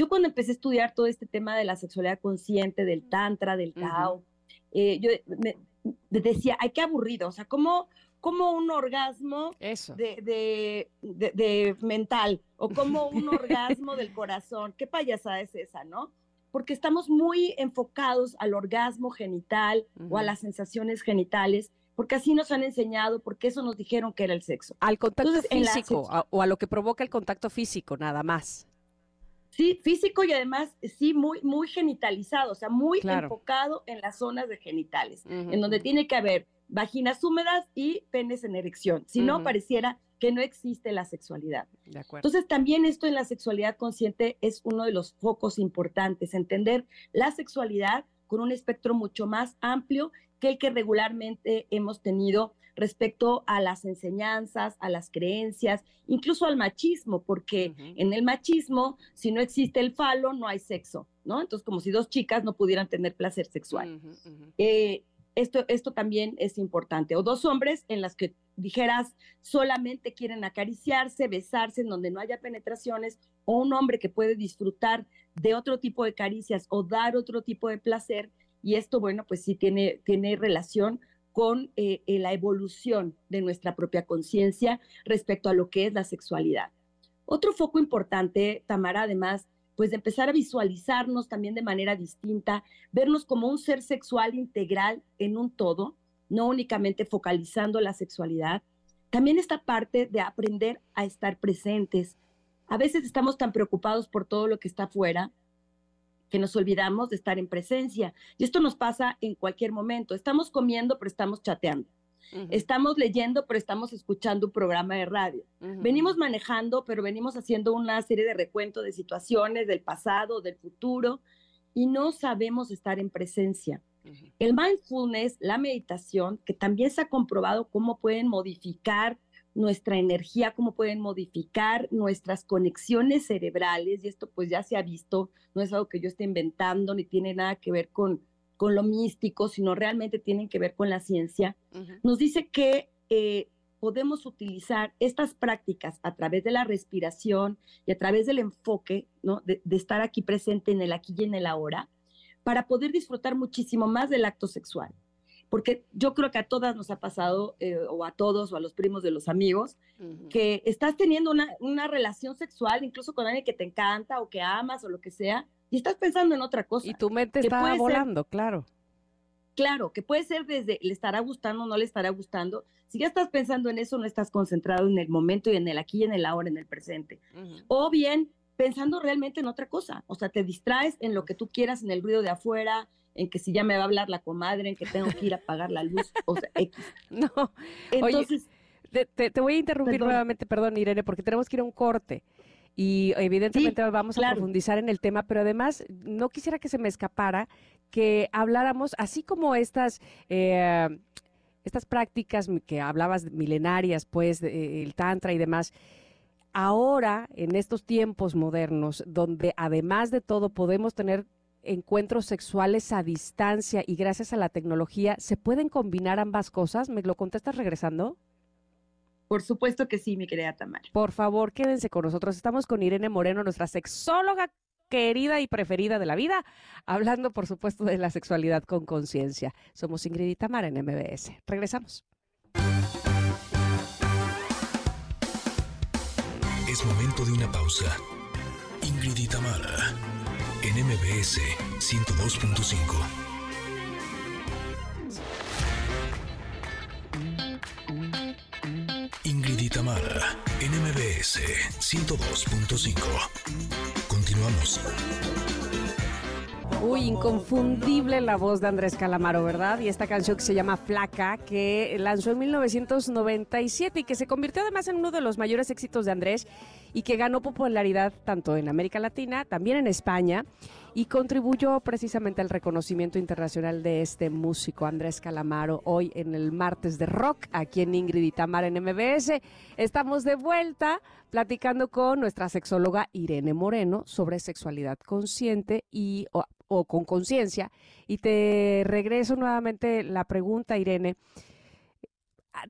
Yo cuando empecé a estudiar todo este tema de la sexualidad consciente, del tantra, del tao, eh, yo me, decía, ay, qué aburrido, o sea, ¿cómo, como un orgasmo De, de, mental o como un orgasmo del corazón? ¿Qué payasada es esa, no? Porque estamos muy enfocados al orgasmo genital o a las sensaciones genitales, porque así nos han enseñado, porque eso nos dijeron que era el sexo. Al contacto físico o a lo que provoca el contacto físico, nada más. Sí, físico y además sí muy, muy genitalizado, o sea, muy enfocado en las zonas de genitales, en donde tiene que haber vaginas húmedas y penes en erección. Si no, pareciera que no existe la sexualidad. Entonces, también esto en la sexualidad consciente es uno de los focos importantes, entender la sexualidad con un espectro mucho más amplio que el que regularmente hemos tenido respecto a las enseñanzas, a las creencias, incluso al machismo, porque en el machismo, si no existe el falo, no hay sexo, ¿no? Entonces, como si dos chicas no pudieran tener placer sexual. Eh, esto, esto también es importante. O dos hombres en las que dijeras solamente quieren acariciarse, besarse, en donde no haya penetraciones, o un hombre que puede disfrutar de otro tipo de caricias o dar otro tipo de placer. Y esto, bueno, pues sí tiene, tiene relación con eh, eh, la evolución de nuestra propia conciencia respecto a lo que es la sexualidad. Otro foco importante, Tamara, además, pues de empezar a visualizarnos también de manera distinta, vernos como un ser sexual integral en un todo, no únicamente focalizando la sexualidad. También esta parte de aprender a estar presentes. A veces estamos tan preocupados por todo lo que está afuera que nos olvidamos de estar en presencia. Y esto nos pasa en cualquier momento. Estamos comiendo, pero estamos chateando. Estamos leyendo, pero estamos escuchando un programa de radio. Venimos manejando, pero venimos haciendo una serie de recuentos de situaciones del pasado, del futuro, y no sabemos estar en presencia. El mindfulness, la meditación, que también se ha comprobado cómo pueden modificar nuestra energía, cómo pueden modificar nuestras conexiones cerebrales, y esto pues ya se ha visto, no es algo que yo esté inventando, ni tiene nada que ver con, con lo místico, sino realmente tienen que ver con la ciencia, nos dice que eh, podemos utilizar estas prácticas a través de la respiración y a través del enfoque, ¿no? de, de estar aquí presente en el aquí y en el ahora, para poder disfrutar muchísimo más del acto sexual porque yo creo que a todas nos ha pasado, eh, o a todos, o a los primos de los amigos, que estás teniendo una, una, relación sexual, incluso con alguien que te encanta o que amas o lo que sea, y estás pensando en otra cosa. Y tu mente está volando, claro. Claro, que puede ser desde le estará gustando o no le estará gustando. Si ya estás pensando en eso, no estás concentrado en el momento y en el aquí y en el ahora, en el presente. O bien pensando realmente en otra cosa. O sea, te distraes en lo que tú quieras, en el ruido de afuera, en que si ya me va a hablar la comadre, en que tengo que ir a apagar la luz, o sea, X. No, entonces... te, voy a interrumpir nuevamente, perdón, Irene, porque tenemos que ir a un corte. Y evidentemente vamos a profundizar en el tema, pero además no quisiera que se me escapara que habláramos, así como estas... Eh, estas prácticas que hablabas milenarias, pues, el tantra y demás, ahora, en estos tiempos modernos, donde además de todo podemos tener encuentros sexuales a distancia y gracias a la tecnología, ¿se pueden combinar ambas cosas? ¿Me lo contestas regresando? Por supuesto que sí, mi querida Tamara. Por favor, quédense con nosotros. Estamos con Irene Moreno, nuestra sexóloga querida y preferida de la vida, hablando, por supuesto, de la sexualidad con conciencia. Somos Ingrid y Tamara en MBS. Regresamos. Es momento de una pausa. Ingrid y Tamara en MBS 102.5. Ingrid y Tamara, NMBS 102.5. Continuamos. Uy, inconfundible la voz de Andrés Calamaro, ¿verdad? Y esta canción que se llama Flaca, que lanzó en 1997 y que se convirtió además en uno de los mayores éxitos de Andrés y que ganó popularidad tanto en América Latina, también en España y contribuyó precisamente al reconocimiento internacional de este músico Andrés Calamaro hoy en el martes de rock aquí en Ingrid y Tamar en MBS. Estamos de vuelta platicando con nuestra sexóloga Irene Moreno sobre sexualidad consciente y o con conciencia. Y te regreso nuevamente la pregunta, Irene.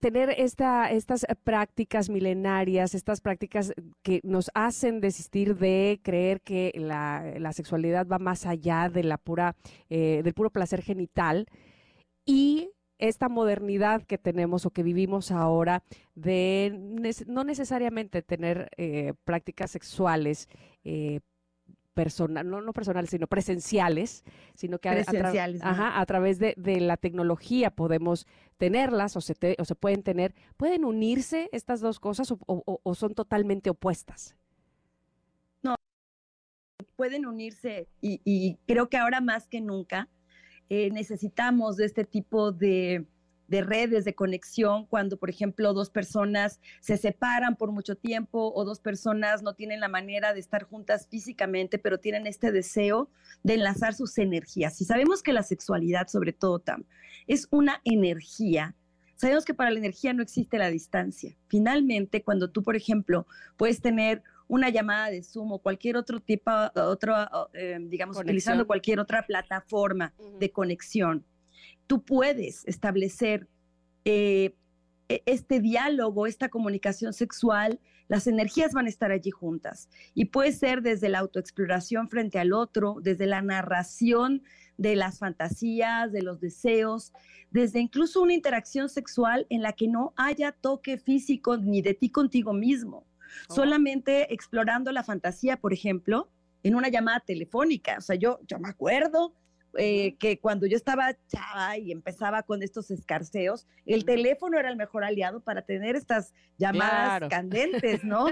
Tener esta, estas prácticas milenarias, estas prácticas que nos hacen desistir de creer que la, sexualidad va más allá de la pura, eh, del puro placer genital y esta modernidad que tenemos o que vivimos ahora de no necesariamente tener eh, prácticas sexuales eh, personal, no, no personales, sino presenciales, sino que a, través de, la tecnología podemos tenerlas o se, o se pueden tener. ¿Pueden unirse estas dos cosas o, son totalmente opuestas? No, pueden unirse y, creo que ahora más que nunca eh, necesitamos de este tipo de de redes de conexión cuando, por ejemplo, dos personas se separan por mucho tiempo o dos personas no tienen la manera de estar juntas físicamente, pero tienen este deseo de enlazar sus energías. Y sabemos que la sexualidad, sobre todo, Tam, es una energía. Sabemos que para la energía no existe la distancia. Finalmente, cuando tú, por ejemplo, puedes tener una llamada de Zoom o cualquier otro tipo, otro, eh, digamos, utilizando cualquier otra plataforma de conexión, tú puedes establecer eh, e, este diálogo, esta comunicación sexual, las energías van a estar allí juntas. Y puede ser desde la autoexploración frente al otro, desde la narración de las fantasías, de los deseos, desde incluso una interacción sexual en la que no haya toque físico ni de ti contigo mismo. Oh. Solamente explorando la fantasía, por ejemplo, en una llamada telefónica. O sea, yo, yo me acuerdo eh, que cuando yo estaba chava y empezaba con estos escarceos, el teléfono era el mejor aliado para tener estas llamadas candentes, ¿no?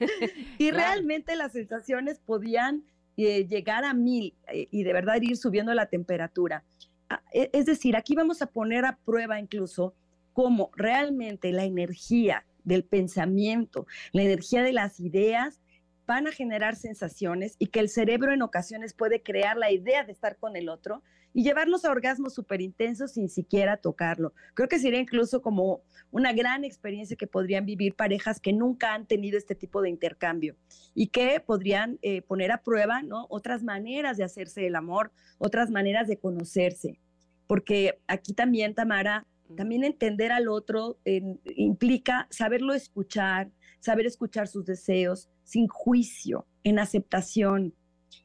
y realmente las sensaciones podían eh, llegar a mil eh, y de verdad ir subiendo la temperatura. Ah, e, es decir, aquí vamos a poner a prueba incluso cómo realmente la energía del pensamiento, la energía de las ideas van a generar sensaciones y que el cerebro en ocasiones puede crear la idea de estar con el otro y llevarnos a orgasmos súper intensos sin siquiera tocarlo. Creo que sería incluso como una gran experiencia que podrían vivir parejas que nunca han tenido este tipo de intercambio y que podrían eh, poner a prueba ¿no? otras maneras de hacerse el amor, otras maneras de conocerse. Porque aquí también, Tamara, también entender al otro implica saberlo escuchar, saber escuchar sus deseos sin juicio, en aceptación,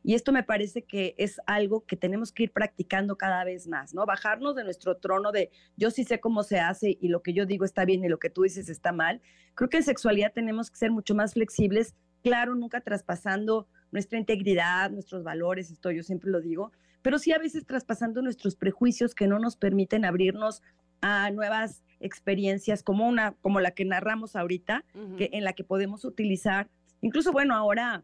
y esto me parece que es algo que tenemos que ir practicando cada vez más, ¿no? Bajarnos de nuestro trono de yo sí sé cómo se hace y lo que yo digo está bien y lo que tú dices está mal. Creo que en sexualidad tenemos que ser mucho más flexibles, claro, nunca traspasando nuestra integridad, nuestros valores, esto yo siempre lo digo, pero sí a veces traspasando nuestros prejuicios que no nos permiten abrirnos a nuevas experiencias como una como la que narramos ahorita, que en la que podemos utilizar incluso bueno, ahora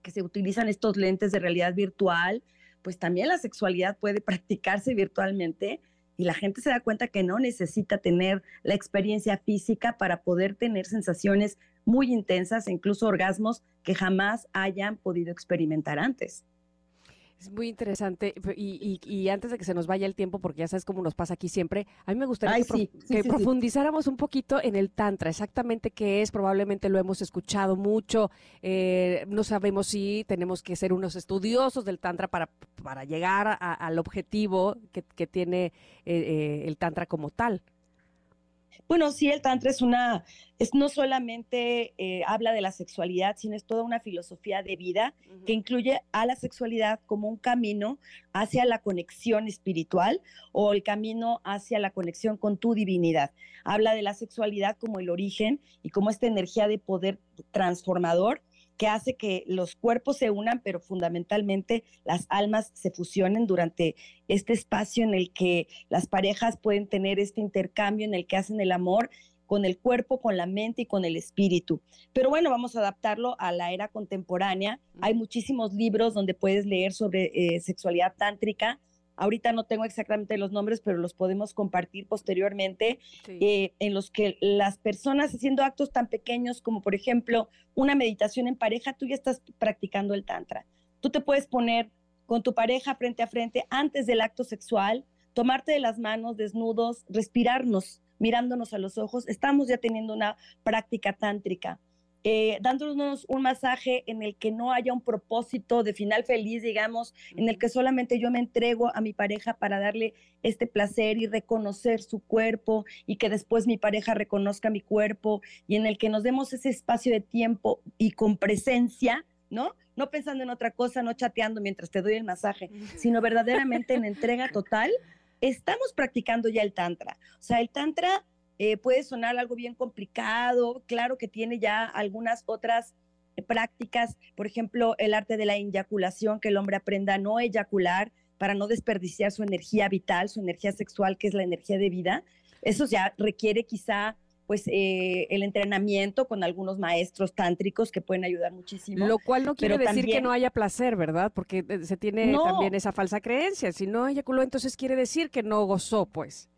que se utilizan estos lentes de realidad virtual, pues también la sexualidad puede practicarse virtualmente y la gente se da cuenta que no necesita tener la experiencia física para poder tener sensaciones muy intensas e incluso orgasmos que jamás hayan podido experimentar antes. Es muy interesante. Y, antes de que se nos vaya el tiempo, porque ya sabes cómo nos pasa aquí siempre, a mí me gustaría que, profundizáramos un poquito en el Tantra, exactamente qué es. Probablemente lo hemos escuchado mucho. Eh, no sabemos si tenemos que ser unos estudiosos del Tantra para, para llegar al objetivo que, tiene eh, eh, el Tantra como tal. Bueno, sí, el Tantra es una, es no solamente eh, habla de la sexualidad, sino es toda una filosofía de vida que incluye a la sexualidad como un camino hacia la conexión espiritual o el camino hacia la conexión con tu divinidad. Habla de la sexualidad como el origen y como esta energía de poder transformador que hace que los cuerpos se unan, pero fundamentalmente las almas se fusionen durante este espacio en el que las parejas pueden tener este intercambio, en el que hacen el amor con el cuerpo, con la mente y con el espíritu. Pero bueno, vamos a adaptarlo a la era contemporánea. Hay muchísimos libros donde puedes leer sobre eh, sexualidad tántrica, Ahorita no tengo exactamente los nombres, pero los podemos compartir posteriormente, eh, en los que las personas haciendo actos tan pequeños como, por ejemplo, una meditación en pareja, tú ya estás practicando el tantra. Tú te puedes poner con tu pareja frente a frente antes del acto sexual, tomarte de las manos desnudos, respirarnos, mirándonos a los ojos. Estamos ya teniendo una práctica tántrica eh, dándonos un masaje en el que no haya un propósito de final feliz, digamos, en el que solamente yo me entrego a mi pareja para darle este placer y reconocer su cuerpo y que después mi pareja reconozca mi cuerpo y en el que nos demos ese espacio de tiempo y con presencia, ¿no? No pensando en otra cosa, no chateando mientras te doy el masaje, sino verdaderamente en entrega total. Estamos practicando ya el tantra. O sea, el tantra eh, puede sonar algo bien complicado, claro que tiene ya algunas otras eh, prácticas, por ejemplo, el arte de la eyaculación, que el hombre aprenda a no eyacular para no desperdiciar su energía vital, su energía sexual, que es la energía de vida. Eso ya requiere quizá pues eh, el entrenamiento con algunos maestros tántricos que pueden ayudar muchísimo. Lo cual no quiere decir que no haya placer, ¿verdad? Porque se tiene también esa falsa creencia. Si no eyaculó, entonces quiere decir que no gozó, pues.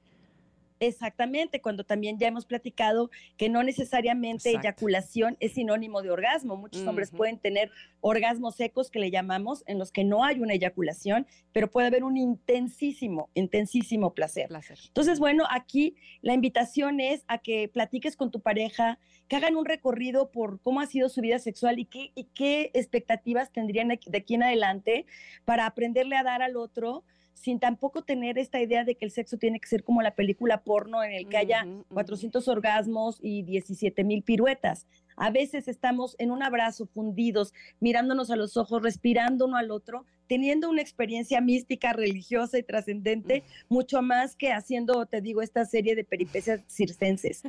Exactamente, cuando también ya hemos platicado que no necesariamente eyaculación es sinónimo de orgasmo. Muchos hombres pueden tener orgasmos secos que le llamamos, en los que no hay una eyaculación, pero puede haber un intensísimo, intensísimo placer. placer. Entonces, bueno, aquí la invitación es a que platiques con tu pareja, que hagan un recorrido por cómo ha sido su vida sexual y qué, y qué expectativas tendrían de aquí en adelante para aprenderle a dar al otro sin tampoco tener esta idea de que el sexo tiene que ser como la película porno en el que haya 400 orgasmos y 17 mil piruetas. A veces estamos en un abrazo, fundidos, mirándonos a los ojos, respirando uno al otro, teniendo una experiencia mística, religiosa y trascendente, mucho más que haciendo, te digo, esta serie de peripecias circenses.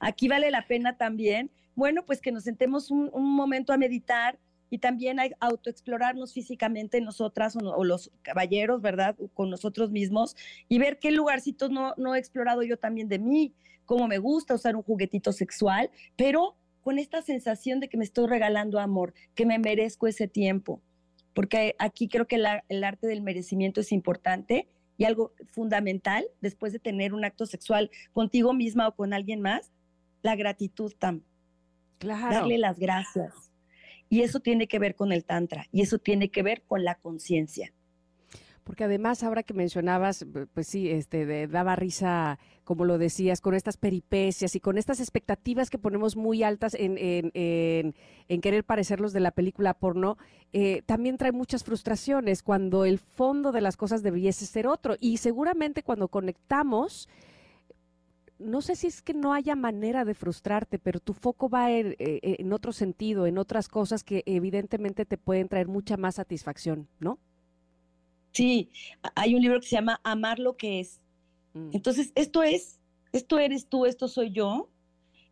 Aquí vale la pena también, bueno, pues que nos sentemos un momento a meditar, y también hay autoexplorarnos físicamente nosotras o, los caballeros, ¿verdad? Con nosotros mismos y ver qué lugarcitos no, no he explorado yo también de mí, cómo me gusta usar un juguetito sexual, pero con esta sensación de que me estoy regalando amor, que me merezco ese tiempo, porque aquí creo que el arte del merecimiento es importante y algo fundamental después de tener un acto sexual contigo misma o con alguien más, la gratitud, Tam. Claro. Darle las gracias. Y eso tiene que ver con el Tantra y eso tiene que ver con la conciencia. Porque además, ahora que mencionabas, pues sí, este, daba risa, como lo decías, con estas peripecias y con estas expectativas que ponemos muy altas en, en, querer parecer los de la película porno, eh, también trae muchas frustraciones cuando el fondo de las cosas debiese ser otro. Y seguramente cuando conectamos, no sé si es que no haya manera de frustrarte, pero tu foco va en, eh, en otro sentido, en otras cosas que evidentemente te pueden traer mucha más satisfacción, ¿no? Sí, hay un libro que se llama Amar lo que es. Mm. Entonces, esto es, esto eres tú, esto soy yo.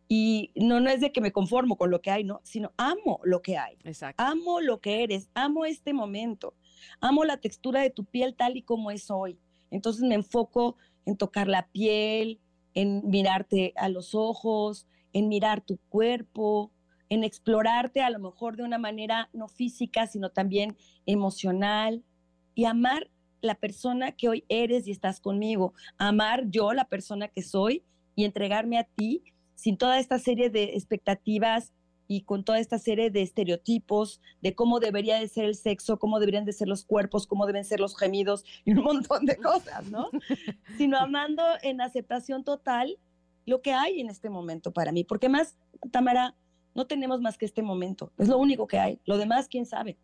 Y no, no es de que me conformo con lo que hay, no, sino amo lo que hay. Exacto. Amo lo que eres, amo este momento, amo la textura de tu piel tal y como es hoy. Entonces me enfoco en tocar la piel, en mirarte a los ojos, en mirar tu cuerpo, en explorarte a lo mejor de una manera no física, sino también emocional y amar la persona que hoy eres y estás conmigo, amar yo la persona que soy y entregarme a ti sin toda esta serie de expectativas y con toda esta serie de estereotipos de cómo debería de ser el sexo, cómo deberían de ser los cuerpos, cómo deben ser los gemidos y un montón de cosas, ¿no? Sino amando en aceptación total lo que hay en este momento para mí, porque más, Tamara, no tenemos más que este momento, es lo único que hay, lo demás, quién sabe.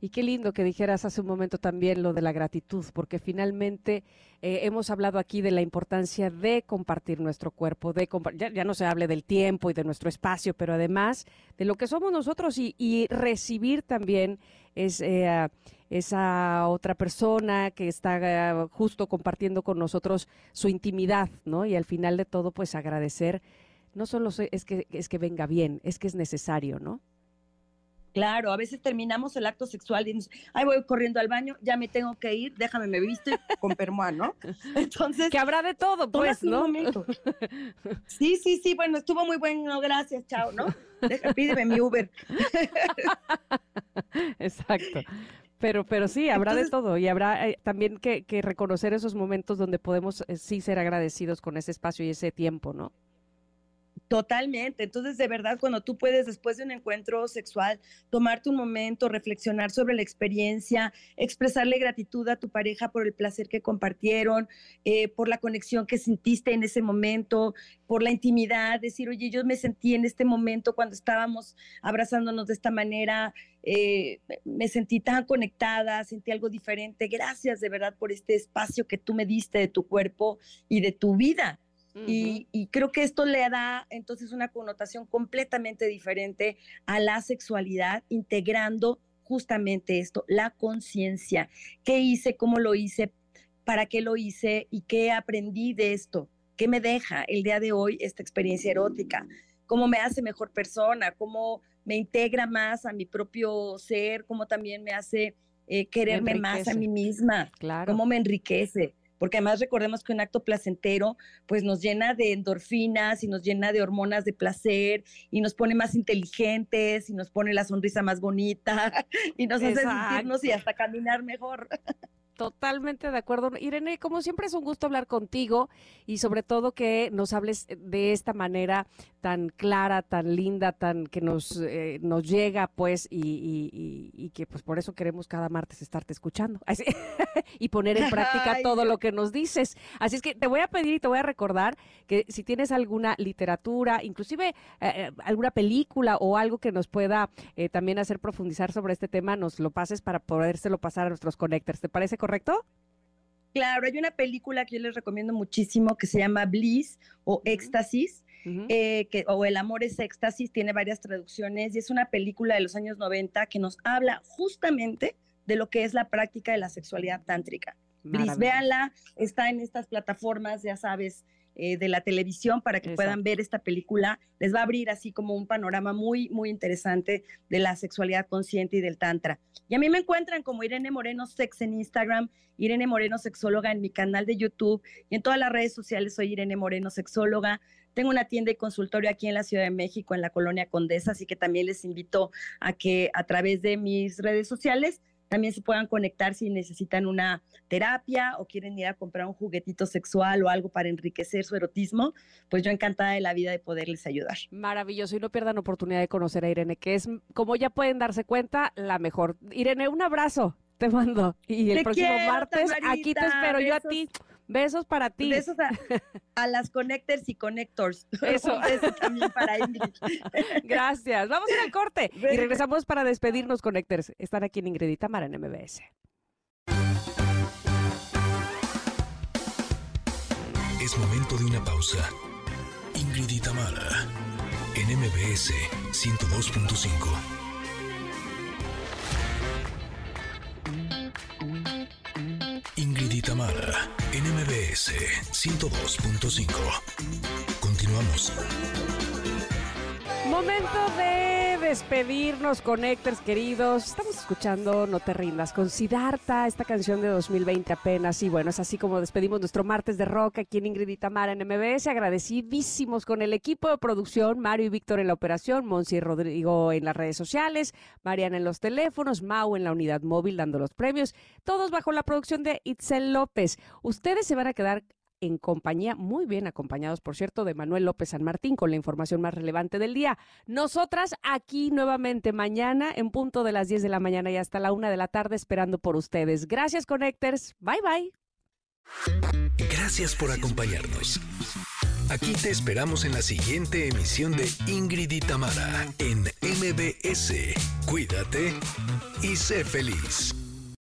Y qué lindo que dijeras hace un momento también lo de la gratitud, porque finalmente eh, hemos hablado aquí de la importancia de compartir nuestro cuerpo, de ya, no se hable del tiempo y de nuestro espacio, pero además de lo que somos nosotros y, recibir también eh, esa otra persona que está eh, justo compartiendo con nosotros su intimidad, ¿no? Y al final de todo, pues agradecer, no solo es que, es que venga bien, es que es necesario, ¿no? Claro, a veces terminamos el acto sexual y dices, ay, voy corriendo al baño, ya me tengo que ir, déjame, me visto con permoa, ¿no? Entonces. Que habrá de todo, pues, ¿no? Sí, sí, sí, bueno, estuvo muy bueno, gracias, chao, ¿no? Deja, pídeme mi Uber. Exacto. Pero, pero sí, habrá de todo y habrá eh, también que, que, reconocer esos momentos donde podemos eh, sí ser agradecidos con ese espacio y ese tiempo, ¿no? Totalmente. Entonces, de verdad, cuando tú puedes, después de un encuentro sexual, tomarte un momento, reflexionar sobre la experiencia, expresarle gratitud a tu pareja por el placer que compartieron, eh, por la conexión que sentiste en ese momento, por la intimidad, decir, oye, yo me sentí en este momento cuando estábamos abrazándonos de esta manera, eh, me sentí tan conectada, sentí algo diferente. Gracias de verdad por este espacio que tú me diste de tu cuerpo y de tu vida y, creo que esto le da entonces una connotación completamente diferente a la sexualidad, integrando justamente esto, la conciencia. ¿Qué hice? ¿Cómo lo hice? ¿Para qué lo hice? ¿Y qué aprendí de esto? ¿Qué me deja el día de hoy esta experiencia erótica? ¿Cómo me hace mejor persona? ¿Cómo me integra más a mi propio ser? ¿Cómo también me hace eh, quererme más a mí misma? Claro. ¿Cómo me enriquece? Porque además recordemos que un acto placentero pues nos llena de endorfinas y nos llena de hormonas de placer y nos pone más inteligentes y nos pone la sonrisa más bonita y nos hace sentirnos y hasta caminar mejor. Totalmente de acuerdo. Irene, como siempre es un gusto hablar contigo y sobre todo que nos hables de esta manera tan clara, tan linda, tan que nos, eh, nos llega pues y, que pues por eso queremos cada martes estarte escuchando y poner en práctica todo lo que nos dices. Así es que te voy a pedir y te voy a recordar que si tienes alguna literatura, inclusive eh, eh, alguna película o algo que nos pueda también hacer profundizar sobre este tema, nos lo pases para podérselo pasar a nuestros connectors. ¿Te parece ¿correcto? Claro, hay una película que yo les recomiendo muchísimo que se llama Bliss o Éxtasis, eh, que, o El amor es éxtasis, tiene varias traducciones y es una película de los años 90 que nos habla justamente de lo que es la práctica de la sexualidad tántrica. Bliss, véanla, está en estas plataformas, ya sabes, eh, de la televisión para que puedan ver esta película. Les va a abrir así como un panorama muy, muy interesante de la sexualidad consciente y del tantra. Y a mí me encuentran como Irene Moreno Sex en Instagram, Irene Moreno Sexóloga en mi canal de YouTube y en todas las redes sociales soy Irene Moreno Sexóloga. Tengo una tienda y consultorio aquí en la Ciudad de México, en la colonia Condesa, así que también les invito a que a través de mis redes sociales también se puedan conectar si necesitan una terapia o quieren ir a comprar un juguetito sexual o algo para enriquecer su erotismo, pues yo encantada de la vida de poderles ayudar. Maravilloso y no pierdan oportunidad de conocer a Irene, que es, como ya pueden darse cuenta, la mejor. Irene, un abrazo, te mando. Y el próximo martes aquí te espero yo a ti. Besos para ti. Besos a, las connectors y connectors. Eso. Eso también para Ingrid. Gracias. Vamos a ir al corte y regresamos para despedirnos, connectors. Están aquí en Ingrid y Tamara en MBS. Es momento de una pausa. Ingrid y Tamara en MBS 102.5. Ingrid y Tamara, NMBS 102.5. Continuamos. Momento de despedirnos, Connectors queridos. Estamos escuchando No te rindas con Siddhartha, esta canción de 2020 apenas. Y bueno, es así como despedimos nuestro martes de rock aquí en Ingrid y Tamara en MBS. Agradecidísimos con el equipo de producción, Mario y Víctor en la operación, Monsi y Rodrigo en las redes sociales, Mariana en los teléfonos, Mau en la unidad móvil dando los premios. Todos bajo la producción de Itzel López. Ustedes se van a quedar en compañía, muy bien acompañados, por cierto, de Manuel López San Martín con la información más relevante del día. Nosotras aquí nuevamente mañana en punto de las 10 de la mañana y hasta la una de la tarde esperando por ustedes. Gracias, Connectors. Bye, bye. Gracias por acompañarnos. Aquí te esperamos en la siguiente emisión de Ingrid y Tamara en MBS. Cuídate y sé feliz.